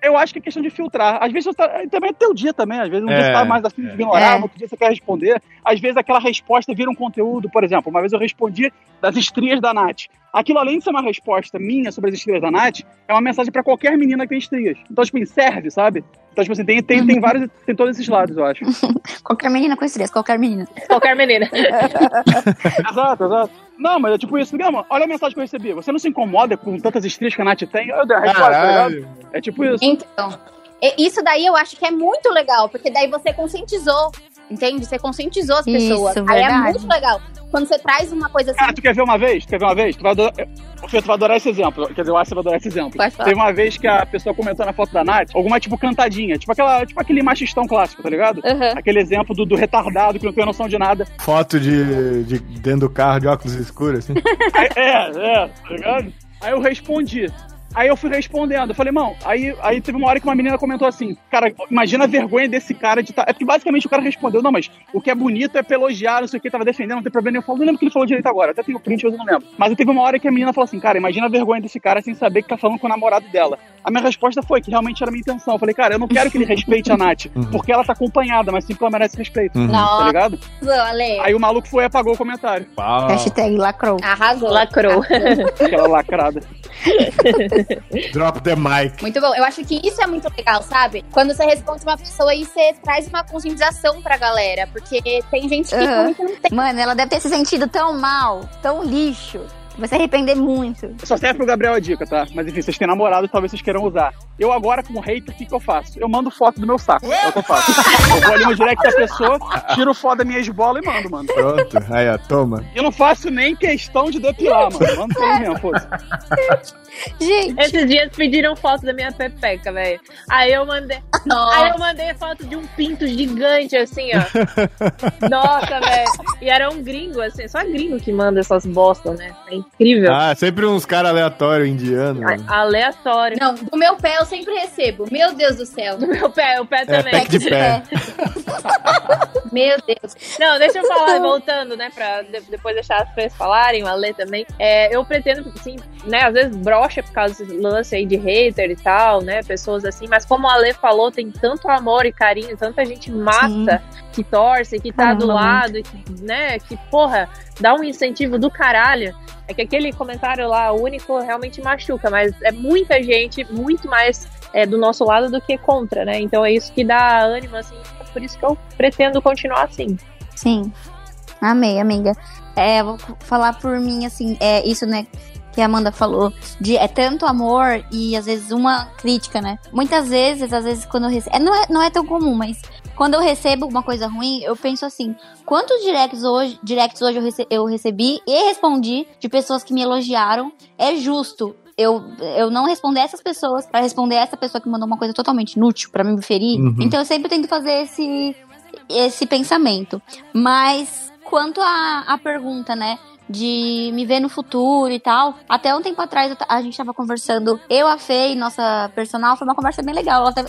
eu acho que é questão de filtrar. Às vezes você tá, também é teu dia também. Às vezes um É, dia você tá mais afim de ignorar, É. no outro dia você quer responder. Às vezes aquela resposta vira um conteúdo, por exemplo. Uma vez eu respondi das estrias da Nath. Aquilo, além de ser uma resposta minha sobre as estrias da Nath, é uma mensagem pra qualquer menina que tem estrias. Então, tipo, assim, serve, sabe? Então, tipo assim, tem, tem, tem vários, tem todos esses lados, eu acho. Qualquer menina com estresse, qualquer menina. Qualquer menina. exato, exato. Não, mas é tipo isso, Gama, olha a mensagem que eu recebi. Você não se incomoda com tantas estrias que a Nath tem? Eu dei a resposta, tá ligado? É tipo isso. Então, isso daí eu acho que é muito legal, porque daí você conscientizou, entende? Você conscientizou as Isso, pessoas. Aí é verdade. muito legal. Quando você traz uma coisa assim, Cara, tu quer ver uma vez? Tu quer ver uma vez? Tu vai adorar, tu vai adorar esse exemplo. Quer dizer, eu acho que você vai adorar esse exemplo. Pode falar. Teve uma vez que a pessoa comentou na foto da Nath alguma, tipo, cantadinha. Tipo, aquela, tipo aquele machistão clássico, tá ligado? Aham. Aquele exemplo do, do retardado que não tem noção de nada. Foto de, de dentro do carro de óculos escuros, assim. É, é, tá ligado? Aí eu respondi. Aí eu fui respondendo. Eu falei, mano, aí, aí teve uma hora que uma menina comentou assim: Cara, imagina a vergonha desse cara de tá. É porque basicamente o cara respondeu: Não, mas o que é bonito é pra elogiar, não sei o que, tava defendendo, não tem problema. Eu falo, não lembro o que ele falou direito agora, até tem o print, mas eu não lembro. Mas teve uma hora que a menina falou assim: Cara, imagina a vergonha desse cara sem saber que tá falando com o namorado dela. A minha resposta foi que realmente era a minha intenção. Eu falei, cara, eu não quero que ele respeite a Nath, porque ela tá acompanhada, mas sim porque ela merece respeito. Uhum. Tá Nossa, ligado? Ale. Aí o maluco foi e apagou o comentário. Pau. Hashtag lacrou. Arrasou. Lacrou. Aquela lacrada. Drop the mic. Muito bom. Eu acho que isso é muito legal, sabe? Quando você responde uma pessoa e você traz uma conscientização pra galera. Porque tem gente que realmente não tem. Mano, ela deve ter se sentido tão mal, tão lixo. Vai se arrepender muito. Só serve pro Gabriel a dica, tá? Mas enfim, vocês têm namorado, talvez vocês queiram usar. Eu agora, como hater, o que, que eu faço? Eu mando foto do meu saco. É o que eu faço. Eu vou ali no direct da pessoa, tiro foto da minha esbola e mando, mano. Pronto. Aí, ó, toma. Eu não faço nem questão de depilar, mano. Mando pra mim mesmo, foda-se. Gente, Esses dias pediram foto da minha pepeca, velho. Aí eu mandei. Aí eu mandei foto de um pinto gigante, assim, ó. Nossa, velho. E era um gringo, assim. Só gringo que manda essas bostas, né? É incrível. Ah, sempre uns caras aleatórios indianos. A- Aleatório. Não, do meu pé eu sempre recebo. Meu Deus do céu. Do meu pé, o pé É, também. pack de pé. Meu Deus. Não, deixa eu falar, voltando, né, pra de- depois deixar as pessoas falarem, o Ale também. É, eu pretendo, assim, né, às vezes brocha por causa desse lance aí de hater e tal, né, pessoas assim, mas como o Ale falou, tem tanto amor e carinho, tanta gente massa que torce, que tá do Caramba, lado, que, né, que, porra, dá um incentivo do caralho. É que aquele comentário lá único realmente machuca, mas é muita gente, muito mais é, do nosso lado do que contra, né? Então é isso que dá ânimo, assim, por isso que eu pretendo continuar assim. Sim. Amei, amiga. É, vou falar por mim, assim, é isso, né? Que a Amanda falou, de é tanto amor e às vezes uma crítica, né? Muitas vezes, às vezes, quando eu recebo. É, não, é, não é tão comum, mas quando eu recebo uma coisa ruim, eu penso assim: quantos directs hoje, directs hoje eu, rece- eu recebi e respondi de pessoas que me elogiaram? É justo eu, eu não responder essas pessoas pra responder essa pessoa que mandou uma coisa totalmente inútil pra me ferir. Uhum. Então eu sempre tento fazer esse, esse pensamento. Mas quanto à a, pergunta, né? De me ver no futuro e tal. Até um tempo atrás a gente tava conversando, eu, a Fê e nossa personal, foi uma conversa bem legal. Ela até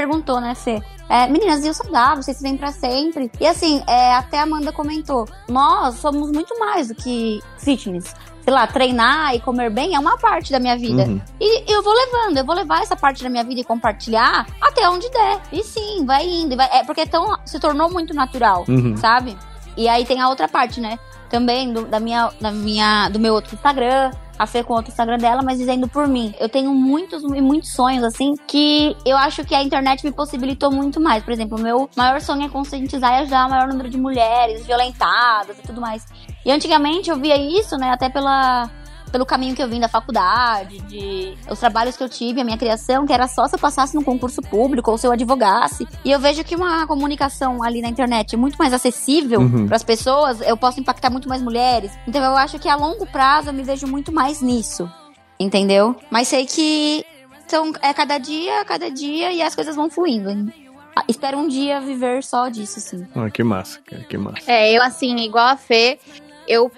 perguntou, né, Fê? É, meninas, e o saudável? Vocês vêm pra sempre? E assim, é, até a Amanda comentou: nós somos muito mais do que fitness. Sei lá, treinar e comer bem é uma parte da minha vida. Uhum. E eu vou levando, eu vou levar essa parte da minha vida e compartilhar até onde der. E sim, vai indo. vai- é porque é tão, se tornou muito natural, Uhum. sabe? E aí tem a outra parte, né? Também do, da minha, da minha, do meu outro Instagram, a Fê com outro Instagram dela, mas dizendo por mim. Eu tenho muitos e muitos sonhos, assim, que eu acho que a internet me possibilitou muito mais. Por exemplo, o meu maior sonho é conscientizar e ajudar o maior número de mulheres violentadas e tudo mais. E antigamente eu via isso, né, até pela, pelo caminho que eu vim da faculdade, de os trabalhos que eu tive, a minha criação, que era só se eu passasse num concurso público ou se eu advogasse. E eu vejo que uma comunicação ali na internet é muito mais acessível Uhum. para as pessoas, eu posso impactar muito mais mulheres. Então eu acho que a longo prazo eu me vejo muito mais nisso. Entendeu? Mas sei que então, é cada dia, cada dia e as coisas vão fluindo. Ah, Espero um dia viver só disso, sim. Ah, que massa, cara, que massa. É, eu assim, igual a Fê, eu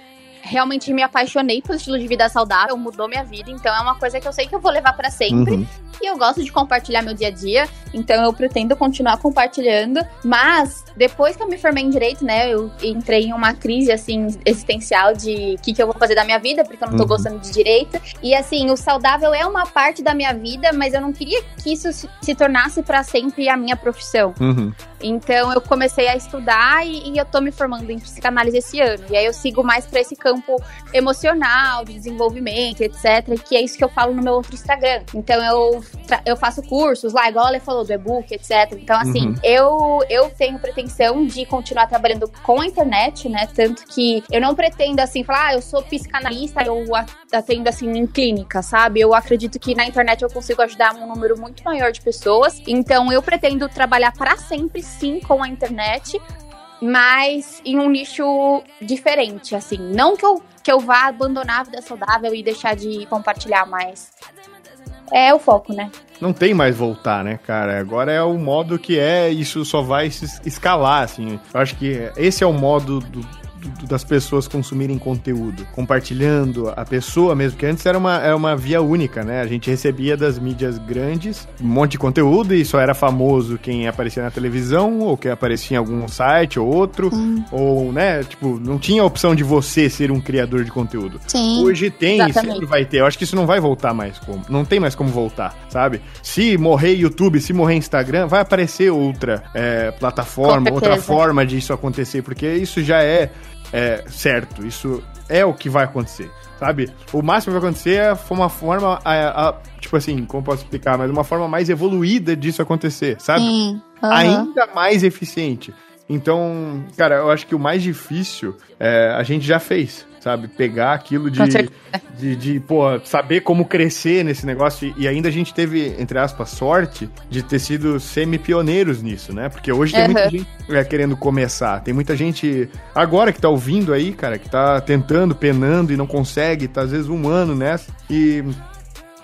realmente me apaixonei pelo estilo de vida saudável, mudou minha vida, então é uma coisa que eu sei que eu vou levar pra sempre. Uhum. e eu gosto de compartilhar meu dia a dia, então eu pretendo continuar compartilhando, mas depois que eu me formei em direito, né, eu entrei em uma crise assim existencial de o que, que eu vou fazer da minha vida, porque eu não tô Uhum. gostando de direito. E assim, o saudável é uma parte da minha vida, mas eu não queria que isso se- se tornasse pra sempre a minha profissão. Uhum. Então eu comecei a estudar e, e eu tô me formando em psicanálise esse ano. E aí eu sigo mais pra esse campo emocional, de desenvolvimento, etc. Que é isso que eu falo no meu outro Instagram. Então eu, eu faço cursos lá, igual a Ale falou, do e-book, etc. Então, assim, Uhum. eu, eu tenho pretensão de continuar trabalhando com a internet, né? Tanto que eu não pretendo, assim, falar, ah, eu sou psicanalista, eu atendo, assim, em clínica, sabe? Eu acredito que na internet eu consigo ajudar um número muito maior de pessoas. Então, eu pretendo trabalhar para sempre, sim, com a internet, mas em um nicho diferente, assim. Não que eu, que eu vá abandonar a vida saudável e deixar de compartilhar, mas é o foco, né? Não tem mais voltar, né, cara? Agora é o modo que é, isso só vai se escalar, assim. Eu acho que esse é o modo do- do- das pessoas consumirem conteúdo, compartilhando a pessoa mesmo, que antes era uma, era uma via única, né? A gente recebia das mídias grandes um monte de conteúdo e só era famoso quem aparecia na televisão ou quem aparecia em algum site ou outro, ou, né, tipo, não tinha a opção de você ser um criador de conteúdo. Sim. Hoje tem, Exatamente. sempre vai ter. Eu acho que isso não vai voltar mais como. Não tem mais como voltar, sabe? Se morrer YouTube, se morrer Instagram, vai aparecer outra é, plataforma, outra forma de isso acontecer, porque isso já é, é, certo. Isso é o que vai acontecer. Sabe? O máximo que vai acontecer é uma forma, a- a- tipo assim, como posso explicar, mas uma forma mais evoluída disso acontecer, sabe? Sim. aham. ainda mais eficiente. Então, cara, eu acho que o mais difícil é, a gente já fez, sabe? Pegar aquilo de, de, de, pô, saber como crescer nesse negócio. E ainda a gente teve, entre aspas, sorte de ter sido semi-pioneiros nisso, né? Porque hoje tem muita Aham. gente é, querendo começar. Tem muita gente agora que tá ouvindo aí, cara, que tá tentando, penando e não consegue, tá às vezes um ano nessa. E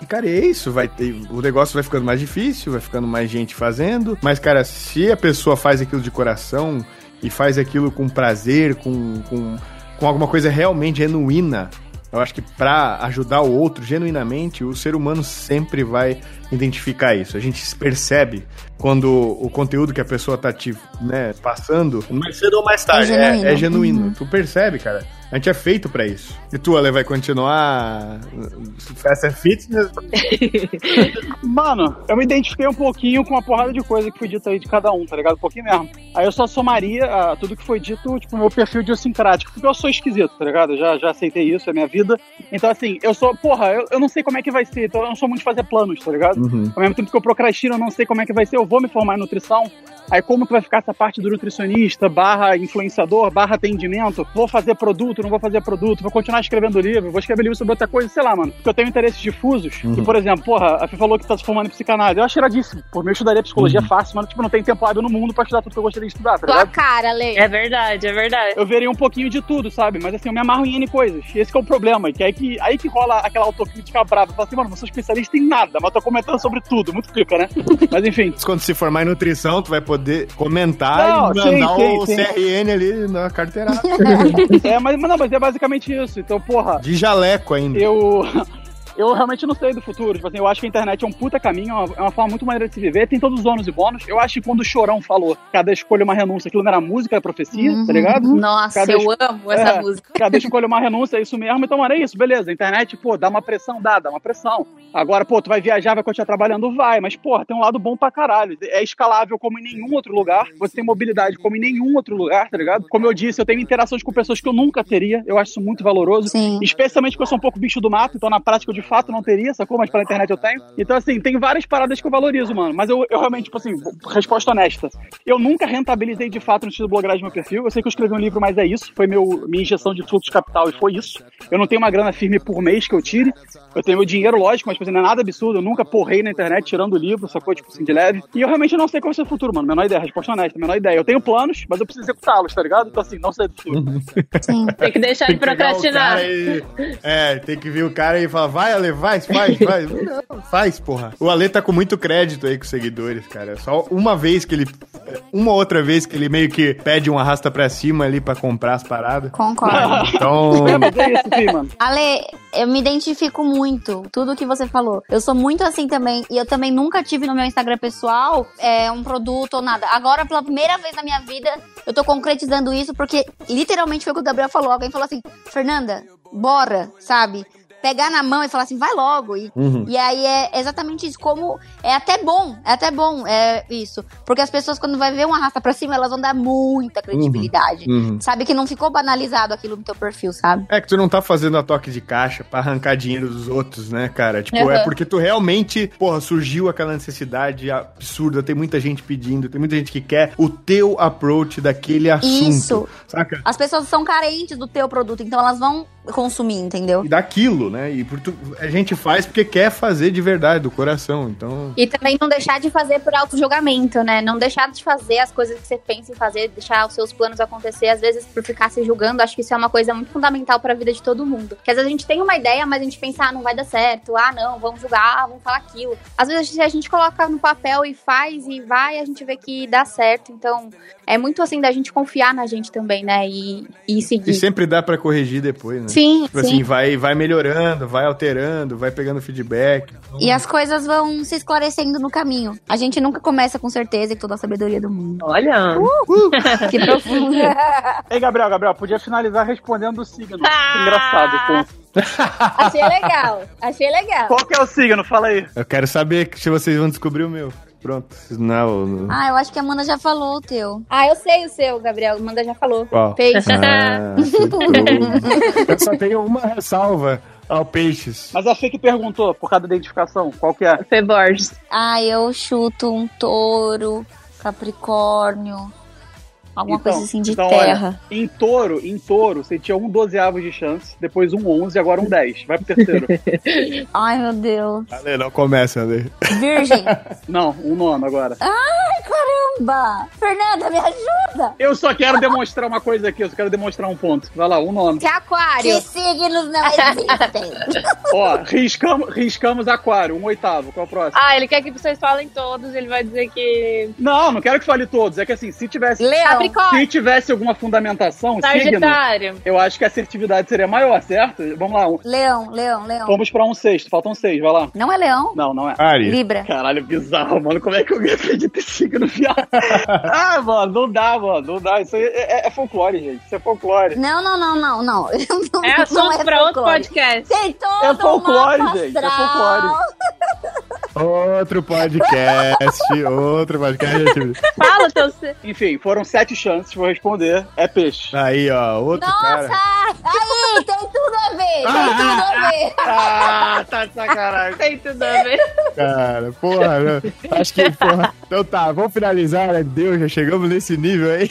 e, cara, é isso, vai ter, o negócio vai ficando mais difícil, vai ficando mais gente fazendo, mas, cara, se a pessoa faz aquilo de coração e faz aquilo com prazer, com, com, com alguma coisa realmente genuína, eu acho que pra ajudar o outro genuinamente, o ser humano sempre vai identificar isso. A gente percebe quando o conteúdo que a pessoa tá te né, passando, mais cedo ou mais tarde, É é, genuíno. é genuíno. Uhum. Tu percebe, cara. A gente é feito pra isso. E tu, Ale, vai continuar Fast and Fitness? Mano, eu me identifiquei um pouquinho com uma porrada de coisa que foi dita aí de cada um, tá ligado? Um pouquinho mesmo. Aí eu só somaria a tudo que foi dito, tipo, meu perfil idiosincrático. Porque eu sou esquisito, tá ligado? Eu já, já aceitei isso, é minha vida. Então, assim, eu sou, porra, eu, eu não sei como é que vai ser, então eu não sou muito de fazer planos, tá ligado? Uhum. Ao mesmo tempo que eu procrastino, eu não sei como é que vai ser, eu vou me formar em nutrição. Aí como que vai ficar essa parte do nutricionista, barra influenciador, barra atendimento? Vou fazer produto, não vou fazer produto, vou continuar escrevendo livro, vou escrever livro sobre outra coisa, sei lá, mano. Porque eu tenho interesses difusos. Uhum. E, por exemplo, porra, a Fê falou que tá se formando em psicanálise. Eu acho iradíssimo. Por mim, eu estudaria psicologia Uhum. fácil, mas, tipo, não tem tempo hábil no mundo pra estudar tudo que eu gostaria de estudar, tá Tua ligado? cara, Lê. É verdade, é verdade. Eu veria um pouquinho de tudo, sabe? Mas assim, eu me amarro em N coisas. E esse que é o problema. Que é que, aí que rola aquela autocrítica brava. Fala assim, mano, não sou especialista em nada, mas tô comentando sobre tudo. Muito pica, né? Mas enfim. Quando se formar em nutrição, tu vai poder comentar Não, e sim, mandar sim, o sim. CRN ali na carteirada. é, mas, mas não, mas é basicamente isso. Então, porra. De jaleco ainda. Eu. Eu realmente não sei do futuro. Tipo assim, eu acho que a internet é um puta caminho, é uma, é uma forma muito maneira de se viver. Tem todos os ônus e bônus. Eu acho que quando o Chorão falou cada escolha é uma renúncia, aquilo não era música, era profecia, tá ligado? Uhum. Nossa, Cada eu es- amo essa música. Cada escolha é uma renúncia, é isso mesmo. Então, mano, é isso, beleza. A internet, pô, dá uma pressão, dá, dá uma pressão. Agora, pô, tu vai viajar, vai continuar trabalhando, vai. Mas, porra, tem um lado bom pra caralho. É escalável como em nenhum outro lugar. Você tem mobilidade como em nenhum outro lugar, tá ligado? Como eu disse, eu tenho interações com pessoas que eu nunca teria. Eu acho isso muito valoroso. Especialmente porque eu sou um pouco bicho do mato, então na prática eu de fato não teria, sacou? Mas pela internet eu tenho. Então, assim, tem várias paradas que eu valorizo, mano. Mas eu, eu realmente, tipo assim, resposta honesta. Eu nunca rentabilizei de fato no estilo blogueiragem do meu perfil. Eu sei que eu escrevi um livro, mas é isso. Foi meu, minha injeção de fluxo de capital e foi isso. Eu não tenho uma grana firme por mês que eu tire. Eu tenho meu dinheiro, lógico, mas tipo assim, não é nada absurdo. Eu nunca porrei na internet tirando o livro, sacou? Tipo assim, de leve. E eu realmente não sei qual vai ser o futuro, mano. Menor ideia, resposta honesta, menor ideia. Eu tenho planos, mas eu preciso executá-los, tá ligado? Então, assim, não sei do futuro. Tem que deixar de Tem que procrastinar. e- é, tem que vir o cara e falar, vai, Ale, vai, faz, faz. Não, faz, porra. O Ale tá com muito crédito aí com os seguidores, cara. Só uma vez que ele uma outra vez que ele meio que pede um arrasta pra cima ali pra comprar as paradas. Concordo. Então, É isso, sim, mano. Ale, eu me identifico muito, tudo que você falou. Eu sou muito assim também, e eu também nunca tive no meu Instagram pessoal é, um produto ou nada. Agora, pela primeira vez na minha vida, eu tô concretizando isso, porque literalmente foi o que o Gabriel falou. Alguém falou assim, Fernanda, bora, sabe? Pegar na mão e falar assim, vai logo. E, Uhum. e aí é exatamente isso. Como é até bom, é até bom é isso. Porque as pessoas, quando vai ver um arrasta pra cima, elas vão dar muita credibilidade. Uhum. Sabe que não ficou banalizado aquilo no teu perfil, sabe? É que tu não tá fazendo a toque de caixa pra arrancar dinheiro dos outros, né, cara? Tipo, Uhum. é porque tu realmente, porra, surgiu aquela necessidade absurda, tem muita gente pedindo, tem muita gente que quer o teu approach daquele assunto. Isso. Saca? As pessoas são carentes do teu produto, então elas vão consumir, entendeu? E daquilo, né? E por tu- a gente faz porque quer fazer de verdade, do coração. Então. E também não deixar de fazer por auto-julgamento, né? Não deixar de fazer as coisas que você pensa em fazer, deixar os seus planos acontecer, às vezes por ficar se julgando. Acho que isso é uma coisa muito fundamental pra vida de todo mundo. Porque às vezes a gente tem uma ideia, mas a gente pensa, ah, não vai dar certo, ah, não, vamos julgar, ah, vamos falar aquilo. Às vezes a gente coloca no papel e faz e vai, a gente vê que dá certo. Então, é muito assim da gente confiar na gente também, né? E, e seguir. E sempre dá pra corrigir depois, né? Sim, Tipo sim. assim, vai, vai melhorando, vai alterando, vai pegando feedback. E as coisas vão se esclarecendo no caminho. A gente nunca começa com certeza e toda a sabedoria do mundo. Olha. Que profundo. Ei, Gabriel, Gabriel, podia finalizar respondendo o signo. Ah! Que engraçado. Com... Achei legal, achei legal. Qual que é o signo? Fala aí. Eu quero saber se vocês vão descobrir o meu. Pronto. Não. não. Ah, eu acho que a Amanda já falou o teu. Ah, eu sei o seu, Gabriel. Manda já falou. Qual? Peixe. Ah. Eu só tenho uma ressalva ao peixes. Mas a Fê que perguntou, por causa da identificação, qual que é? Fê Borges. Ah, eu chuto um touro, capricórnio, alguma coisa assim de então, terra. olha, em touro, em touro, você tinha um dozeavo de chance, depois um 11 e agora um 10. Vai pro terceiro. Ai, meu Deus. Ale, não começa, Ale. Virgem. Não, um nono agora. Ai, caramba. Fernanda, me ajuda. Eu só quero demonstrar uma coisa aqui, eu só quero demonstrar um ponto. Vai lá, um nono. Que aquário. Que signos não existem? Ó, riscamos, riscamos aquário, um oitavo. Qual é o próximo? Ah, ele quer que vocês falem todos, ele vai dizer que. Não, não quero que fale todos. É que assim, se tivesse. Leão. Se tivesse alguma fundamentação, signo, Sagitário. eu acho que a assertividade seria maior, certo? Vamos lá, um- Leão, leão, leão. vamos pra um sexto, faltam seis, vai lá. Não é leão? Não, não é. Ari. Libra. Caralho, bizarro, mano. Como é que alguém acredita em signo, viado? ah, mano, não dá, mano. Não dá. Isso aí é, é- é folclore, gente. Isso é folclore. Não, não, não, não, não. Não, É assunto não pra outro folclore. podcast. Tem todo É folclore, um gente, é astral. Outro podcast, outro podcast. Fala teu. Enfim, foram sete chances, vou responder. É peixe. Aí, ó, outro Nossa! cara. Aí, tem tudo a ver! Tem Ah, tudo a ver! Ah, tá de sacanagem. Tem tudo a ver. Cara, porra, né? acho que, porra. Então tá, vamos finalizar, né? Deus, já chegamos nesse nível aí.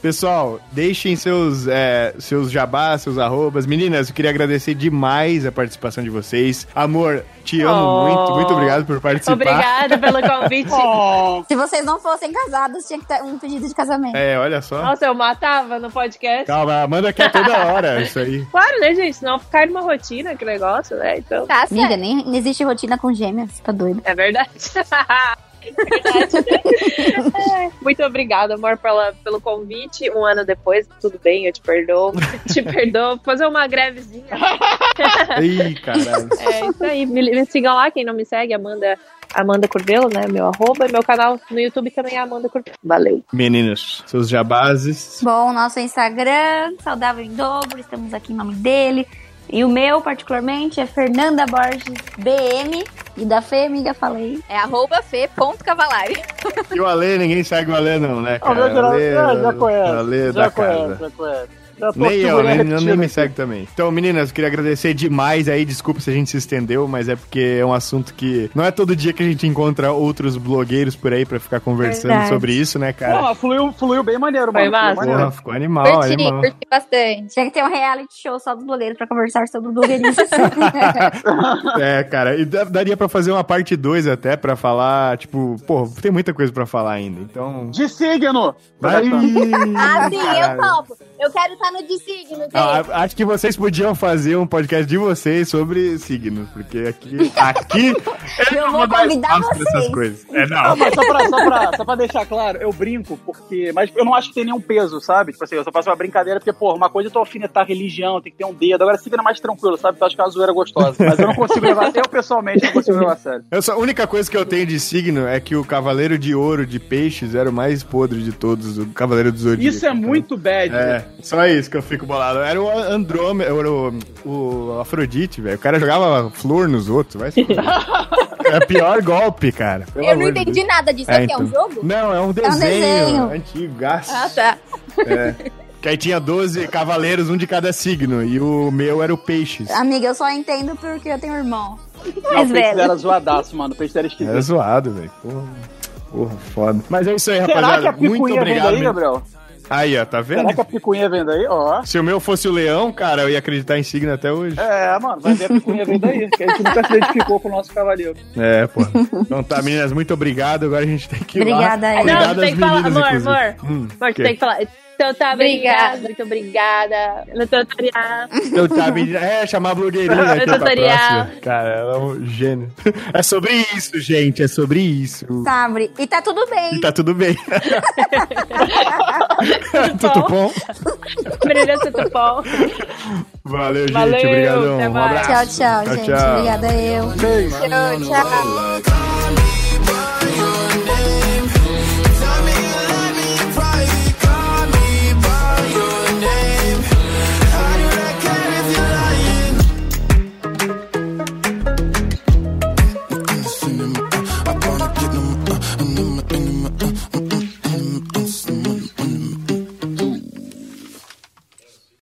Pessoal, deixem seus, é, seus jabás, seus arrobas. Meninas, eu queria agradecer demais a participação de vocês. Amor, te amo Oh. muito. Muito obrigado por participar. Obrigada pelo convite. Oh, Se vocês não fossem casados, tinha que ter um pedido de casamento. É, olha só. Nossa, eu matava no podcast. Calma, a Amanda quer toda hora isso aí. Claro, né, gente? Senão ficar numa rotina, que negócio, né? Então. Tá. Amiga, nem não existe rotina com gêmeas, tá doido? É verdade. É, Muito obrigada, amor, pela, pelo convite. Um ano depois, tudo bem, eu te perdoo. te perdoo. Fazer uma grevezinha. Ih, caralho. É isso aí. Me, me sigam lá, quem não me segue, Amanda, Amanda Curvelo, né? Meu arroba. E meu canal no YouTube também é Amanda Curvelo. Valeu. Meninas, seus jabazes. Bom, nosso Instagram, Saudável em Dobro, estamos aqui em nome dele. E o meu, particularmente, é Fernanda Borges BM. E da Fê, amiga, falei. É arroba fe.cavalari. E o Ale, ninguém segue o Ale não, né, Ah, cara? já, Ale, já, conhece. Ale já da conhece, casa. já conhece. Nem eu, nem, nem me segue também. Então, meninas, eu queria agradecer demais aí. Desculpa se a gente se estendeu, mas é porque é um assunto que não é todo dia que a gente encontra outros blogueiros por aí pra ficar conversando Verdade. sobre isso, né, cara? Não, fluiu, fluiu bem maneiro, Foi mano. Fluiu massa. ficou animal, Curti, animal. curti bastante. Tinha que ter um reality show só dos blogueiros pra conversar sobre blogueirice. É, cara, e daria pra fazer uma parte 2 até pra falar, tipo, pô, tem muita coisa pra falar ainda. Então. De signo! Vai! Ah, sim, eu topo. Eu quero estar no de signo. Ah, acho que vocês podiam fazer um podcast de vocês sobre signos, porque aqui, aqui Eu vou Não dá convidar pra essas vocês. coisas. É, Não, não. mas só pra, só, pra, só pra deixar claro, eu brinco, porque. Mas eu não acho que tem nenhum peso, sabe? Tipo assim, eu só faço uma brincadeira, porque, porra, uma coisa é tu alfinetar religião, tem que ter um dedo. Agora signo é mais tranquilo, sabe? Tu acha que é uma zoeira gostosa. Mas eu não consigo levar, eu pessoalmente não consigo levar a sério. Eu só- a única coisa que eu tenho de signo é que o Cavaleiro de Ouro de Peixes era o mais podre de todos, o Cavaleiro do Zodíaco. Isso é muito bad. É, só isso que eu fico bolado. Era o Andrômeda, era o, o Afrodite, velho. O cara jogava flor nos outros, vai se. É o pior golpe, cara. pelo Eu não entendi Deus. nada disso. É, aqui é um então. jogo? Não, é um desenho, desenho. antigo. Ah, tá. É. Que aí tinha 12 cavaleiros, um de cada signo. E o meu era o Peixes. Amiga, eu só entendo porque eu tenho um irmão. Não, Mais o peixe velho. era zoadaço, mano. O peixe era esquisito. Era zoado, velho. Porra. Porra, foda. Mas é isso aí, Será rapaziada. que a Muito obrigado. mesmo. Gabriel? Aí, ó, tá vendo? Será que a picuinha vem daí? Ó. Se o meu fosse o leão, cara, eu ia acreditar em signo até hoje. É, mano, vai ver a picuinha vem daí. Que a gente nunca se identificou com o nosso cavaleiro. É, pô. Então tá, meninas, muito obrigado. Agora a gente tem que ir Obrigada lá. aí. cuidar Não, tu tem que falar, amor, amor. Hum, Amor, tu que? tem que falar. Então tá, Obrigada. obrigada. Muito obrigada pelo tutorial. Então tá, menina. É, chamar a blogueirinha aqui pra Tutorial. próxima. Cara, ela é um gênio. É sobre isso, gente. É sobre isso. Sabe? E tá tudo bem. E tá tudo bem. tudo bom? Brilha, tudo bom. Valeu, gente. Valeu, Obrigadão. Um abraço. Tchau, tchau, gente. Obrigada eu. Tchau, tchau. Call